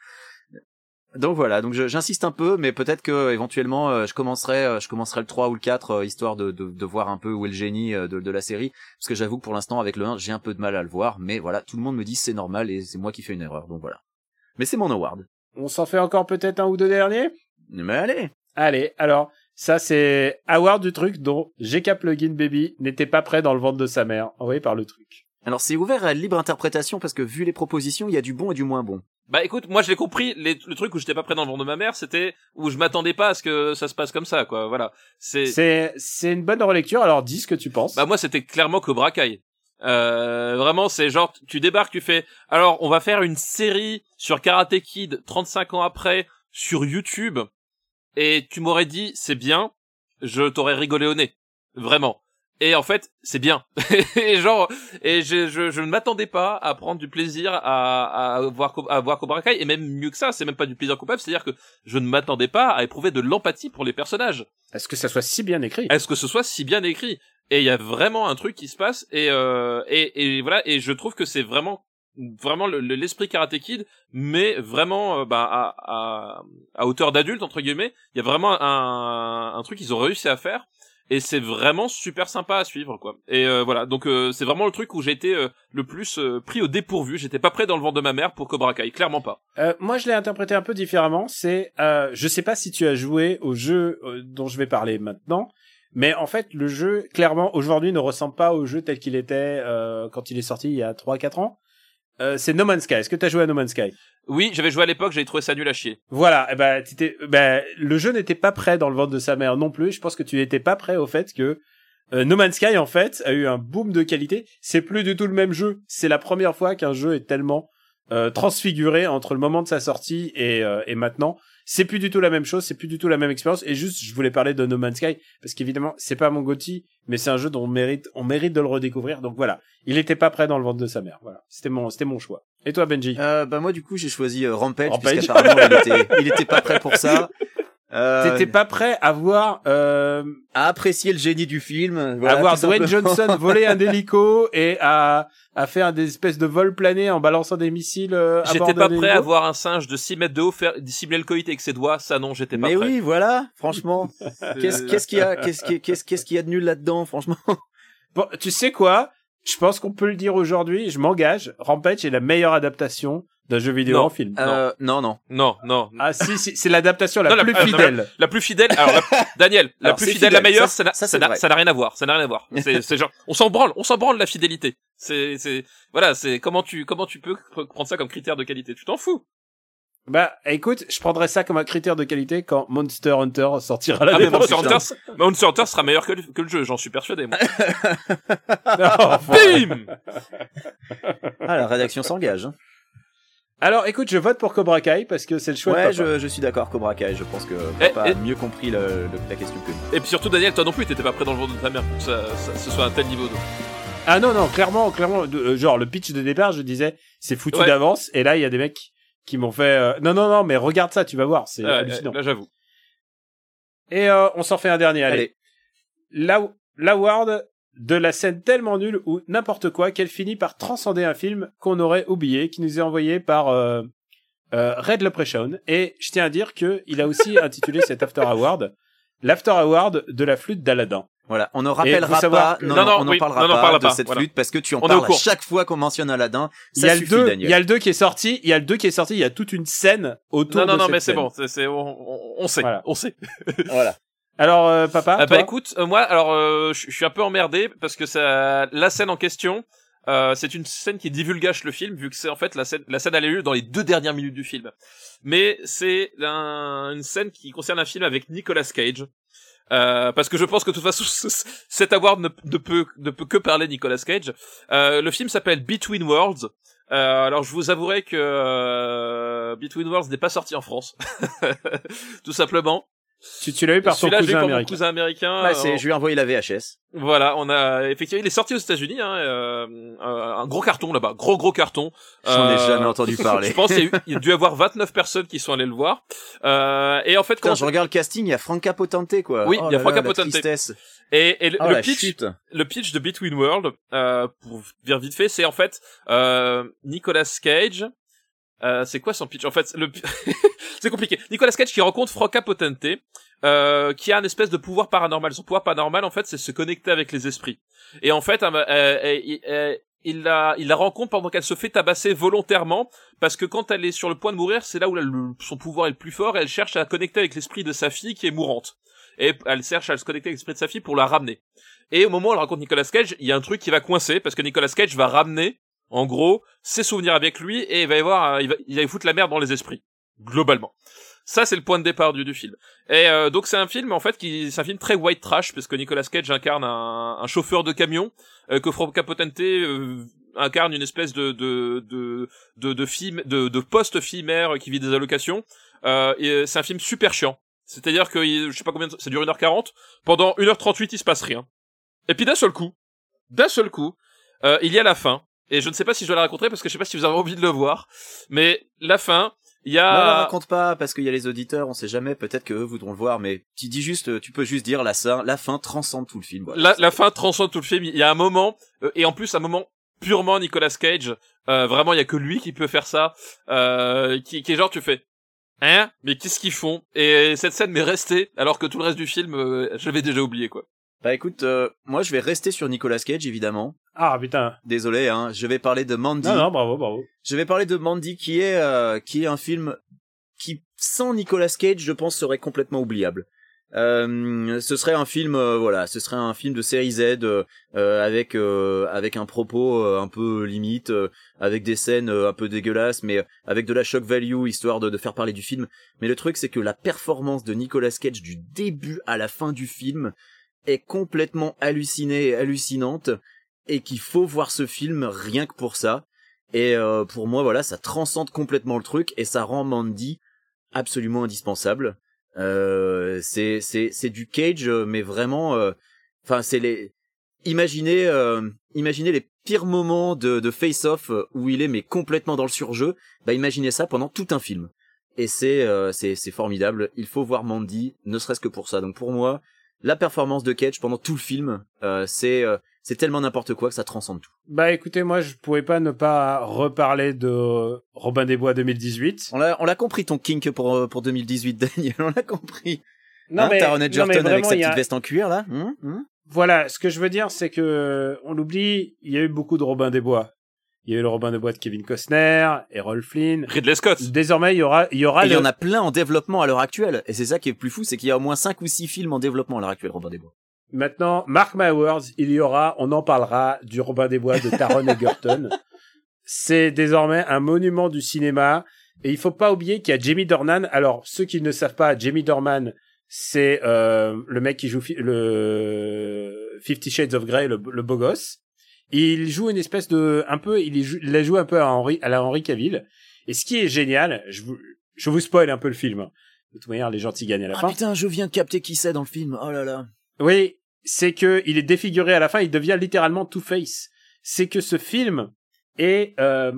Donc voilà, donc j'insiste un peu, mais peut-être que éventuellement euh, je commencerai, euh, je commencerai le 3 ou le 4 euh, histoire de, de, de voir un peu où est le génie euh, de, de la série, parce que j'avoue que pour l'instant avec le 1 j'ai un peu de mal à le voir, mais voilà, tout le monde me dit c'est normal et c'est moi qui fais une erreur, donc voilà. Mais c'est mon award. On s'en fait encore peut-être un ou deux derniers? Mais allez, Allez, alors, ça c'est award du truc dont GK Plugin Baby n'était pas prêt dans le ventre de sa mère, envoyé par le truc. Alors c'est ouvert à libre interprétation parce que vu les propositions, il y a du bon et du moins bon. Bah écoute, moi je l'ai compris. Les, le truc où j'étais pas prêt dans le ventre de ma mère, c'était où je m'attendais pas à ce que ça se passe comme ça, quoi. Voilà. C'est. C'est c'est une bonne relecture. Alors dis ce que tu penses. Bah moi c'était clairement Cobra Kai. Euh, vraiment, c'est genre tu débarques, tu fais. Alors on va faire une série sur Karate Kid 35 ans après sur YouTube, et tu m'aurais dit c'est bien, je t'aurais rigolé au nez, vraiment. Et en fait, c'est bien. et genre, et je, je, je ne m'attendais pas à prendre du plaisir à, à voir à voir Cobra Kai, et même mieux que ça, c'est même pas du plaisir coupable, c'est-à-dire que je ne m'attendais pas à éprouver de l'empathie pour les personnages. Est-ce que ça soit si bien écrit? Est-ce que ce soit si bien écrit? Et il y a vraiment un truc qui se passe et euh, et, et voilà et je trouve que c'est vraiment vraiment le- le- l'esprit Karate Kid mais vraiment euh, bah, à, à, à hauteur d'adulte entre guillemets il y a vraiment un, un truc qu'ils ont réussi à faire et c'est vraiment super sympa à suivre quoi. Et euh, voilà. Donc euh, c'est vraiment le truc où j'ai été euh, le plus euh, pris au dépourvu. J'étais pas prêt dans le vent de ma mère pour Cobra Kai. Clairement pas. Euh, moi, je l'ai interprété un peu différemment. C'est, euh, je sais pas si tu as joué au jeu dont je vais parler maintenant, mais en fait, le jeu, clairement, aujourd'hui, ne ressemble pas au jeu tel qu'il était quand il est sorti il y a 3-4 ans. Euh, c'est No Man's Sky. Est-ce que tu as joué à No Man's Sky? Oui j'avais joué à l'époque j'avais trouvé ça nul à chier Voilà. Eh ben, ben, le jeu n'était pas prêt dans le ventre de sa mère non plus. Je pense que tu n'étais pas prêt au fait que euh, No Man's Sky, en fait, a eu un boom de qualité. C'est plus du tout le même jeu. C'est la première fois qu'un jeu est tellement euh, transfiguré entre le moment de sa sortie et, euh, et maintenant. C'est plus du tout la même chose, c'est plus du tout la même expérience. Et juste, je voulais parler de No Man's Sky parce qu'évidemment, c'est pas mon Gotti, mais c'est un jeu dont on mérite, on mérite de le redécouvrir. Donc voilà, il était pas prêt dans le ventre de sa mère. Voilà, c'était mon, c'était mon choix. Et toi, Benji? Euh, bah moi du coup j'ai choisi euh, Rampage, Rampage. puisqu'apparemment il était, il était pas prêt pour ça. Euh, T'étais pas prêt à voir euh, à apprécier le génie du film. Voilà, à voir Dwayne simplement. Johnson voler un hélico et à, à faire des espèces de vols planés en balançant des missiles. euh, j'étais pas prêt à voir un singe de 6 mètres de haut faire dissimuler le coït avec ses doigts ça non j'étais pas Mais prêt oui, voilà, franchement. Qu'est-ce qu'est-ce qu'il y a, qu'est-ce qui- qu'est-ce qu'est-ce qu'il y a de nul là-dedans, franchement? Bon, tu sais quoi? Je pense qu'on peut le dire aujourd'hui. Je m'engage. Rampage est la meilleure adaptation d'un jeu vidéo Non. en film. euh, Non, non. Non, non. Ah si, si c'est l'adaptation la Non, la- plus ah, fidèle. La plus fidèle. Alors, la- Daniel, la Alors, plus fidèle, fidèle, la meilleure, ça, n'a- ça, rien à voir. Ça n'a rien à voir. C'est genre, on s'en branle, on s'en branle la fidélité. C'est, c'est, voilà, c'est comment tu, comment tu peux pr- prendre ça comme critère de qualité? Tu t'en fous. Bah écoute, je prendrais ça comme un critère de qualité quand Monster Hunter sortira Ah, l'année mais Monster. Hunter, Monster Hunter sera meilleur que le, que le jeu, j'en suis persuadé, moi. Non, enfin. Bim! Ah, la rédaction s'engage. hein. Alors écoute, je vote pour Cobra Kai parce que c'est le choix de Ouais, papa. je, je suis d'accord, Cobra Kai. Je pense que Eh, papa eh. a mieux compris le- le- la question que nous. Et puis surtout, Daniel, toi non plus, t'étais pas prêt dans le ventre de ta mère pour que ça, ça- ce soit un tel niveau de. Ah non non, clairement clairement de- euh, genre le pitch de départ, je disais c'est foutu Ouais. d'avance et là il y a des mecs qui m'ont fait euh, non non non mais regarde ça, tu vas voir, c'est hallucinant. là, j'avoue. Et euh, on s'en fait un dernier, allez. Allez. La l'award de la scène tellement nulle ou n'importe quoi qu'elle finit par transcender un film qu'on aurait oublié, qui nous est envoyé par euh, euh, Red Leprechaun. Et je tiens à dire que il a aussi intitulé cet After Award l'After Award de la flûte d'Aladin. Voilà, on ne rappellera pas, que- non, Non, non, non, on n'en oui, parlera non, pas de pas, cette voilà. flûte parce que tu en On parles à chaque fois qu'on mentionne Aladdin. Il y a le suffit, 2, Daniel. il y a le 2 qui est sorti, il y a le 2 qui est sorti, il y a toute une scène autour Non, non, de non, cette mais c'est bon, c'est, on, on- on sait, Voilà. on sait. Voilà. Alors euh, papa, Ah toi bah écoute, euh, moi alors euh, je suis un peu emmerdé parce que ça, la scène en question, euh, c'est une scène qui divulgage le film vu que c'est en fait la scène, la scène a lieu dans les deux dernières minutes du film. Mais c'est un- une scène qui concerne un film avec Nicolas Cage. Euh, parce que je pense que de toute façon ce- cet award ne, ne peut ne peut que parler Nicolas Cage. Euh, le film s'appelle Between Worlds. Euh, alors je vous avouerai que euh, Between Worlds n'est pas sorti en France, tout simplement. Tu, tu l'as eu par ton cousin par mon américain. cousin américain. Ouais, c'est, je lui ai envoyé la VHS. voilà, on a effectivement, il est sorti aux États-Unis, hein, euh, euh, un gros carton là-bas, gros gros carton. J'en ai Euh, jamais entendu parler. Je pense qu'il y, a eu- il y a dû avoir 29 personnes qui sont allées le voir. Euh, et en fait, Putain, quand je regarde le casting, il y a Franca Potente, quoi. Oui, Oh il y a la Potente. tristesse. et, et le, Oh, le pitch, chute. le pitch de Between World, euh, pour dire vite fait, c'est en fait euh, Nicolas Cage. Euh, c'est quoi son pitch? En fait, c'est compliqué. Nicolas Cage qui rencontre Franca Potente, euh, qui a un espèce de pouvoir paranormal. Son pouvoir paranormal, en fait, c'est se connecter avec les esprits. Et en fait, euh, il la, rencontre pendant qu'elle se fait tabasser volontairement, parce que quand elle est sur le point de mourir, c'est là où son pouvoir est le plus fort, et elle cherche à connecter avec l'esprit de sa fille qui est mourante. et elle cherche à se connecter avec l'esprit de sa fille pour la ramener. Et au moment où elle rencontre Nicolas Cage, il y a un truc qui va coincer parce que Nicolas Cage va ramener, en gros, ses souvenirs avec lui et il va y voir, il va, il va y foutre la merde dans les esprits, globalement. Ça, c'est le point de départ du, du film. Et euh, donc c'est un film en fait qui c'est un film très white trash parce que Nicolas Cage incarne un, un chauffeur de camion euh, que Franck Capotente euh, incarne une espèce de de de de fille, de, de poste fille qui vit des allocations. Euh, et c'est un film super chiant. C'est-à-dire que je sais pas combien ça dure 1h40, pendant 1h38 il se passe rien. Et puis d'un seul coup, d'un seul coup, euh, il y a la fin. Et je ne sais pas si je dois la raconter parce que je sais pas si vous avez envie de le voir. Mais la fin, il y a... non, raconte pas, parce qu'il y a les auditeurs, on sait jamais, peut-être que eux voudront le voir, mais tu dis juste, euh, tu peux juste dire la, fin- la fin transcende tout le film. Voilà. la, la fin transcende tout le film. Il y a un moment, euh, et en plus un moment purement Nicolas Cage. Euh, vraiment, il y a que lui qui peut faire ça. Euh, qui, qui est genre, tu fais, hein Mais qu'est-ce qu'ils font? Et cette scène m'est restée, alors que tout le reste du film, euh, je l'avais déjà oublié, quoi. Bah écoute, euh, moi je vais rester sur Nicolas Cage, évidemment. Ah putain. Désolé, hein, je vais parler de Mandy. Non, non, bravo, bravo. Je vais parler de Mandy, qui est, euh, qui est un film qui, sans Nicolas Cage, je pense, serait complètement oubliable. Euh, ce serait un film, euh, voilà, ce serait un film de série Z euh, euh, avec euh, avec un propos un peu limite, euh, avec des scènes un peu dégueulasses, mais avec de la shock value histoire de, de faire parler du film. Mais le truc, c'est que la performance de Nicolas Cage du début à la fin du film est complètement hallucinée et hallucinante, et qu'il faut voir ce film rien que pour ça. Et euh, pour moi, voilà, ça transcende complètement le truc et ça rend Mandy absolument indispensable. Euh, c'est c'est c'est du Cage, euh, mais vraiment, euh, enfin c'est les. Imaginez euh, imaginez les pires moments de, de Face Off où il est mais complètement dans le surjeu. Bah imaginez ça pendant tout un film. Et c'est c'est c'est formidable. Il faut voir Mandy, ne serait-ce que pour ça. Donc pour moi, la performance de Cage pendant tout le film, c'est c'est tellement n'importe quoi que ça transcende tout. Bah écoutez, moi je pouvais pas ne pas reparler de Robin des Bois 2018. On l'a, on l'a compris ton kink pour euh, pour 2018, Daniel. On l'a compris. Non hein, mais, Taron non, mais avec sa a- petite veste en cuir là. Hum, hum. Voilà, ce que je veux dire, c'est que on l'oublie, il y a eu beaucoup de Robin des Bois. Il y a eu le Robin des Bois de Kevin Costner, Errol Flynn. Ridley Scott. Désormais, il y aura, il y aura Et il y en a plein en développement à l'heure actuelle. Et c'est ça qui est le plus fou, c'est qu'il y a au moins 5 ou 6 films en développement à l'heure actuelle, Robin des Bois. Maintenant, mark my words, il y aura, on en parlera, du Robin des Bois de Taron Egerton. C'est désormais un monument du cinéma. Et il faut pas oublier qu'il y a Jamie Dornan. Alors, ceux qui ne savent pas, Jamie Dornan, c'est euh, le mec qui joue le Fifty Shades of Grey, le, le beau gosse. Il joue une espèce de, un peu, il, joue, il la joue un peu à Henry, à la Henry Cavill. Et ce qui est génial, je vous, je vous spoil un peu le film. De toute manière, les gentils gagnent à la Ah fin. putain, je viens de capter qui c'est dans le film. Oh là là. Oui, c'est que il est défiguré à la fin, il devient littéralement Two Face. C'est que ce film est euh,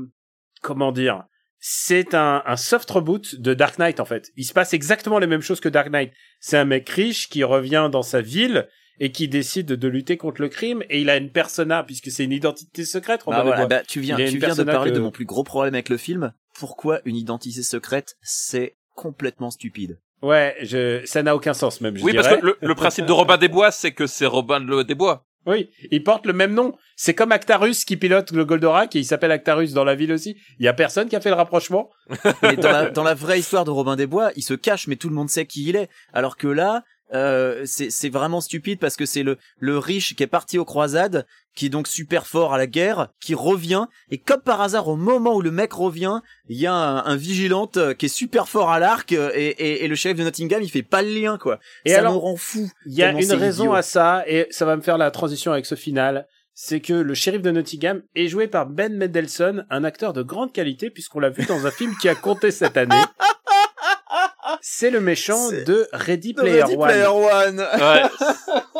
comment dire, c'est un, un soft reboot de Dark Knight en fait. Il se passe exactement les mêmes choses que Dark Knight. C'est un mec riche qui revient dans sa ville et qui décide de lutter contre le crime et il a une persona puisque c'est une identité secrète. Ah, voilà, bah, tu viens, tu viens de parler que- de mon plus gros problème avec le film. Pourquoi une identité secrète, c'est complètement stupide. Ouais, je, ça n'a aucun sens même. Je Oui, parce que le, le principe de Robin des Bois, c'est que c'est Robin de- des Bois. Oui, il porte le même nom. C'est comme Actarus qui pilote le Goldorak et il s'appelle Actarus dans la ville aussi. Il y a personne qui a fait le rapprochement. Mais dans la, dans la vraie histoire de Robin des Bois, il se cache, mais tout le monde sait qui il est. Alors que là, euh, c'est vraiment stupide parce que c'est le, le riche qui est parti aux croisades, qui est donc super fort à la guerre, qui revient, et comme par hasard, au moment où le mec revient, il y a un, un vigilante euh, qui est super fort à l'arc, euh, et, et, et le chef de Nottingham, il fait pas le lien, quoi. Et ça alors, rend fou. Il y a une raison idiot. à ça et ça va me faire la transition avec ce final. C'est que le shérif de Nottingham est joué par Ben Mendelsohn, un acteur de grande qualité puisqu'on l'a vu dans un film qui a compté cette année. C'est le méchant de Ready Player Ready One. Player One. Ouais.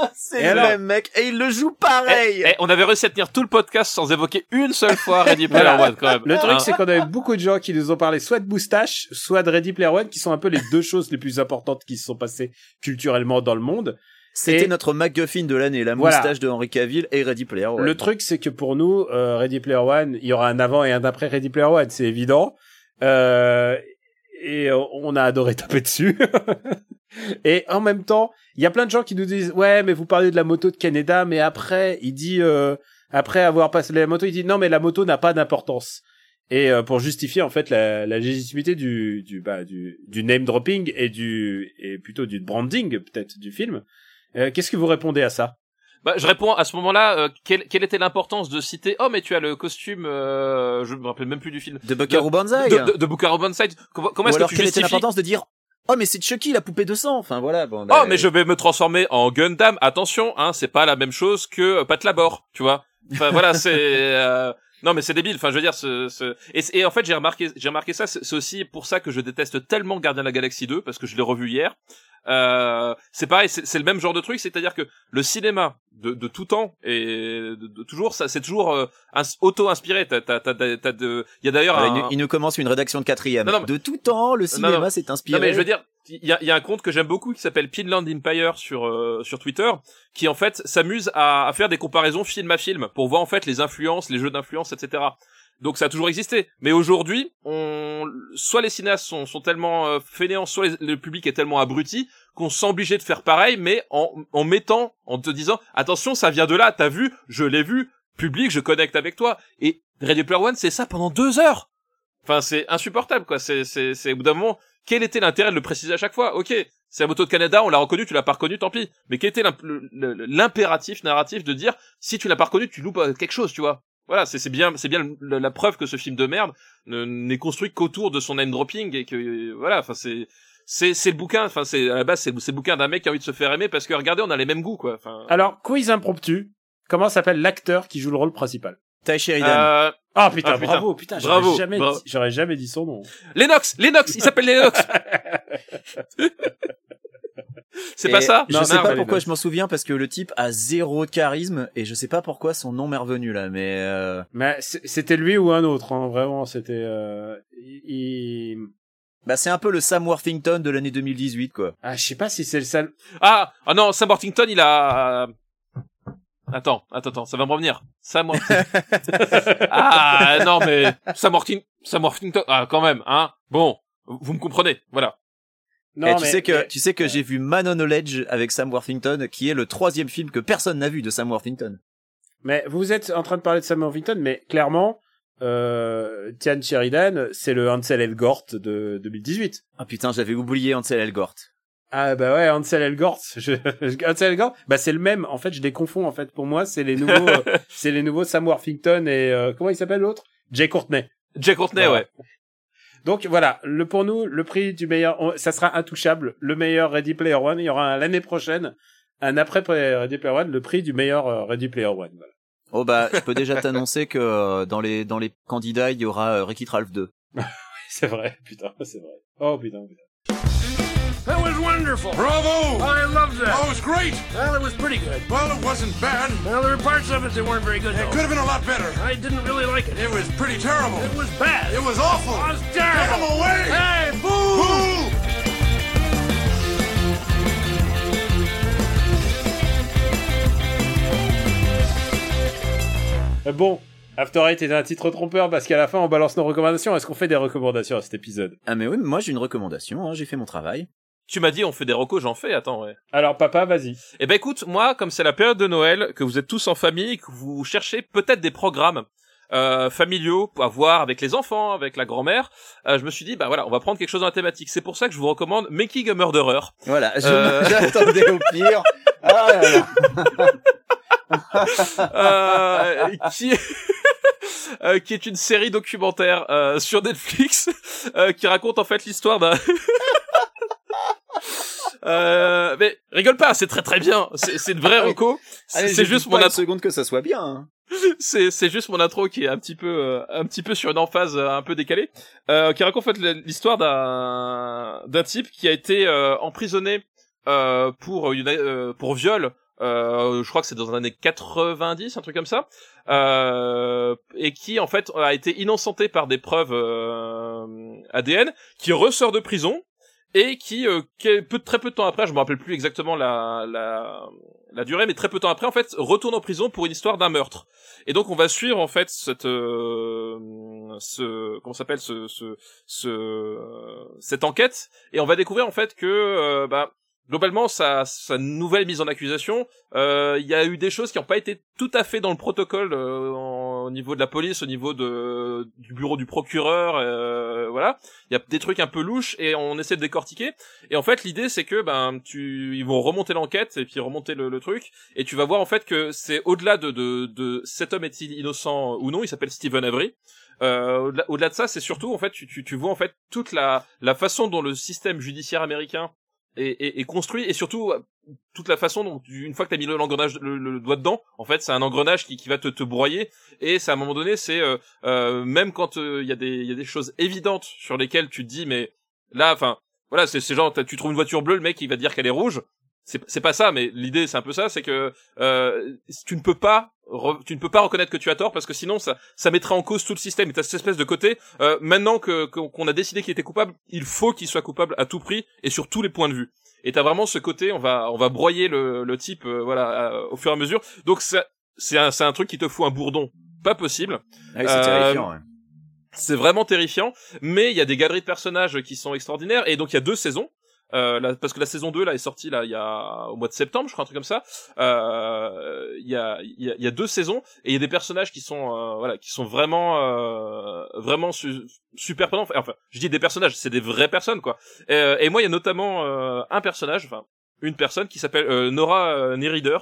c'est Et le alors même mec, et il le joue pareil. Eh, eh, on avait réussi à tenir tout le podcast sans évoquer une seule fois Ready Player Voilà. One, quand même. Le truc, Hein. c'est qu'on avait beaucoup de gens qui nous ont parlé soit de Moustache, soit de Ready Player One, qui sont un peu les deux choses les plus importantes qui se sont passées culturellement dans le monde. C'était Et- notre MacGuffin de l'année, la Voilà. moustache de Henry Cavill et Ready Player One. Le truc, c'est que pour nous, euh, Ready Player One, il y aura un avant et un après Ready Player One, c'est évident. Euh, et euh, on a adoré taper dessus. et en même temps, il y a plein de gens qui nous disent, ouais, mais vous parlez de la moto de Canada, mais après, il dit, euh, après avoir passé la moto, il dit, non, mais la moto n'a pas d'importance. et euh, pour justifier en fait la, légitimité du du bah du, du name dropping et du et plutôt du branding peut-être du film. Qu'est-ce que vous répondez à ça? Bah, je réponds à ce moment-là. euh, quelle, quelle était l'importance de citer Oh, mais tu as le costume. euh, je me rappelle même plus du film. De Buckaroo Banzai. De, de, de Buckaroo Banzai. Comment, comment est-ce que tu quelle était justifies l'importance de dire Oh mais c'est Chucky la poupée de sang. Enfin voilà. Bon, Oh, mais je vais me transformer en Gundam. Attention, hein, c'est pas la même chose que euh, Pat Labor, tu vois. Enfin voilà, c'est. euh, Non mais c'est débile. Enfin je veux dire, ce, ce... Et, et en fait j'ai remarqué, j'ai remarqué ça. C'est aussi pour ça que je déteste tellement Gardien de la Galaxie 2 parce que je l'ai revu hier. Euh, c'est pareil, c'est le même genre de truc, c'est-à-dire que le cinéma de, de tout temps et de, de toujours, ça c'est toujours euh, ins- auto-inspiré. T'as, t'as, t'as, de, il y a d'ailleurs un... il, nous- il nous commence une rédaction de quatrième. Non, non, mais- De tout temps, le cinéma s'est inspiré. Non mais je veux dire, il y a, y a un compte que j'aime beaucoup qui s'appelle Pinland Empire sur euh, sur Twitter, qui en fait s'amuse à, à faire des comparaisons film à film pour voir en fait les influences, les jeux d'influence, etc. Donc ça a toujours existé. Mais aujourd'hui, on soit les cinéastes sont, tellement euh, fainéants, soit le public est tellement abruti qu'on se sent obligé de faire pareil, mais en, mettant, en te disant attention, ça vient de là, t'as vu, je l'ai vu, public, je connecte avec toi. Et Ready Player One, c'est ça pendant deux heures. Enfin, c'est insupportable, quoi. C'est, c'est, au bout d'un moment, quel était l'intérêt de le préciser à chaque fois? Ok, c'est la moto de Canada, on l'a reconnu, tu l'as pas reconnu, tant pis. Mais quel était l'impératif narratif de dire si tu l'as pas reconnu, tu loupes quelque chose, tu vois? Voilà, c'est, c'est bien, c'est bien le- la preuve que ce film de merde ne- n'est construit qu'autour de son name dropping et que euh, voilà, enfin c'est. C'est, c'est le bouquin, enfin c'est à la base c'est, c'est le bouquin d'un mec qui a envie de se faire aimer parce que regardez on a les mêmes goûts quoi. Enfin, Alors quiz impromptu. Comment s'appelle l'acteur qui joue le rôle principal? Ty Sheridan. euh, Ah putain, Ah, putain. bravo, putain, Bravo, j'aurais jamais, bravo. dit- j'aurais jamais dit son nom. Lennox, Lennox, il s'appelle Lennox. c'est pas ça Je Non, sais non, pas pourquoi je m'en souviens parce que le type a zéro de charisme et je sais pas pourquoi son nom m'est revenu là, mais euh, Mais c'était lui ou un autre, hein, vraiment, c'était. Euh, il- bah c'est un peu le Sam Worthington de l'année 2018 quoi. Ah, je sais pas si c'est le seul. Ah, ah non, Sam Worthington, il a. Attends, attends, attends, ça va me revenir. Sam Worthington. ah non, mais Sam Worthington, Sam Worthington. Ah quand même, hein. Bon, vous me comprenez, voilà. Non, et tu mais- sais que mais- tu sais que j'ai vu Man on a Ledge avec Sam Worthington, qui est le troisième film que personne n'a vu de Sam Worthington. Mais vous êtes en train de parler de Sam Worthington, mais clairement, euh, Tian Sheridan, c'est le Hansel Elgort de 2018. Ah putain, j'avais oublié Ansel Elgort. Ah bah ouais, Hansel Elgort. Je... Hansel Elgort, bah c'est le même. En fait, je les confonds. En fait, pour moi, c'est les nouveaux, euh, c'est les nouveaux Sam Worthington et euh, comment il s'appelle l'autre? Jay Courtney. Jack Courtney, Voilà. ouais. Donc voilà, le pour nous, le prix du meilleur, on- ça sera intouchable. Le meilleur Ready Player One, il y aura l'année prochaine un après Ready Player One, le prix du meilleur euh, Ready Player One. Voilà. Oh bah, je peux déjà t'annoncer que euh, dans les dans les candidats, il y aura euh, Wreck-It Ralph 2. C'est vrai, putain, c'est vrai. Oh putain, putain. That was wonderful. Bravo! I loved that. Oh, it was great. Well, it was pretty good. Well, it wasn't bad. Well, there were parts of it that weren't very good, It could have been a lot better. I didn't really like it. It was pretty terrible. It was bad. It was awful. It was Get terrible. him away! Hey, boo! Boo! Euh, bon, After Eight est un titre trompeur parce qu'à la fin on balance nos recommandations. Est-ce qu'on fait des recommandations à cet épisode? Ah mais oui, moi j'ai une recommandation, hein, j'ai fait mon travail. Tu m'as dit on fait des recos, j'en fais. Attends, ouais. Alors papa, vas-y. Eh ben écoute, moi, comme c'est la période de Noël, que vous êtes tous en famille, que vous cherchez peut-être des programmes euh, familiaux à voir avec les enfants, avec la grand-mère, euh, je me suis dit, bah voilà, on va prendre quelque chose dans la thématique. C'est pour ça que je vous recommande Making a Murderer. Voilà, je Euh. j'attendais au pire. Ah là là. euh, qui est euh, qui est une série documentaire euh, sur Netflix euh, qui raconte en fait l'histoire d'un Euh, mais rigole pas, c'est très très bien. C'est une vraie Ah reco. C'est juste mon intro. seconde que ça soit bien. hein. C'est c'est juste mon intro qui est un petit peu euh, un petit peu sur une emphase euh, un peu décalée, euh, qui raconte en fait l'histoire d'un d'un type qui a été euh, emprisonné euh, pour une euh, pour viol. Euh, je crois que c'est dans les années 90, un truc comme ça, euh, et qui en fait a été innocenté par des preuves euh, ADN, qui ressort de prison et qui, euh, très peu de temps après, je me rappelle plus exactement la, la, durée, mais très peu de temps après, en fait, retourne en prison pour une histoire d'un meurtre. Et donc on va suivre en fait cette, euh, ce, comment s'appelle, ce, cette enquête, et on va découvrir en fait que, euh, bah, globalement, sa, sa nouvelle mise en accusation, euh, il y a eu des choses qui n'ont pas été tout à fait dans le protocole euh, au niveau de la police, au niveau de du bureau du procureur, euh, voilà. Il y a des trucs un peu louches et on essaie de décortiquer. Et en fait, l'idée c'est que ben tu ils vont remonter l'enquête et puis remonter le, le, truc et tu vas voir en fait que c'est au-delà de, de de cet homme est-il innocent ou non. Il s'appelle Stephen Avery. Euh, au-delà, de ça, c'est surtout en fait tu, tu, tu vois en fait toute la la façon dont le système judiciaire américain est, est, construit. Et surtout toute la façon dont une fois que t'as mis l'engrenage le, le, doigt dedans en fait c'est un engrenage qui, qui va te, te broyer. Et c'est à un moment donné c'est euh, euh, même quand il euh, y a des y a des choses évidentes sur lesquelles tu te dis mais là enfin voilà c'est genre tu trouves une voiture bleue le mec il va te dire qu'elle est rouge c'est c'est pas ça mais l'idée c'est un peu ça c'est que euh, tu ne peux pas tu ne peux pas reconnaître que tu as tort parce que sinon ça ça mettrait en cause tout le système. Et t'as cette espèce de côté euh, maintenant que qu'on a décidé qu'il était coupable il faut qu'il soit coupable à tout prix et sur tous les points de vue. Et t'as vraiment ce côté on va on va broyer le, le type euh, voilà euh, au fur et à mesure. Donc c'est un c'est un truc qui te fout un bourdon pas possible. Ah oui, c'est terrifiant ouais. c'est vraiment terrifiant mais il y a des galeries de personnages qui sont extraordinaires et donc il y a deux saisons euh, parce que la saison 2 là est sortie là il y a au mois de septembre je crois un truc comme ça. Euh, il y a y a, y a deux saisons et il y a des personnages qui sont euh, voilà qui sont vraiment euh, vraiment su super prenants. Enfin je dis des personnages c'est des vraies personnes quoi. Et, euh, et moi il y a notamment un personnage enfin une personne qui s'appelle Nora Nerider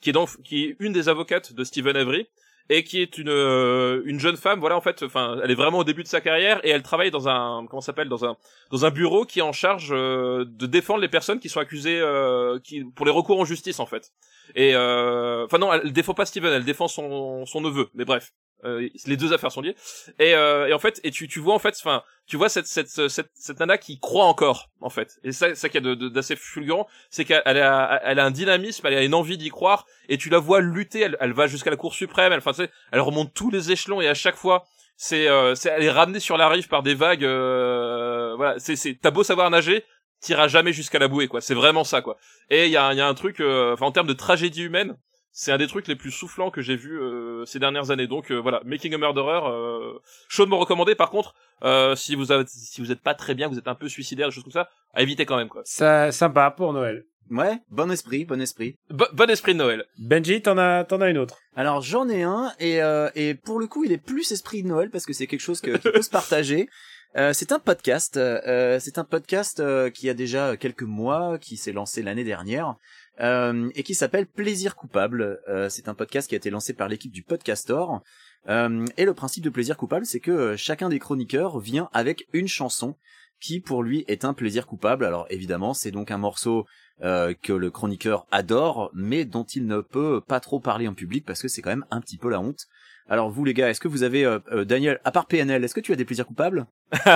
qui est donc qui est une des avocates de Stephen Avery et qui est une euh, une jeune femme voilà en fait enfin elle est vraiment au début de sa carrière et elle travaille dans un comment s'appelle dans un dans un bureau qui est en charge euh, de défendre les personnes qui sont accusées euh, qui pour les recours en justice en fait et enfin non elle défend pas Steven elle défend son son neveu. Mais bref euh, les deux affaires sont liées. Et, euh, et en fait et tu tu vois en fait enfin tu vois cette cette cette cette nana qui croit encore en fait. Et ça ça qui est d'assez fulgurant c'est qu'elle a elle a un dynamisme elle a une envie d'y croire et tu la vois lutter. Elle, elle va jusqu'à la cour suprême elle enfin tu elle remonte tous les échelons et à chaque fois c'est euh, elle est ramenée sur la rive par des vagues euh, voilà. C'est c'est t'as beau savoir nager t'iras jamais jusqu'à la bouée quoi c'est vraiment ça quoi et il y a y a un truc euh, enfin en termes de tragédie humaine c'est un des trucs les plus soufflants que j'ai vu euh, ces dernières années. Donc euh, voilà, Making a Murderer, euh, chaudement recommandé. Par contre, euh, si vous avez, si vous êtes pas très bien, vous êtes un peu suicidaire, des choses comme ça, à éviter quand même quoi. Ça sympa pour Noël. Ouais, bon esprit, bon esprit. bon esprit de Noël. Benji, t'en as, t'en as une autre. Alors j'en ai un et euh, et pour le coup il est plus esprit de Noël parce que c'est quelque chose que, qui peut se partager. Euh, c'est un podcast. Euh, c'est un podcast euh, qui a déjà quelques mois, qui s'est lancé l'année dernière, euh, et qui s'appelle Plaisir coupable. Euh, c'est un podcast qui a été lancé par l'équipe du Podcastor. Euh, et le principe de Plaisir coupable, c'est que chacun des chroniqueurs vient avec une chanson qui pour lui est un plaisir coupable. Alors évidemment, c'est donc un morceau que le chroniqueur adore, mais dont il ne peut pas trop parler en public parce que c'est quand même un petit peu la honte. Alors vous les gars, est-ce que vous avez Daniel, à part PNL, est-ce que tu as des plaisirs coupables?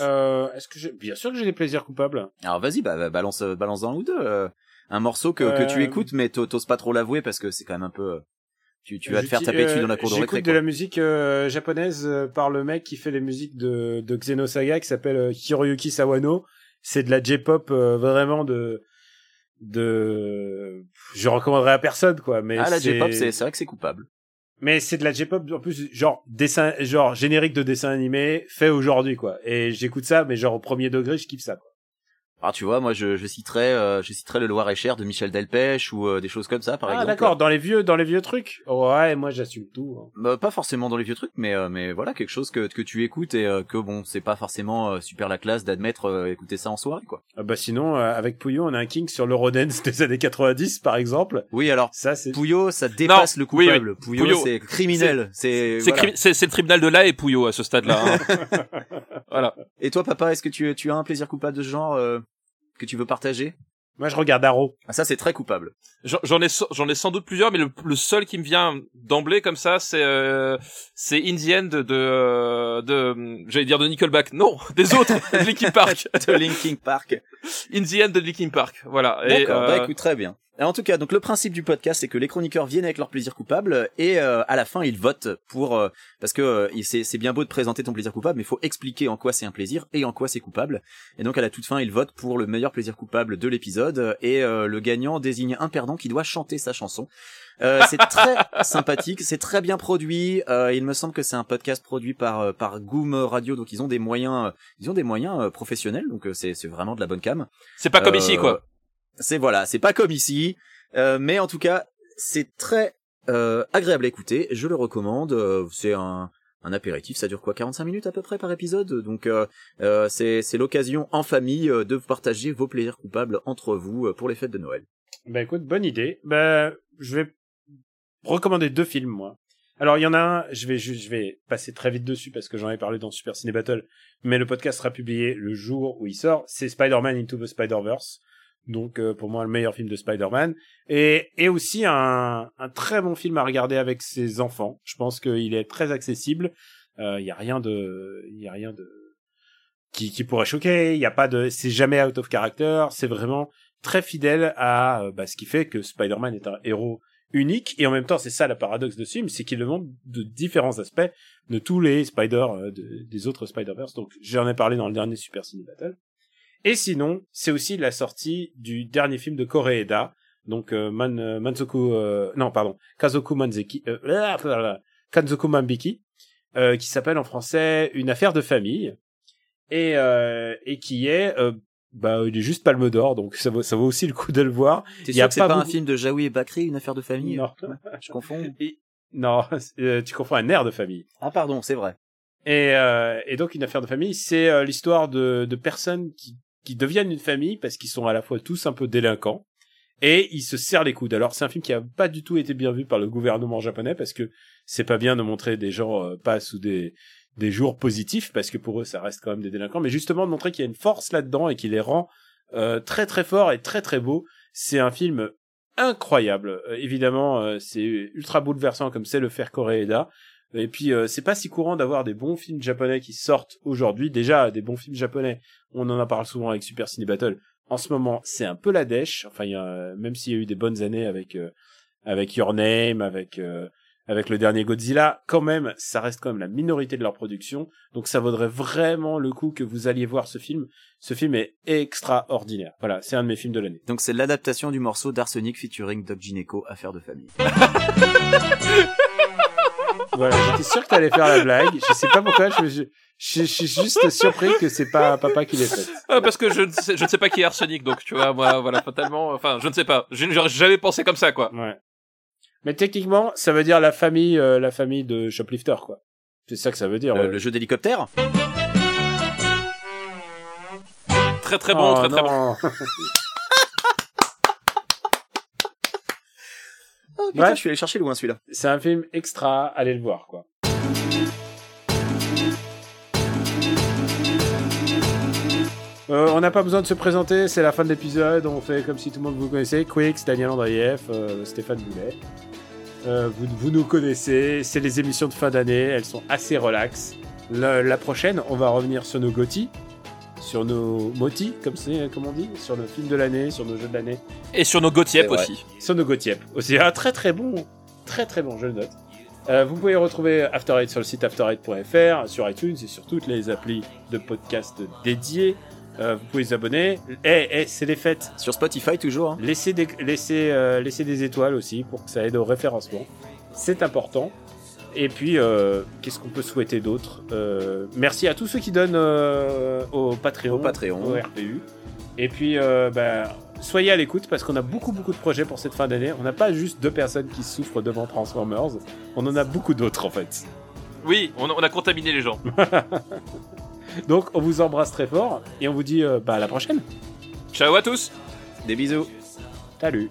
Euh, Est-ce que bien sûr que j'ai des plaisirs coupables. Alors vas-y, bah, balance balance dans un ou deux un morceau que, que tu écoutes mais t'oses pas trop l'avouer parce que c'est quand même un peu tu, tu vas te faire taper dessus dans la cour de récré. J'écoute de la musique euh, japonaise euh, par le mec qui fait les musiques de, de Xenosaga qui s'appelle euh, Hiroyuki Sawano. C'est de la J-pop vraiment de de je recommanderais à personne quoi mais ah la J-pop c'est c'est vrai que c'est coupable mais c'est de la J-pop en plus genre dessin genre générique de dessin animé fait aujourd'hui quoi. Et j'écoute ça mais genre au premier degré je kiffe ça quoi ah, tu vois, moi, je, je citerais, euh, je citerais le Loir-et-Cher de Michel Delpech ou euh, des choses comme ça, par ah, exemple. Ah, d'accord, dans les vieux, dans les vieux trucs. Ouais, moi, j'assume tout. Hein. Bah, pas forcément dans les vieux trucs, mais euh, mais voilà, quelque chose que que tu écoutes et que bon, c'est pas forcément super la classe d'admettre écouter ça en soirée, quoi. Ah bah sinon, avec Pouillot, on a un king sur l'Eurodance des années 90, par exemple. Oui, alors ça, c'est Pouillot, ça dépasse le coupable. Pouillot, c'est criminel. C'est c'est le tribunal de là et Pouillot à ce stade-là. Hein. voilà. Et toi, papa, est-ce que tu tu as un plaisir coupable de ce genre que tu veux partager? Moi, je regarde Arrow. Ah, ça, c'est très coupable. J'en ai, j'en ai sans doute plusieurs, mais le, seul qui me vient d'emblée comme ça, c'est euh, c'est Indian de de, de j'allais dire de Nickelback. Non, des autres, de Linkin Park. de Linkin Park. Indian de Linkin Park. Voilà. D'accord. Bah euh, écoute, très bien en tout cas, donc le principe du podcast, c'est que les chroniqueurs viennent avec leur plaisir coupable et euh, à la fin ils votent pour euh, parce que euh, c'est bien beau de présenter ton plaisir coupable, mais il faut expliquer en quoi c'est un plaisir et en quoi c'est coupable. Et donc à la toute fin, ils votent pour le meilleur plaisir coupable de l'épisode et le gagnant désigne un perdant qui doit chanter sa chanson. c'est très sympathique, c'est très bien produit. il me semble que c'est un podcast produit par par Goom Radio, donc ils ont des moyens, ils ont des moyens professionnels, donc c'est c'est vraiment de la bonne cam. C'est pas comme ici quoi. C'est voilà, c'est pas comme ici, euh, mais en tout cas, c'est très euh, agréable à écouter, je le recommande. euh, c'est un, un apéritif, ça dure quoi 45 minutes à peu près par épisode? Donc euh, euh, c'est l'occasion en famille euh, de partager vos plaisirs coupables entre vous pour les fêtes de Noël. Bah écoute, bonne idée. Bah je vais recommander deux films moi. Alors il y en a un, je vais je vais passer très vite dessus parce que j'en ai parlé dans Super Ciné Battle, mais le podcast sera publié le jour où il sort. C'est Spider-Man Into the Spider-Verse. Donc euh, pour moi le meilleur film de Spider-Man et et aussi un un très bon film à regarder avec ses enfants. Je pense qu'il est très accessible. Euh, Il y a rien de y a rien de qui qui pourrait choquer. Il y a pas de c'est jamais out of character. C'est vraiment très fidèle à euh, bah, ce qui fait que Spider-Man est un héros unique et en même temps c'est ça le paradoxe de ce film c'est qu'il le montre de différents aspects de tous les Spider euh, de- des autres Spider-Verse donc j'en ai parlé dans le dernier Super Ciné Battle et sinon c'est aussi la sortie du dernier film de Koreeda. Donc euh, Man, euh, Manzoku euh, non pardon Kazoku Manzeki euh, ah, Kanzoku Mambiki euh, qui s'appelle en français Une affaire de famille. Et et qui est bah il est juste Palme d'Or donc ça vaut ça vaut aussi le coup de le voir. T'es Il y a sûr que c'est pas un film de Jaoui et Bakri, une affaire de famille non. Je confonds. Et- non euh, tu confonds un air de famille. Ah pardon, c'est vrai. et euh, et donc une affaire de famille c'est euh, l'histoire de de personnes qui qui deviennent une famille parce qu'ils sont à la fois tous un peu délinquants et ils se serrent les coudes. Alors c'est un film qui a pas du tout été bien vu par le gouvernement japonais parce que c'est pas bien de montrer des gens euh, pas sous des des jours positifs parce que pour eux ça reste quand même des délinquants, mais justement de montrer qu'il y a une force là-dedans et qui les rend euh, très très forts et très très beaux. C'est un film incroyable. Euh, évidemment, c'est ultra bouleversant comme c'est le faire Koreeda. Et puis euh, c'est pas si courant d'avoir des bons films japonais qui sortent aujourd'hui. Déjà des bons films japonais, on en en parle souvent avec Super Ciné Battle. En ce moment, c'est un peu la dèche. Enfin, il y a, même s'il y a eu des bonnes années avec euh, avec Your Name, avec euh, avec le dernier Godzilla, quand même, ça reste quand même la minorité de leur production. Donc ça vaudrait vraiment le coup que vous alliez voir ce film. Ce film est extraordinaire. Voilà, c'est un de mes films de l'année. Donc c'est l'adaptation du morceau d'Arsenic featuring Doc Gineco, affaire de famille. Voilà, j'étais sûr que t'allais faire la blague. Je sais pas pourquoi. Je, je, je, je suis juste surpris que c'est pas papa qui l'ait faite. Ah, parce que je ne sais, je ne sais pas qui est Arsenic, donc tu vois, moi, voilà, fatalement, enfin, je ne sais pas. Je n'aurais jamais pensé comme ça, quoi. Ouais. Mais techniquement, ça veut dire la famille, euh, la famille de shoplifter, quoi. C'est ça que ça veut dire. Ouais. le jeu d'hélicoptère Très très bon, Oh, très très bon. non. putain, Ouais. je suis allé chercher loin celui-là. C'est un film extra. Allez le voir, quoi. Euh, on n'a pas besoin de se présenter, c'est la fin de l'épisode, on fait comme si tout le monde vous connaissait. Quicks, Daniel Andreev, euh, Stéphane Boulet. Euh, vous, vous nous connaissez, c'est les émissions de fin d'année, elles sont assez relax. La, la prochaine, on va revenir sur nos GOTY, sur nos MOTI, comme, c'est, comme on dit, sur nos films de l'année, sur nos jeux de l'année, Et sur nos vrai. aussi. sur nos GOTYEP. Aussi, un très très bon, très très bon, je le note. Euh, vous pouvez retrouver After Eight sur le site after8.fr, sur iTunes et sur toutes les applis de podcast dédiées. Euh, vous pouvez vous abonner. Eh, eh, c'est les fêtes. Sur Spotify toujours. Hein. Laissez des, laissez, euh, laissez des étoiles aussi pour que ça aide au référencement. C'est important. Et puis, euh, qu'est-ce qu'on peut souhaiter d'autre Euh, Merci à tous ceux qui donnent euh, au Patreon. Au Patreon. Au RPU. Et puis, euh, bah, soyez à l'écoute parce qu'on a beaucoup, beaucoup de projets pour cette fin d'année. On n'a pas juste deux personnes qui souffrent devant Transformers. On en a beaucoup d'autres, en fait. Oui, on, on a contaminé les gens. Donc, on vous embrasse très fort et on vous dit euh, bah, à la prochaine. Ciao à tous Des bisous. Salut.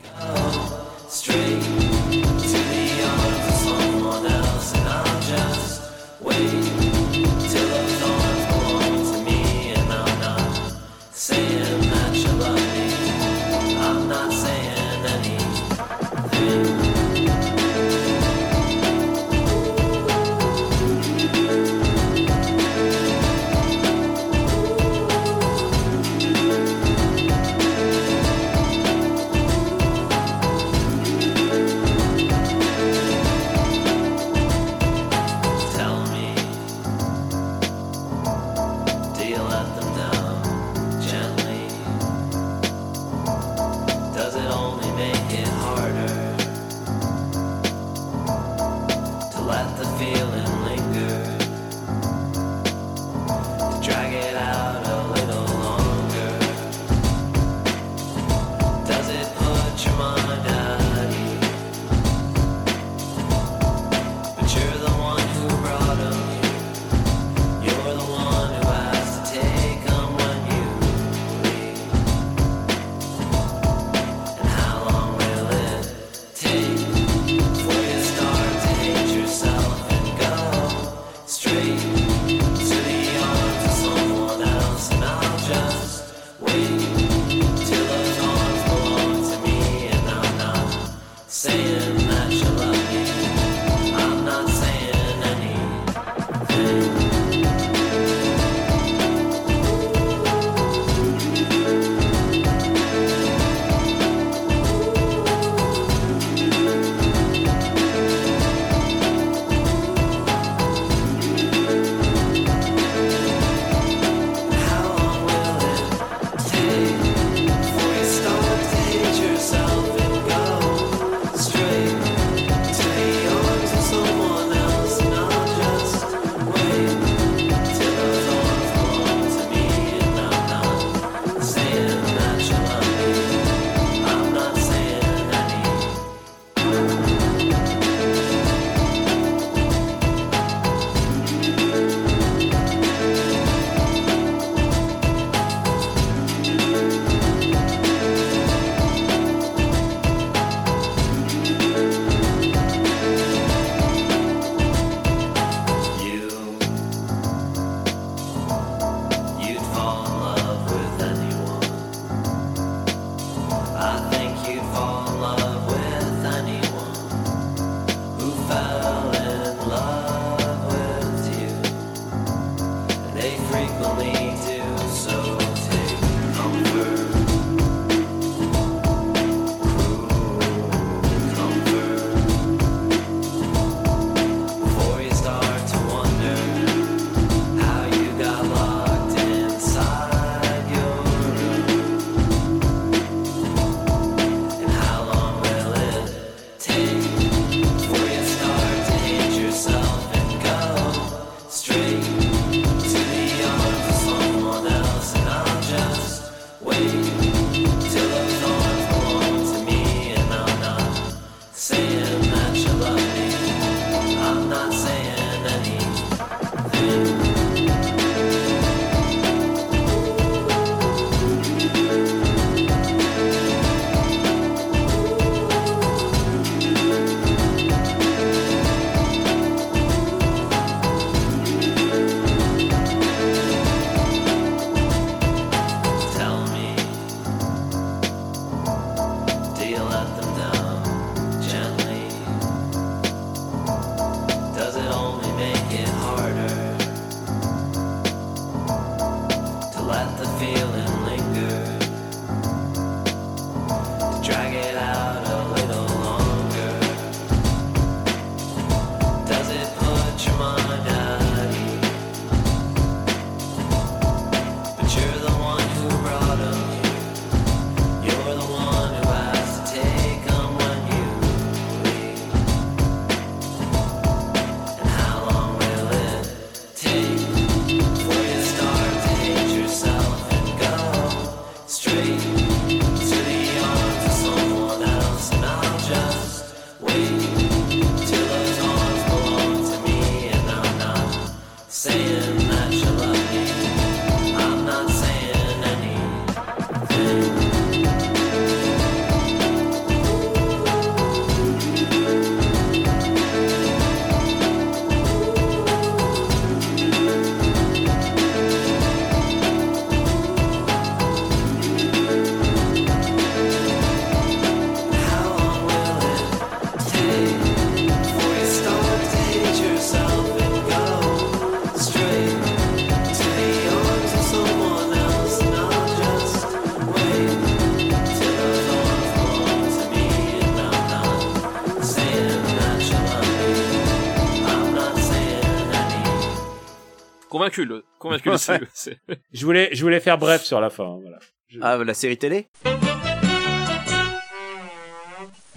Convaincu, le, convaincu le c'est- Je voulais, je voulais faire bref sur la fin. hein, Voilà. Je- Ah, la série télé?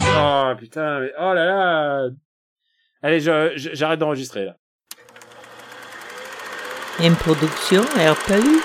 Oh putain, mais oh là là. Allez, je- je- j'arrête d'enregistrer là. Une production RPU.